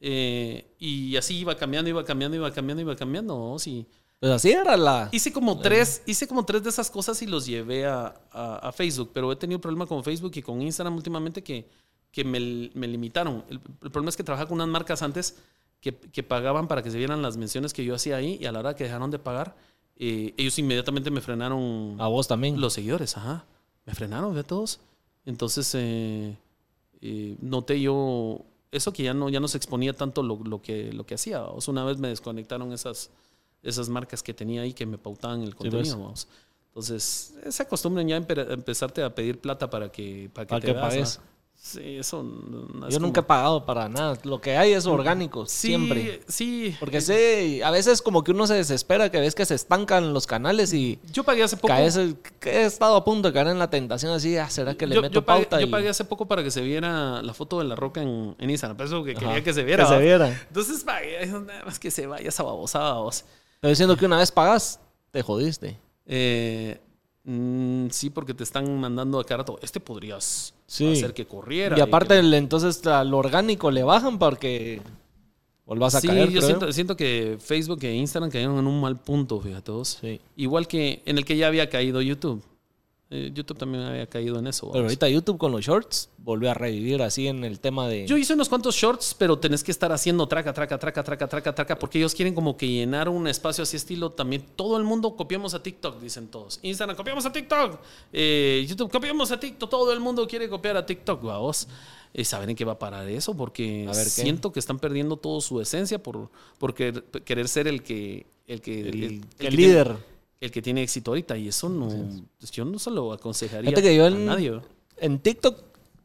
Eh, y así iba cambiando, iba cambiando, iba cambiando, iba cambiando, vamos. Y Pues así era la. hice como tres, hice como tres de esas cosas y los llevé a, a- a Facebook, pero he tenido problema con Facebook y con Instagram últimamente que, que me, me limitaron. El, el problema es que trabajaba con unas marcas antes que, que pagaban para que se vieran las menciones que yo hacía ahí y a la hora que dejaron de pagar, eh, ellos inmediatamente me frenaron A vos también. los seguidores, ajá. Me frenaron de todos. Entonces, eh, eh, noté yo eso que ya no, ya no se exponía tanto lo, lo que, lo que hacía. O sea, una vez me desconectaron esas, esas marcas que tenía ahí que me pautaban el contenido. Entonces, se acostumbran ya a empe- a empezarte a pedir plata para que, para que Para te que veas, pagues. Sí, eso no es Yo nunca he pagado para nada. Lo que hay es orgánico, Sí, siempre. Sí. Porque sé, a veces como que uno se desespera, que ves que se estancan los canales y Yo pagué hace poco. caes, que he estado a punto de caer en la tentación así, ah, ¿será que le yo, meto yo pagué, pauta? yo y- pagué hace poco para que se viera la foto de la roca en, en Instagram. Por eso que Ajá, quería que se viera. Que se viera. Entonces pagué. Nada más que se vaya esa babosada. vos. Pero diciendo que una vez pagas, te jodiste. Eh, mm, sí, porque te están mandando a cada rato. Este podrías Sí. hacer que corriera. Y aparte, que- el- entonces al orgánico le bajan porque volvás a sí, caer. yo creo. siento, siento que Facebook e Instagram cayeron en un mal punto, fíjate vos. Sí. Igual que en el que ya había caído YouTube. Eh, YouTube también había caído en eso. Pero ahorita YouTube con los shorts volvió a revivir así en el tema de. Yo hice unos cuantos shorts, pero tenés que estar haciendo traca, traca, traca, traca, traca, traca, porque ellos quieren como que llenar un espacio así estilo también. Todo el mundo copiamos a TikTok, dicen todos. Instagram, copiamos a TikTok. Eh, YouTube, copiamos a TikTok. Todo el mundo quiere copiar a TikTok, vamos. Eh, ¿Saben en qué va a parar eso? Porque A ver, ¿qué? siento que están perdiendo toda su esencia por, por querer, querer ser el que... El, que, el, el- el el que líder. El que tiene éxito ahorita. Y eso no... pues, Yo no se lo aconsejaría Fíjate que yo a en- nadie. En TikTok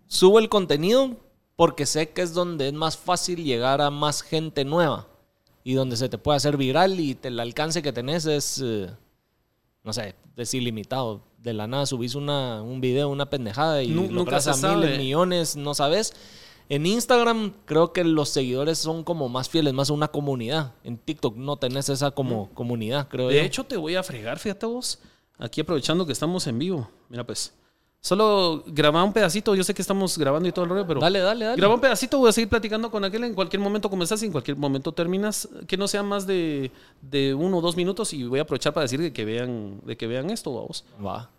subo el contenido porque sé que es donde es más fácil llegar a más gente nueva y donde se te puede hacer viral y te- el alcance que tenés es, eh, no sé, es ilimitado. De la nada subís una, un video, una pendejada y Nu- nunca logras se a miles, millones, no sabes. En Instagram creo que los seguidores son como más fieles, más una comunidad. En TikTok no tenés esa como comunidad, creo De yo. hecho, te voy a fregar, fíjate vos. Aquí aprovechando que estamos en vivo. Mira, pues. Solo graba un pedacito. Yo sé que estamos grabando y todo el rollo, pero. dale, dale, dale. Graba un pedacito, voy a seguir platicando con aquel. En cualquier momento comenzás y en cualquier momento terminas. Que no sea más de, de uno o dos minutos. Y voy a aprovechar para decir de que vean, de que vean esto, vamos. Va.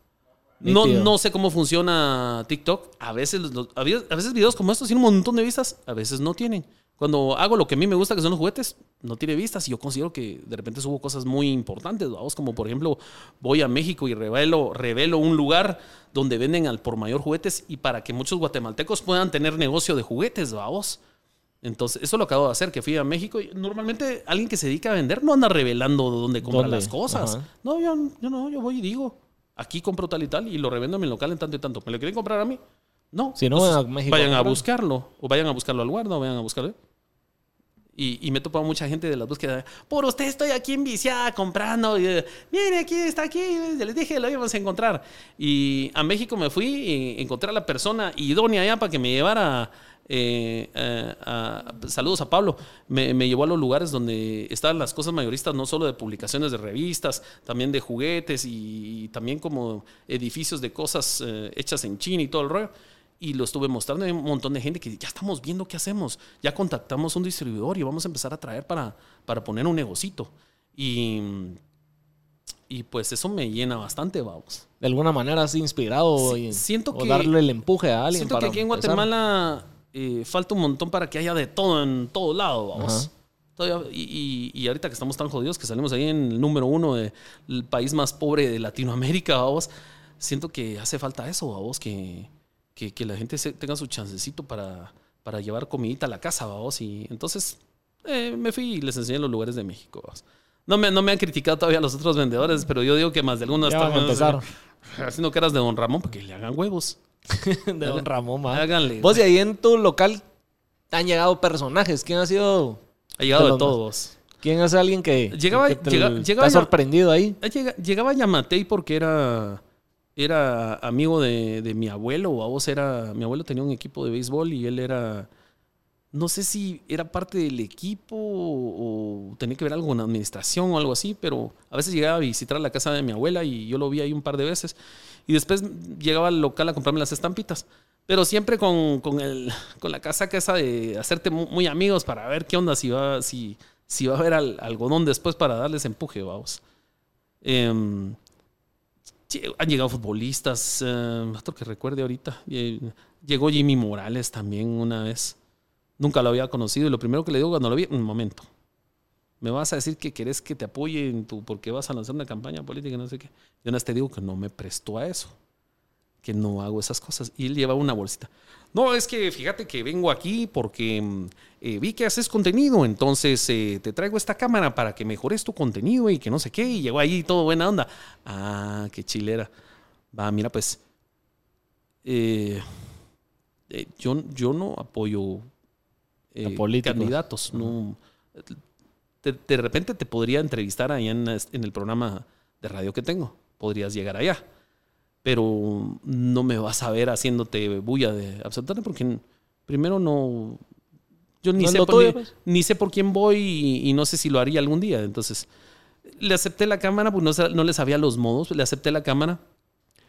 No, no sé cómo funciona TikTok. A veces, los- a veces a veces videos como estos tienen un montón de vistas, a veces no tienen. Cuando hago lo que a mí me gusta, que son los juguetes, no tiene vistas. Y yo considero que de repente subo cosas muy importantes. Vamos, como por ejemplo, voy a México y revelo, revelo un lugar donde venden al por mayor juguetes y para que muchos guatemaltecos puedan tener negocio de juguetes, vamos. Entonces, eso lo acabo de hacer, que fui a México. y Normalmente alguien que se dedica a vender no anda revelando dónde compra ¿Dónde? las cosas. Ajá. No, yo, yo no, yo voy y digo, aquí compro tal y tal y lo revendo en mi local en tanto y tanto. ¿Me lo quieren comprar a mí? No. Si no, Entonces, a México vayan a buscarlo. O vayan a buscarlo al guarda o vayan a buscarlo. Y, y me he topado mucha gente de las búsquedas. Por usted estoy aquí enviciada comprando. Y, Mire, aquí está aquí. ya Les dije, lo íbamos a encontrar. Y a México me fui y encontré a la persona idónea allá para que me llevara. Eh, eh, a- saludos a Pablo. Me, me llevó a los lugares donde estaban las cosas mayoristas, no solo de publicaciones de revistas, también de juguetes y, también como edificios de cosas eh, hechas en China y todo el rollo y lo estuve mostrando. Hay un montón de gente que ya estamos viendo qué hacemos. Ya contactamos un distribuidor y vamos a empezar a traer para, para poner un negocito. Y, y pues eso me llena bastante, vamos. de alguna manera has inspirado Sí, y- siento o que- darle el empuje a alguien Siento que aquí en. Guatemala eh, falta un montón para que haya de todo en todo lado, vamos. Ajá. Todavía- y, y- y ahorita que estamos tan jodidos, que salimos ahí en el número uno del país más pobre de Latinoamérica, vamos, siento que hace falta eso, vamos, que, que, que la gente se- tenga su chancecito para, para llevar comidita a la casa, vamos. Y entonces eh, me fui y les enseñé los lugares de México, vamos. No me, no me han criticado todavía los otros vendedores, pero yo digo que más de algunos están haciendo caras de Don Ramón porque le hagan huevos. de Don Ramón, ma. Háganle. Vos y ahí en tu local han llegado personajes. ¿Quién ha sido? Ha llegado de todos. ¿Quién es alguien que, Llegaba- que te, llega- llegaba ya- sorprendido ahí? Ah, llega- Llegaba Yamatei porque era, era amigo de, de mi abuelo. O a vos era. Mi abuelo tenía un equipo de béisbol y él era. No sé si era parte del equipo o, o tenía que ver algo con administración o algo así, pero a veces llegaba a visitar la casa de mi abuela y yo lo vi ahí un par de veces. Y después llegaba al local a comprarme las estampitas. Pero siempre con, con, el, con la casaca esa de hacerte mu- muy, amigos para ver qué onda, si va, si, si va a haber al- algodón después para darles empuje, vamos. Em, han llegado futbolistas, eh, otro que recuerde ahorita. eh, Llegó Jimmy Morales también una vez. Nunca lo había conocido y lo primero que le digo cuando lo vi, un momento. Me vas a decir que querés que te apoye en tu, porque vas a lanzar una campaña política y no sé qué. Yo nada te digo que no me prestó a eso. Que no hago esas cosas. Y él lleva una bolsita. No, es que fíjate que vengo aquí porque mm, eh, vi que haces contenido, entonces eh, te traigo esta cámara para que mejores tu contenido y que no sé qué. Y llegó ahí todo buena onda. Ah, qué chilera. Va, mira, pues. eh, eh, yo, yo no apoyo candidatos. No, de, de repente te podría entrevistar allá en, en el programa de radio que tengo. Podrías llegar allá. Pero no me vas a ver haciéndote bulla de absolutamente porque primero no... Yo ni, No sé por, ni- pues. ni sé por quién voy y, y no sé si lo haría algún día. Entonces, le acepté la cámara, pues no, no le sabía los modos. Le acepté la cámara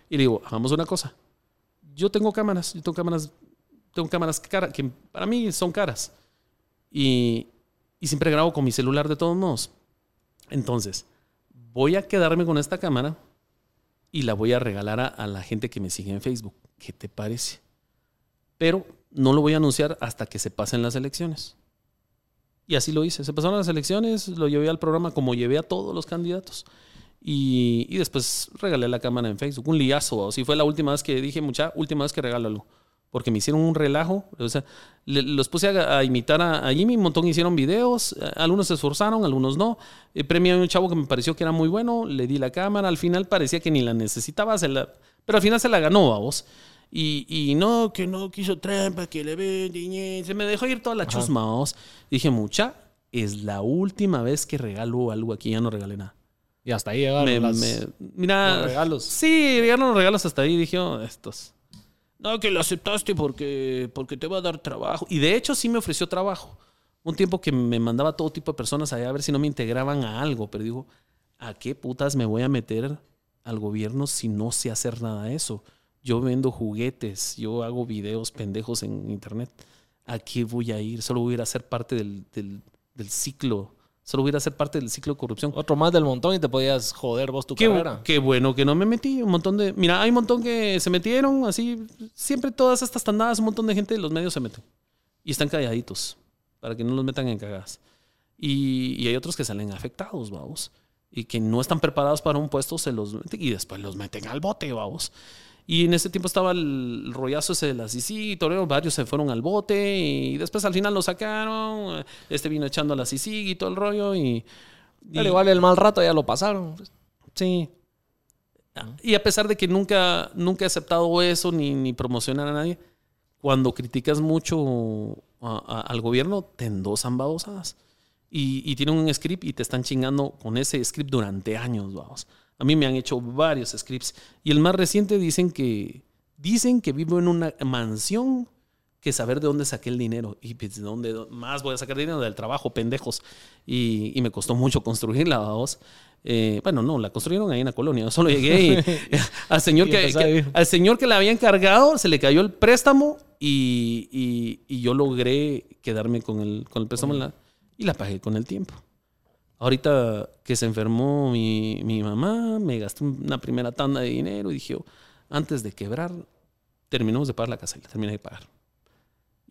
y le digo, hagamos una cosa. Yo tengo cámaras, yo tengo cámaras, tengo cámaras cara, que para mí son caras. Y, y siempre grabo con mi celular de todos modos. Entonces, voy a quedarme con esta cámara y la voy a regalar a, la gente que me sigue en Facebook. ¿Qué te parece? Pero no lo voy a anunciar hasta que se pasen las elecciones. Y así lo hice. Se pasaron las elecciones, lo llevé al programa como llevé a todos los candidatos. Y, y después regalé la cámara en Facebook. Un liazo. Así fue la última vez que dije, mucha, última vez que regalo algo. Porque me hicieron un relajo. O sea, le- los puse a, a imitar a, a Jimmy. Un montón hicieron videos. Algunos se esforzaron, algunos no. Eh, premié a un chavo que me pareció que era muy bueno. Le di la cámara. Al final parecía que ni la necesitaba. se la- pero al final se la ganó a vos. Y, y no, que no quiso trampa, que le niñe. Se me dejó ir toda la chusma, vos. Dije, mucha, es la última vez que regalo algo aquí. Ya no regalé nada. Y hasta ahí llegaron Me- las- me- mira, los regalos. Sí, llegaron los regalos hasta ahí. Dije, oh, estos. No, que lo aceptaste porque, porque te va a dar trabajo. Y de hecho sí me ofreció trabajo. Un tiempo que me mandaba todo tipo de personas a ver si no me integraban a algo. Pero digo, ¿a qué putas me voy a meter al gobierno si no sé hacer nada de eso? Yo vendo juguetes, yo hago videos pendejos en internet. ¿A qué voy a ir? Solo voy a ir a ser parte del- del ciclo. Solo voy a ir a ser parte del ciclo de corrupción. Otro más del montón y te podías joder vos tu Qué, carrera. qué bueno que no me metí. Un montón de. Mira, hay un montón que se metieron, así. Siempre todas estas tandadas, un montón de gente de los medios se meten. Y están calladitos. Para que no los metan en cagadas. Y, y hay otros que salen afectados, vamos. Y que no están preparados para un puesto, se los meten y después los meten al bote, vamos. Y en ese tiempo estaba el rollazo ese de la CICI, Torero, varios se fueron al bote y después al final lo sacaron. Este vino echando a la CICI y todo el rollo. Y, y- Pero igual el mal rato ya lo pasaron. Sí. Y a pesar de que nunca, nunca he aceptado eso ni, ni promocionar a nadie, cuando criticas mucho a- a- al gobierno, te endosan babosadas. Y, y tienen un script y te están chingando con ese script durante años, vamos. A mí me han hecho varios scripts. Y el más reciente dicen que, dicen que vivo en una mansión que saber de dónde saqué el dinero. Y pues, de dónde más voy a sacar dinero del trabajo, pendejos. Y, y me costó mucho construirla, vamos. Eh, bueno, no, la construyeron ahí en la colonia. Yo solo llegué y al señor que, al señor que le había encargado se le cayó el préstamo y, y- yo logré quedarme con el, con el préstamo la- y la pagué con el tiempo. Ahorita que se enfermó mi, mi mamá, me gasté una primera tanda de dinero y dije, antes de quebrar, terminamos de pagar la casa y la terminé de pagar.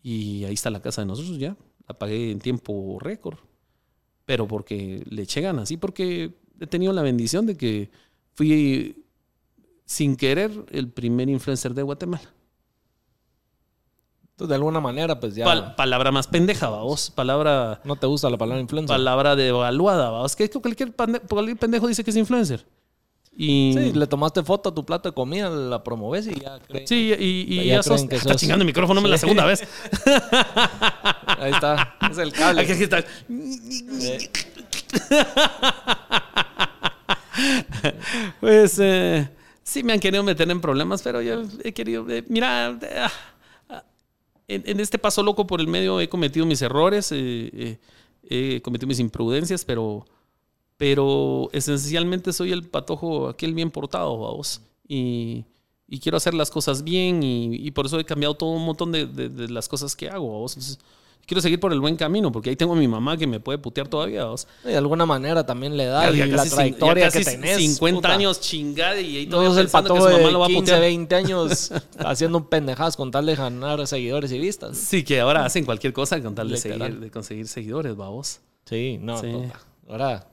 Y ahí está la casa de nosotros ya. La pagué en tiempo récord. Pero porque le eché ganas. Y porque he tenido la bendición de que fui, sin querer, el primer influencer de Guatemala. Entonces, de alguna manera, pues ya Pal- palabra más pendeja, vos. Palabra, no te gusta la palabra influencer. palabra devaluada, vos. Que cualquier, cualquier pendejo dice que es influencer. Y, Sí, le tomaste foto a tu plato de comida, la promoves y ya crees. Sí, y, y Ya ya, sos, creen está chingando el micrófono la segunda vez. Ahí está. Es el cable. Aquí está. Pues eh, sí me han querido meter en problemas, pero yo he querido. eh, mira, eh, en, en este paso loco por el medio he cometido mis errores, eh, eh, he cometido mis imprudencias, pero, pero esencialmente soy el patojo aquel bien portado, vamos. Y, y quiero hacer las cosas bien y, y por eso he cambiado todo un montón de, de- de las cosas que hago, vamos. Entonces, quiero seguir por el buen camino, porque ahí tengo a mi mamá que me puede putear todavía, vamos. De alguna manera también le da Ya y la trayectoria que tenés. 50 puta. años chingada y ahí No todavía sos el pensando que pato su mamá de lo va a 15, putear. 20 años haciendo pendejadas con tal de ganar seguidores y vistas. Sí, que ahora hacen cualquier cosa con tal de, seguir, de conseguir seguidores, vamos. Sí, no. Sí. Ahora,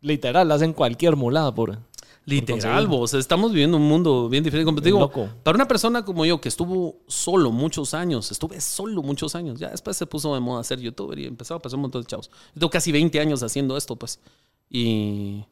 literal, hacen cualquier mulada por. Literal, vos. Estamos viviendo un mundo bien diferente. Como te digo, loco. para una persona como yo que estuvo solo muchos años, estuve solo muchos años, ya después se puso de moda ser youtuber y empezó a pasar un montón de chavos. Yo tengo casi 20 años haciendo esto, pues. Y,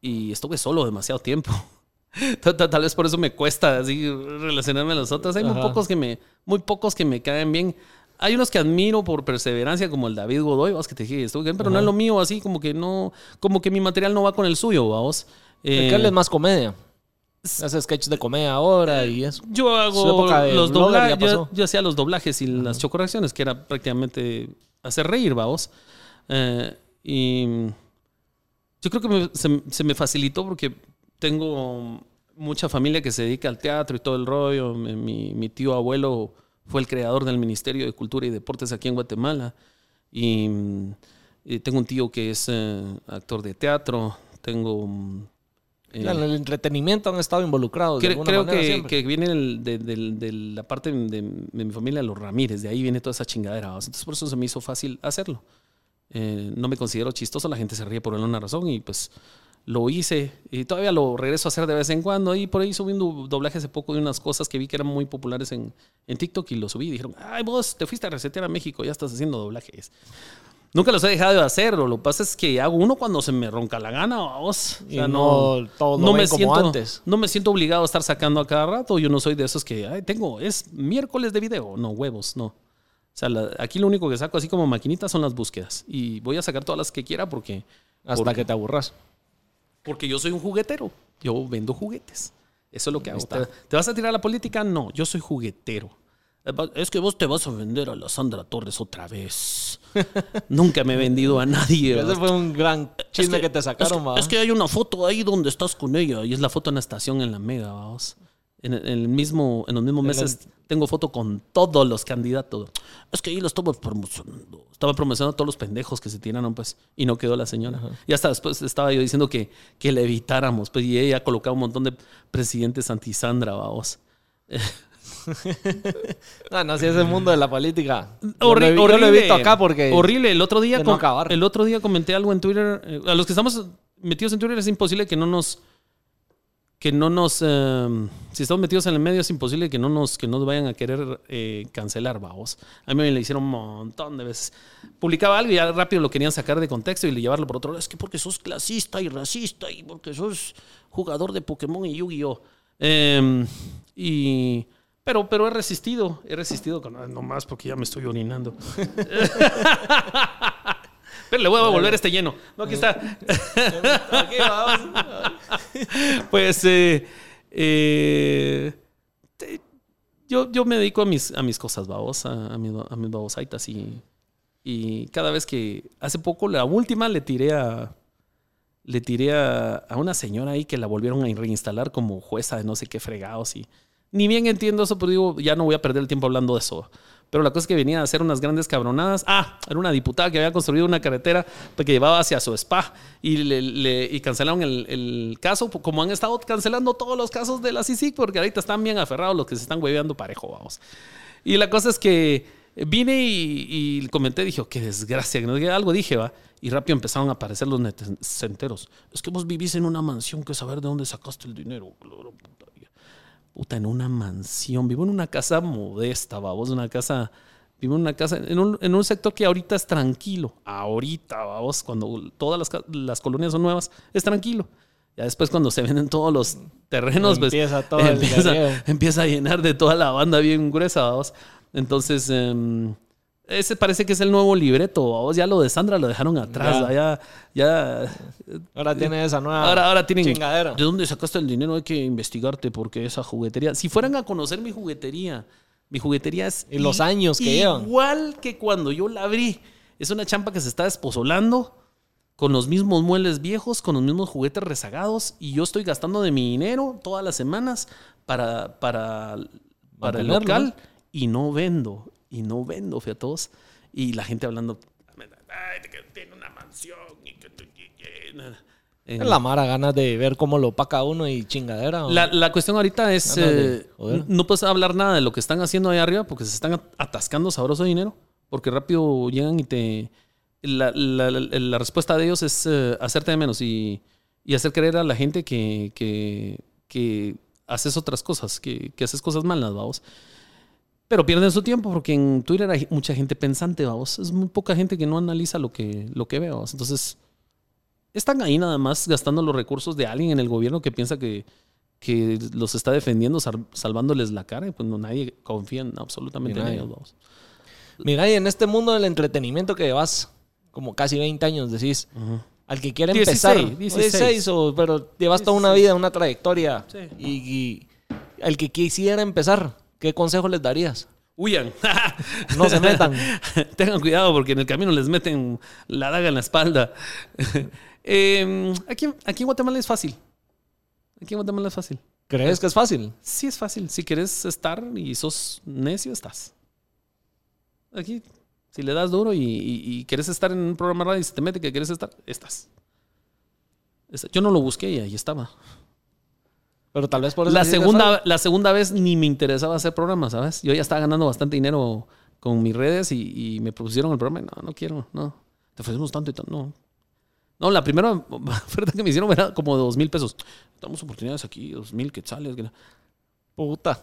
y estuve solo demasiado tiempo. Tal, tal- tal vez por eso me cuesta así relacionarme a los otros. Hay muy Ajá. pocos que me, muy pocos que me caen bien. Hay unos que admiro por perseverancia, como el David Godoy, vos que te dije, bien, pero no es lo mío, así como que no, como que mi material no va con el suyo, vamos. ¿De qué es más comedia? Hace sketches de comedia ahora y eso. Yo hago los doblajes, yo, hacía los doblajes y las chocorreacciones, que era prácticamente hacer reír, vamos. Eh, y yo creo que me- se, se me facilitó porque tengo mucha familia que se dedica al teatro y todo el rollo. Mi tío abuelo fue el creador del Ministerio de Cultura y Deportes aquí en Guatemala. Y, mm, y tengo un tío que es eh, actor de teatro. Tengo... mm, eh, en el entretenimiento han estado involucrados. Cre- creo que, viene de, la parte de, mi familia, los Ramírez, de ahí viene toda esa chingadera. Entonces por eso se me hizo fácil hacerlo. Eh, no me considero chistoso, la gente se ríe por alguna razón y pues lo hice y todavía lo regreso a hacer de vez en cuando y por ahí subí un doblaje hace poco de unas cosas que vi que eran muy populares en, en TikTok y lo subí y dijeron, ay vos te fuiste a resetear a México, ya estás haciendo doblajes. Nunca los he dejado de hacer, lo que pasa es que hago uno cuando se me ronca la gana, vos. O sea, no todos lo ven como siento, antes. no me siento obligado a estar sacando a cada rato. Yo no soy de esos que, ay, tengo, es miércoles de video. No, huevos, no. O sea, la- aquí lo único que saco así como maquinita son las búsquedas. Y voy a sacar todas las que quiera porque, Hasta que te aburras. Porque yo soy un juguetero. Yo vendo juguetes. Eso es lo que hago. ¿Te, te vas a tirar a la política? No, yo soy juguetero. Es que vos te vas a vender a la Sandra Torres otra vez. Nunca me he vendido a nadie. Ese fue un gran chisme Es que, te sacaron, es que, es que hay una foto ahí donde estás con ella y es la foto en la estación en la Mega, vamos. En, el- mismo, en los mismos meses tengo foto con todos los candidatos. Es que ahí lo estaba promocionando. Estaba promocionando a todos los pendejos que se tiraron, pues, y no quedó la señora. Y hasta después estaba yo diciendo que, que le evitáramos, pues, y ella ha colocado un montón de presidentes anti-Sandra, vamos. No, no, si es el mundo de la política. Yo Horri- lo he- yo lo he visto acá porque... horrible el otro día no acabar. el otro día comenté algo en Twitter eh, a los que estamos metidos en Twitter es imposible que no nos que no nos eh, si estamos metidos en el medio es imposible que no nos que nos vayan a querer eh, cancelar vamos a mí me le hicieron un montón de veces. Publicaba algo y ya rápido lo querían sacar de contexto y le llevarlo por otro lado. Es que porque sos clasista y racista y porque sos jugador de Pokémon y Yu-Gi-Oh Eh, y pero pero he resistido he resistido con no más porque ya me estoy orinando pero le voy a volver este lleno. No, aquí está. Aquí vamos. Pues eh, eh, te- yo, yo me dedico a mis, a mis cosas, babos, a, a mis, a mis babosaitas y, y cada vez que hace poco la última le tiré a le tiré a, a una señora ahí que la volvieron a reinstalar como jueza de no sé qué fregados y ni bien entiendo eso, pero digo, ya no voy a perder el tiempo hablando de eso. Pero la cosa es que venía a hacer unas grandes cabronadas. Ah, era una diputada que había construido una carretera que llevaba hacia su spa y, le, cancelaron el, caso, como han estado cancelando todos los casos de la CICIC, porque ahorita están bien aferrados los que se están hueveando parejo, vamos. Y la cosa es que vine y, y comenté, dije, "Oh, qué desgracia, que no algo, dije, va. Y rápido empezaron a aparecer los netecenteros. Es que vos vivís en una mansión que saber de dónde sacaste el dinero. Puta. En una mansión. Vivo en una casa modesta, vamos, una casa. Vivo en una casa, en un, en un sector que ahorita es tranquilo. Ahorita, vamos, cuando todas las, las colonias son nuevas, es tranquilo. Ya después cuando se venden todos los terrenos, pues Empieza todo el empieza, empieza a llenar de toda la banda bien gruesa, vamos. Entonces, em, ese parece que es el nuevo libreto, vamos. Ya lo de Sandra lo dejaron atrás, Ya. ya, ya, Ahora tiene esa nueva Ahora, ahora tienen. chingadera. ¿De dónde sacaste el dinero? Hay que investigarte porque esa juguetería. Si fueran a conocer mi juguetería, mi juguetería es. Y los años que llevan. Igual que cuando yo la abrí. Es una champa que se está despozolando con los mismos muebles viejos, con los mismos juguetes rezagados. Y yo estoy gastando de mi dinero todas las semanas para, para, para el local y no vendo. Y no vendo, fiatos. Y la gente hablando. "Ay, que tiene una mansión y que. Eh, La Mara ganas de ver cómo lo paca uno y chingadera. la, la cuestión ahorita es, de eh, no puedes hablar nada de lo que están haciendo ahí arriba porque se están at- atascando sabroso dinero, porque rápido llegan y te... La, la- la- la respuesta de ellos es eh, hacerte de menos y, y hacer creer a la gente que, que, que haces otras cosas, que, que haces cosas malas, vamos. Pero pierden su tiempo porque en Twitter hay mucha gente pensante, vamos. Es muy poca gente que no analiza lo que, lo que ve, vamos. Entonces, están ahí nada más gastando los recursos de alguien en el gobierno que piensa que, que los está defendiendo, sal- salvándoles la cara, y pues no, nadie confía en absolutamente en ellos. vamos. Mira, y en este mundo del entretenimiento que llevas como casi 20 años, decís, al que quiere 16, empezar, 16. 16, o, pero llevas toda una vida, una trayectoria, Sí. y, y al que quisiera empezar, ¿qué consejo les darías? Huyan. No se metan. Tengan cuidado porque en el camino les meten la daga en la espalda. Eh, aquí, aquí en Guatemala es fácil. Aquí en Guatemala es fácil. ¿Crees que es fácil? Sí es fácil. Si quieres estar y sos necio, estás. Aquí, si le das duro y, y- y quieres estar en un programa radio y se te mete que quieres estar, estás. Está- Yo no lo busqué y ahí estaba. Pero tal vez por eso La segunda, la segunda vez ni me interesaba hacer programas, ¿sabes? Yo ya estaba ganando bastante dinero con mis redes y, y me propusieron el programa. y No, no quiero, no. Te ofrecemos tanto y tanto. No. No, la primera oferta que me hicieron era como dos mil pesos. Damos oportunidades aquí, dos mil quetzales. que- Puta.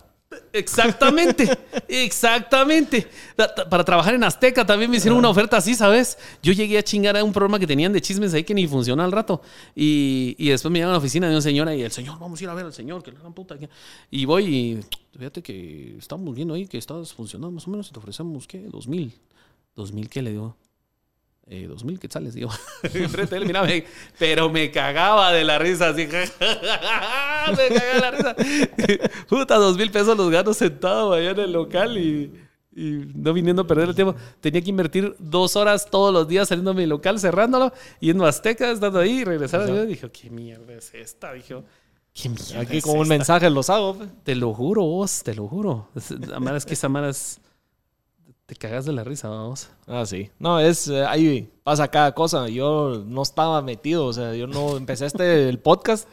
Exactamente, exactamente. Ta- ta- Para trabajar en Azteca también me hicieron una oferta así, ¿sabes? Yo llegué a chingar a un programa que tenían de chismes ahí que ni funciona al rato. Y, y después me llegan a la oficina de una señora y el señor, vamos a ir a ver al señor, que la gran puta. que-". Y voy y fíjate que estamos viendo ahí que estás funcionando más o menos y te ofrecemos, ¿qué? Dos mil. ¿Dos mil qué le digo? Eh, dos mil quetzales, digo. Enfrente de él, mira, me- pero me cagaba de la risa, así. me cagaba de la risa. Puta, dos mil pesos los gano sentado allá en el local y, y no viniendo a perder el tiempo. Tenía que invertir dos horas todos los días saliendo a mi local, cerrándolo, yendo a Azteca, estando ahí y regresar. Y dije, ¿qué mierda es esta? Dije, ¿qué mierda Aquí es con un mensaje los hago. pe. Te lo juro, vos, te lo juro. Es- es que esa Amara es... Te cagas de la risa, vamos. Ah, sí. No, es eh, ahí pasa cada cosa. Yo no estaba metido, o sea, yo no empecé este el podcast.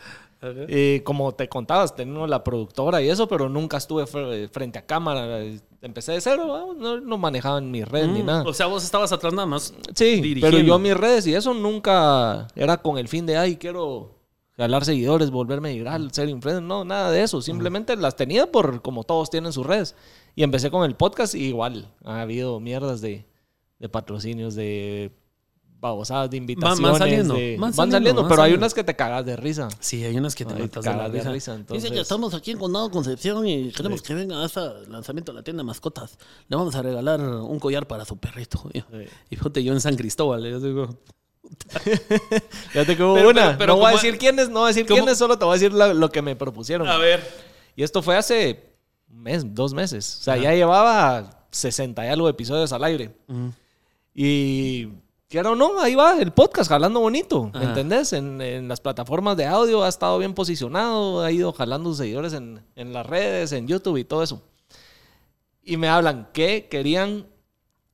Y como te contabas, tengo la productora y eso, pero nunca estuve fre- frente a cámara. Empecé de cero, ¿no? no, no manejaba en mis redes ni Mm, nada. O sea, vos estabas atrás nada más. Sí, dirigiendo. pero yo mis redes y eso nunca era con el fin de, ay, quiero jalar seguidores, volverme viral, ser influencer. No, nada de eso. Simplemente las tenía por como todos tienen sus redes. Y empecé con el podcast y igual ha habido mierdas de, de patrocinios, de babosadas, de invitaciones. saliendo, de- van saliendo, saliendo, van pero hay saliendo. unas que te cagas de risa. Sí, hay unas que te de la cagas de risa. risa. Entonces, Dice que estamos aquí en Condado Concepción y queremos que venga a este lanzamiento de la tienda de mascotas. Le vamos a regalar un collar para su perrito. Sí. Y fíjate, yo en San Cristóbal, yo digo, Fíjate que hubo Pero- una. pero- pero no voy a decir quiénes, no voy a decir quiénes, solo te voy a decir la- lo que me propusieron. a ver. Y esto fue hace un mes, dos meses. O sea, ya llevaba 60 y algo episodios al aire. Y quiero o no, ahí va el podcast jalando bonito. ¿Me Ajá. entendés? En, en las plataformas de audio ha estado bien posicionado, ha ido jalando seguidores en, en las redes, en YouTube y todo eso. Y me hablan que querían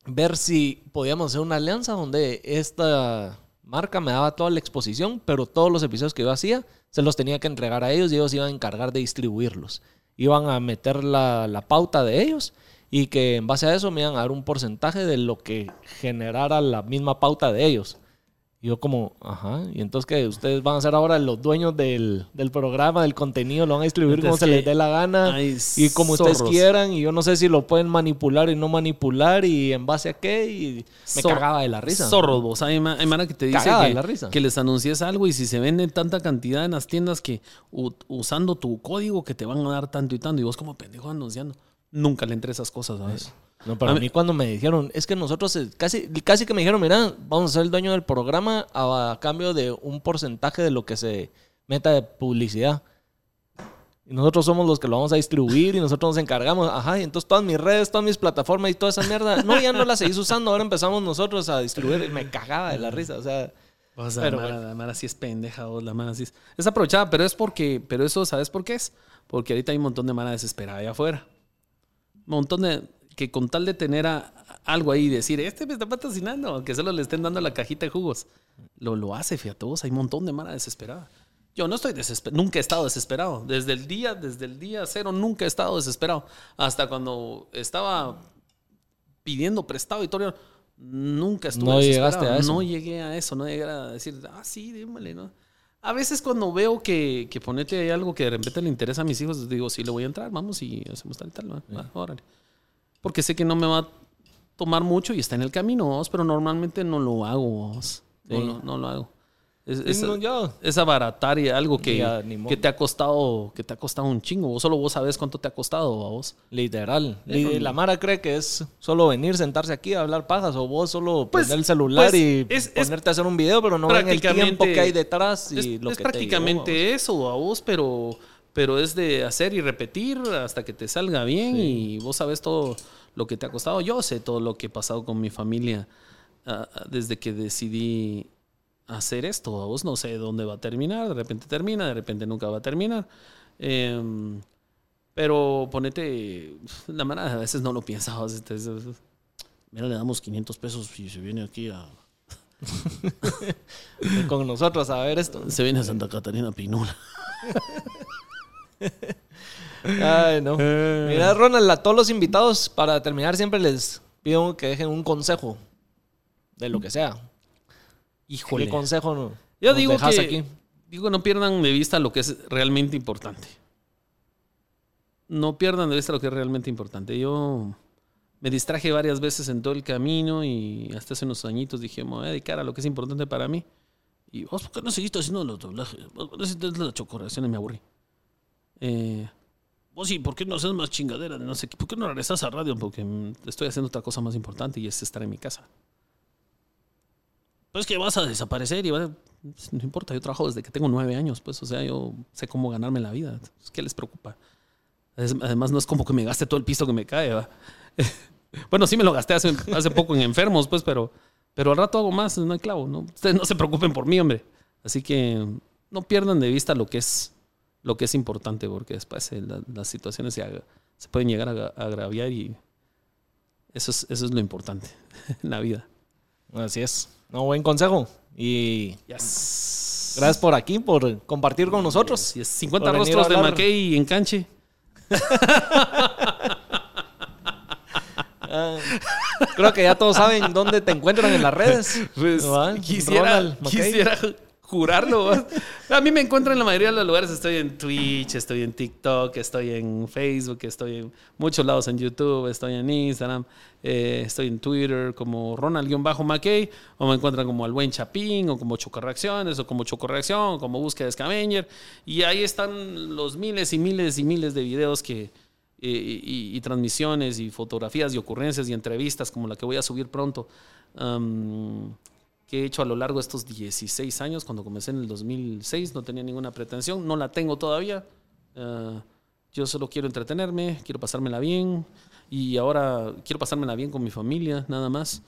ver si podíamos hacer una alianza donde esta marca me daba toda la exposición, pero todos los episodios que yo hacía se los tenía que entregar a ellos y ellos iban a encargar de distribuirlos. Iban a meter la, la pauta de ellos y que en base a eso me iban a dar un porcentaje de lo que generara la misma pauta de ellos. Y yo como, ajá, y entonces que ustedes van a ser ahora los dueños del, del programa, del contenido, lo van a distribuir como se les dé la gana y como ustedes quieran y yo no sé si lo pueden manipular y no manipular y en base a qué y me Zor- cagaba de la risa. Zorros, vos. Hay, ma- hay que te dice que, la risa. que les anuncies algo y si se vende tanta cantidad en las tiendas que usando tu código que te van a dar tanto y tanto y vos como pendejo anunciando. Nunca le entré esas cosas, ¿sabes? No, pero A mí- mí cuando me dijeron, es que nosotros eh, casi, casi que me dijeron, mira, vamos a ser el dueño del programa a, a cambio de un porcentaje de lo que se meta de publicidad. Y nosotros somos los que lo vamos a distribuir y nosotros nos encargamos. Ajá, y entonces todas mis redes, todas mis plataformas y toda esa mierda. No, ya no las seguís usando, ahora empezamos nosotros a distribuir. Y me cagaba de la risa, o sea. O sea, Pero la, Mara, bueno. la Mara sí es pendeja, vos, la Mara sí es... Es aprovechada, pero es porque... Pero eso, ¿sabes por qué es? Porque ahorita hay un montón de Mara desesperada allá afuera. Un montón de... Que con tal de tener a- algo ahí y decir, este me está patrocinando, aunque solo le estén dando la cajita de jugos. Lo, lo hace, fíjate vos, hay un montón de Mara desesperada. Yo no estoy desesperado, nunca he estado desesperado. Desde el día, desde el día cero, nunca he estado desesperado. Hasta cuando estaba pidiendo prestado y todo. Nunca estuve No desesperado. llegaste a eso. No llegué a eso, no llegué a decir, ah, sí, dímele, ¿no? A veces cuando veo que, que ponete ahí algo que de repente le interesa a mis hijos, digo, sí, le voy a entrar, vamos y hacemos tal y tal, ¿no? Va, órale. Porque sé que no me va a tomar mucho y está en el camino, vos, pero normalmente no lo hago, vos. No, Sí. no lo hago. Es, Sí, es- no, ya. es abaratar y algo que, Ya, que te ha costado que te ha costado un chingo. Vos solo vos sabes cuánto te ha costado a vos. Literal. Y no- la Mara cree que es solo venir, sentarse aquí a hablar pajas o vos solo Pues- poner el celular pues, y es- ponerte a hacer un video, pero no ven el tiempo que hay detrás y lo es que te prácticamente llevó, eso a vos, pero, pero es de hacer y repetir hasta que te salga bien y vos sabes todo lo que te ha costado. Yo sé todo lo que he pasado con mi familia ah, ah, desde que decidí hacer esto. A vos no sé dónde va a terminar, de repente termina, de repente nunca va a terminar. Em, pero ponete, la mara a veces no lo piensa. a veces te- Mira, le damos 500 pesos y se viene aquí a... con nosotros a ver esto. Se viene a Santa Catarina Pinula. Ay, no. Mira, Ronald, a todos los invitados, para terminar, siempre les pido que dejen un consejo de lo que sea. híjole. ¿Qué consejo no, Yo nos digo que, aquí? digo, no pierdan de vista lo que es realmente importante. No pierdan de vista lo que es realmente importante. Yo me distraje varias veces en todo el camino y hasta hace unos añitos dije, me voy a dedicar a lo que es importante para mí. ¿Y vos por qué no seguiste haciendo los doblajes? Vos por qué no hiciste la chocorreacción y me aburrí. Eh, Vos sí, ¿por qué no haces más qué? ¿por qué no regresas a radio? porque mm, estoy haciendo otra cosa más importante y es estar en mi casa. Pues que vas a desaparecer y vas a... No importa, yo trabajo desde que tengo nueve años, pues, o sea, yo sé cómo ganarme la vida. ¿Qué les preocupa? Además, no es como que me gaste todo el piso que me cae, ¿va? bueno, sí me lo gasté hace, poco en enfermos, pues, pero, pero al rato hago más, no hay clavo, ¿no? Ustedes no se preocupen por mí, hombre. Así que no pierdan de vista lo que es, lo que es importante, porque después eh, la- las situaciones se, pueden llegar a, agraviar y eso es, eso es lo importante en la vida. Así es. No, buen consejo. Y Yes. gracias por aquí, por compartir con nosotros. Así es, 50 Por venir a rostros de. Mackey en canche. Creo que ya todos saben dónde te encuentran en las redes. Pues quisiera, quisiera jurarlo. A mí me encuentran en la mayoría de los lugares. Estoy en Twitch, estoy en TikTok, estoy en Facebook, estoy en muchos lados en YouTube, estoy en Instagram, eh, estoy en Twitter como Ronald-McKay, o me encuentran como El Buen Chapín, o como Chocorreacciones, o como Chocorreacción, o como Búsqueda de Scavenger. Y ahí están los miles y miles y miles de videos que, y, y- y transmisiones y fotografías y ocurrencias y entrevistas como la que voy a subir pronto que he hecho a lo largo de estos 16 años cuando comencé en el 2006 no tenía ninguna pretensión no la tengo todavía Ah, yo solo quiero entretenerme quiero pasármela bien y ahora quiero pasármela bien con mi familia nada más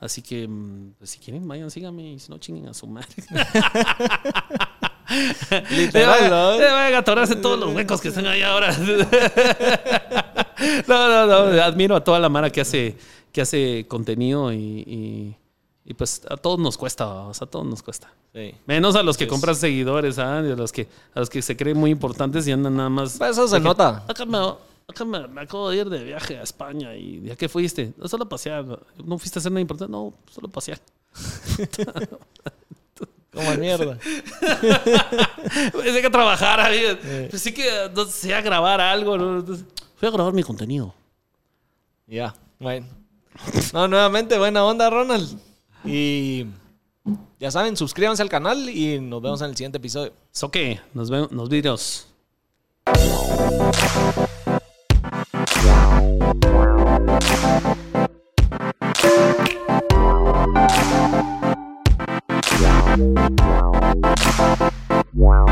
así que mm, pues, si quieren vayan síganme y si no chinguen a su madre Literal, ¿no? Vayan a atorarse todos los huecos que están ahí ahora. no, no, no. Admiro a toda la mara que hace, que hace contenido y, y- y, pues a todos nos cuesta, vamos, a todos nos cuesta. Sí. Menos a los que Pues- compran seguidores, ¿ah? A los que, a los que se creen muy importantes y andan nada más. Pues eso se nota. Acá me, acá me, me acabo de ir de viaje a España y... ¿Y a qué fuiste? No, solo pasear. ¿No fuiste a hacer nada importante? No, solo pasear. Como mierda. Pensé que trabajar, amigo. Pues sí que no sé, a grabar algo, ¿no? Fui a grabar mi contenido. Ya, bueno. No, nuevamente, buena onda, Ronald. Y ya saben, suscríbanse al canal y nos vemos en el siguiente episodio. So que nos vemos, nos videos. Wow.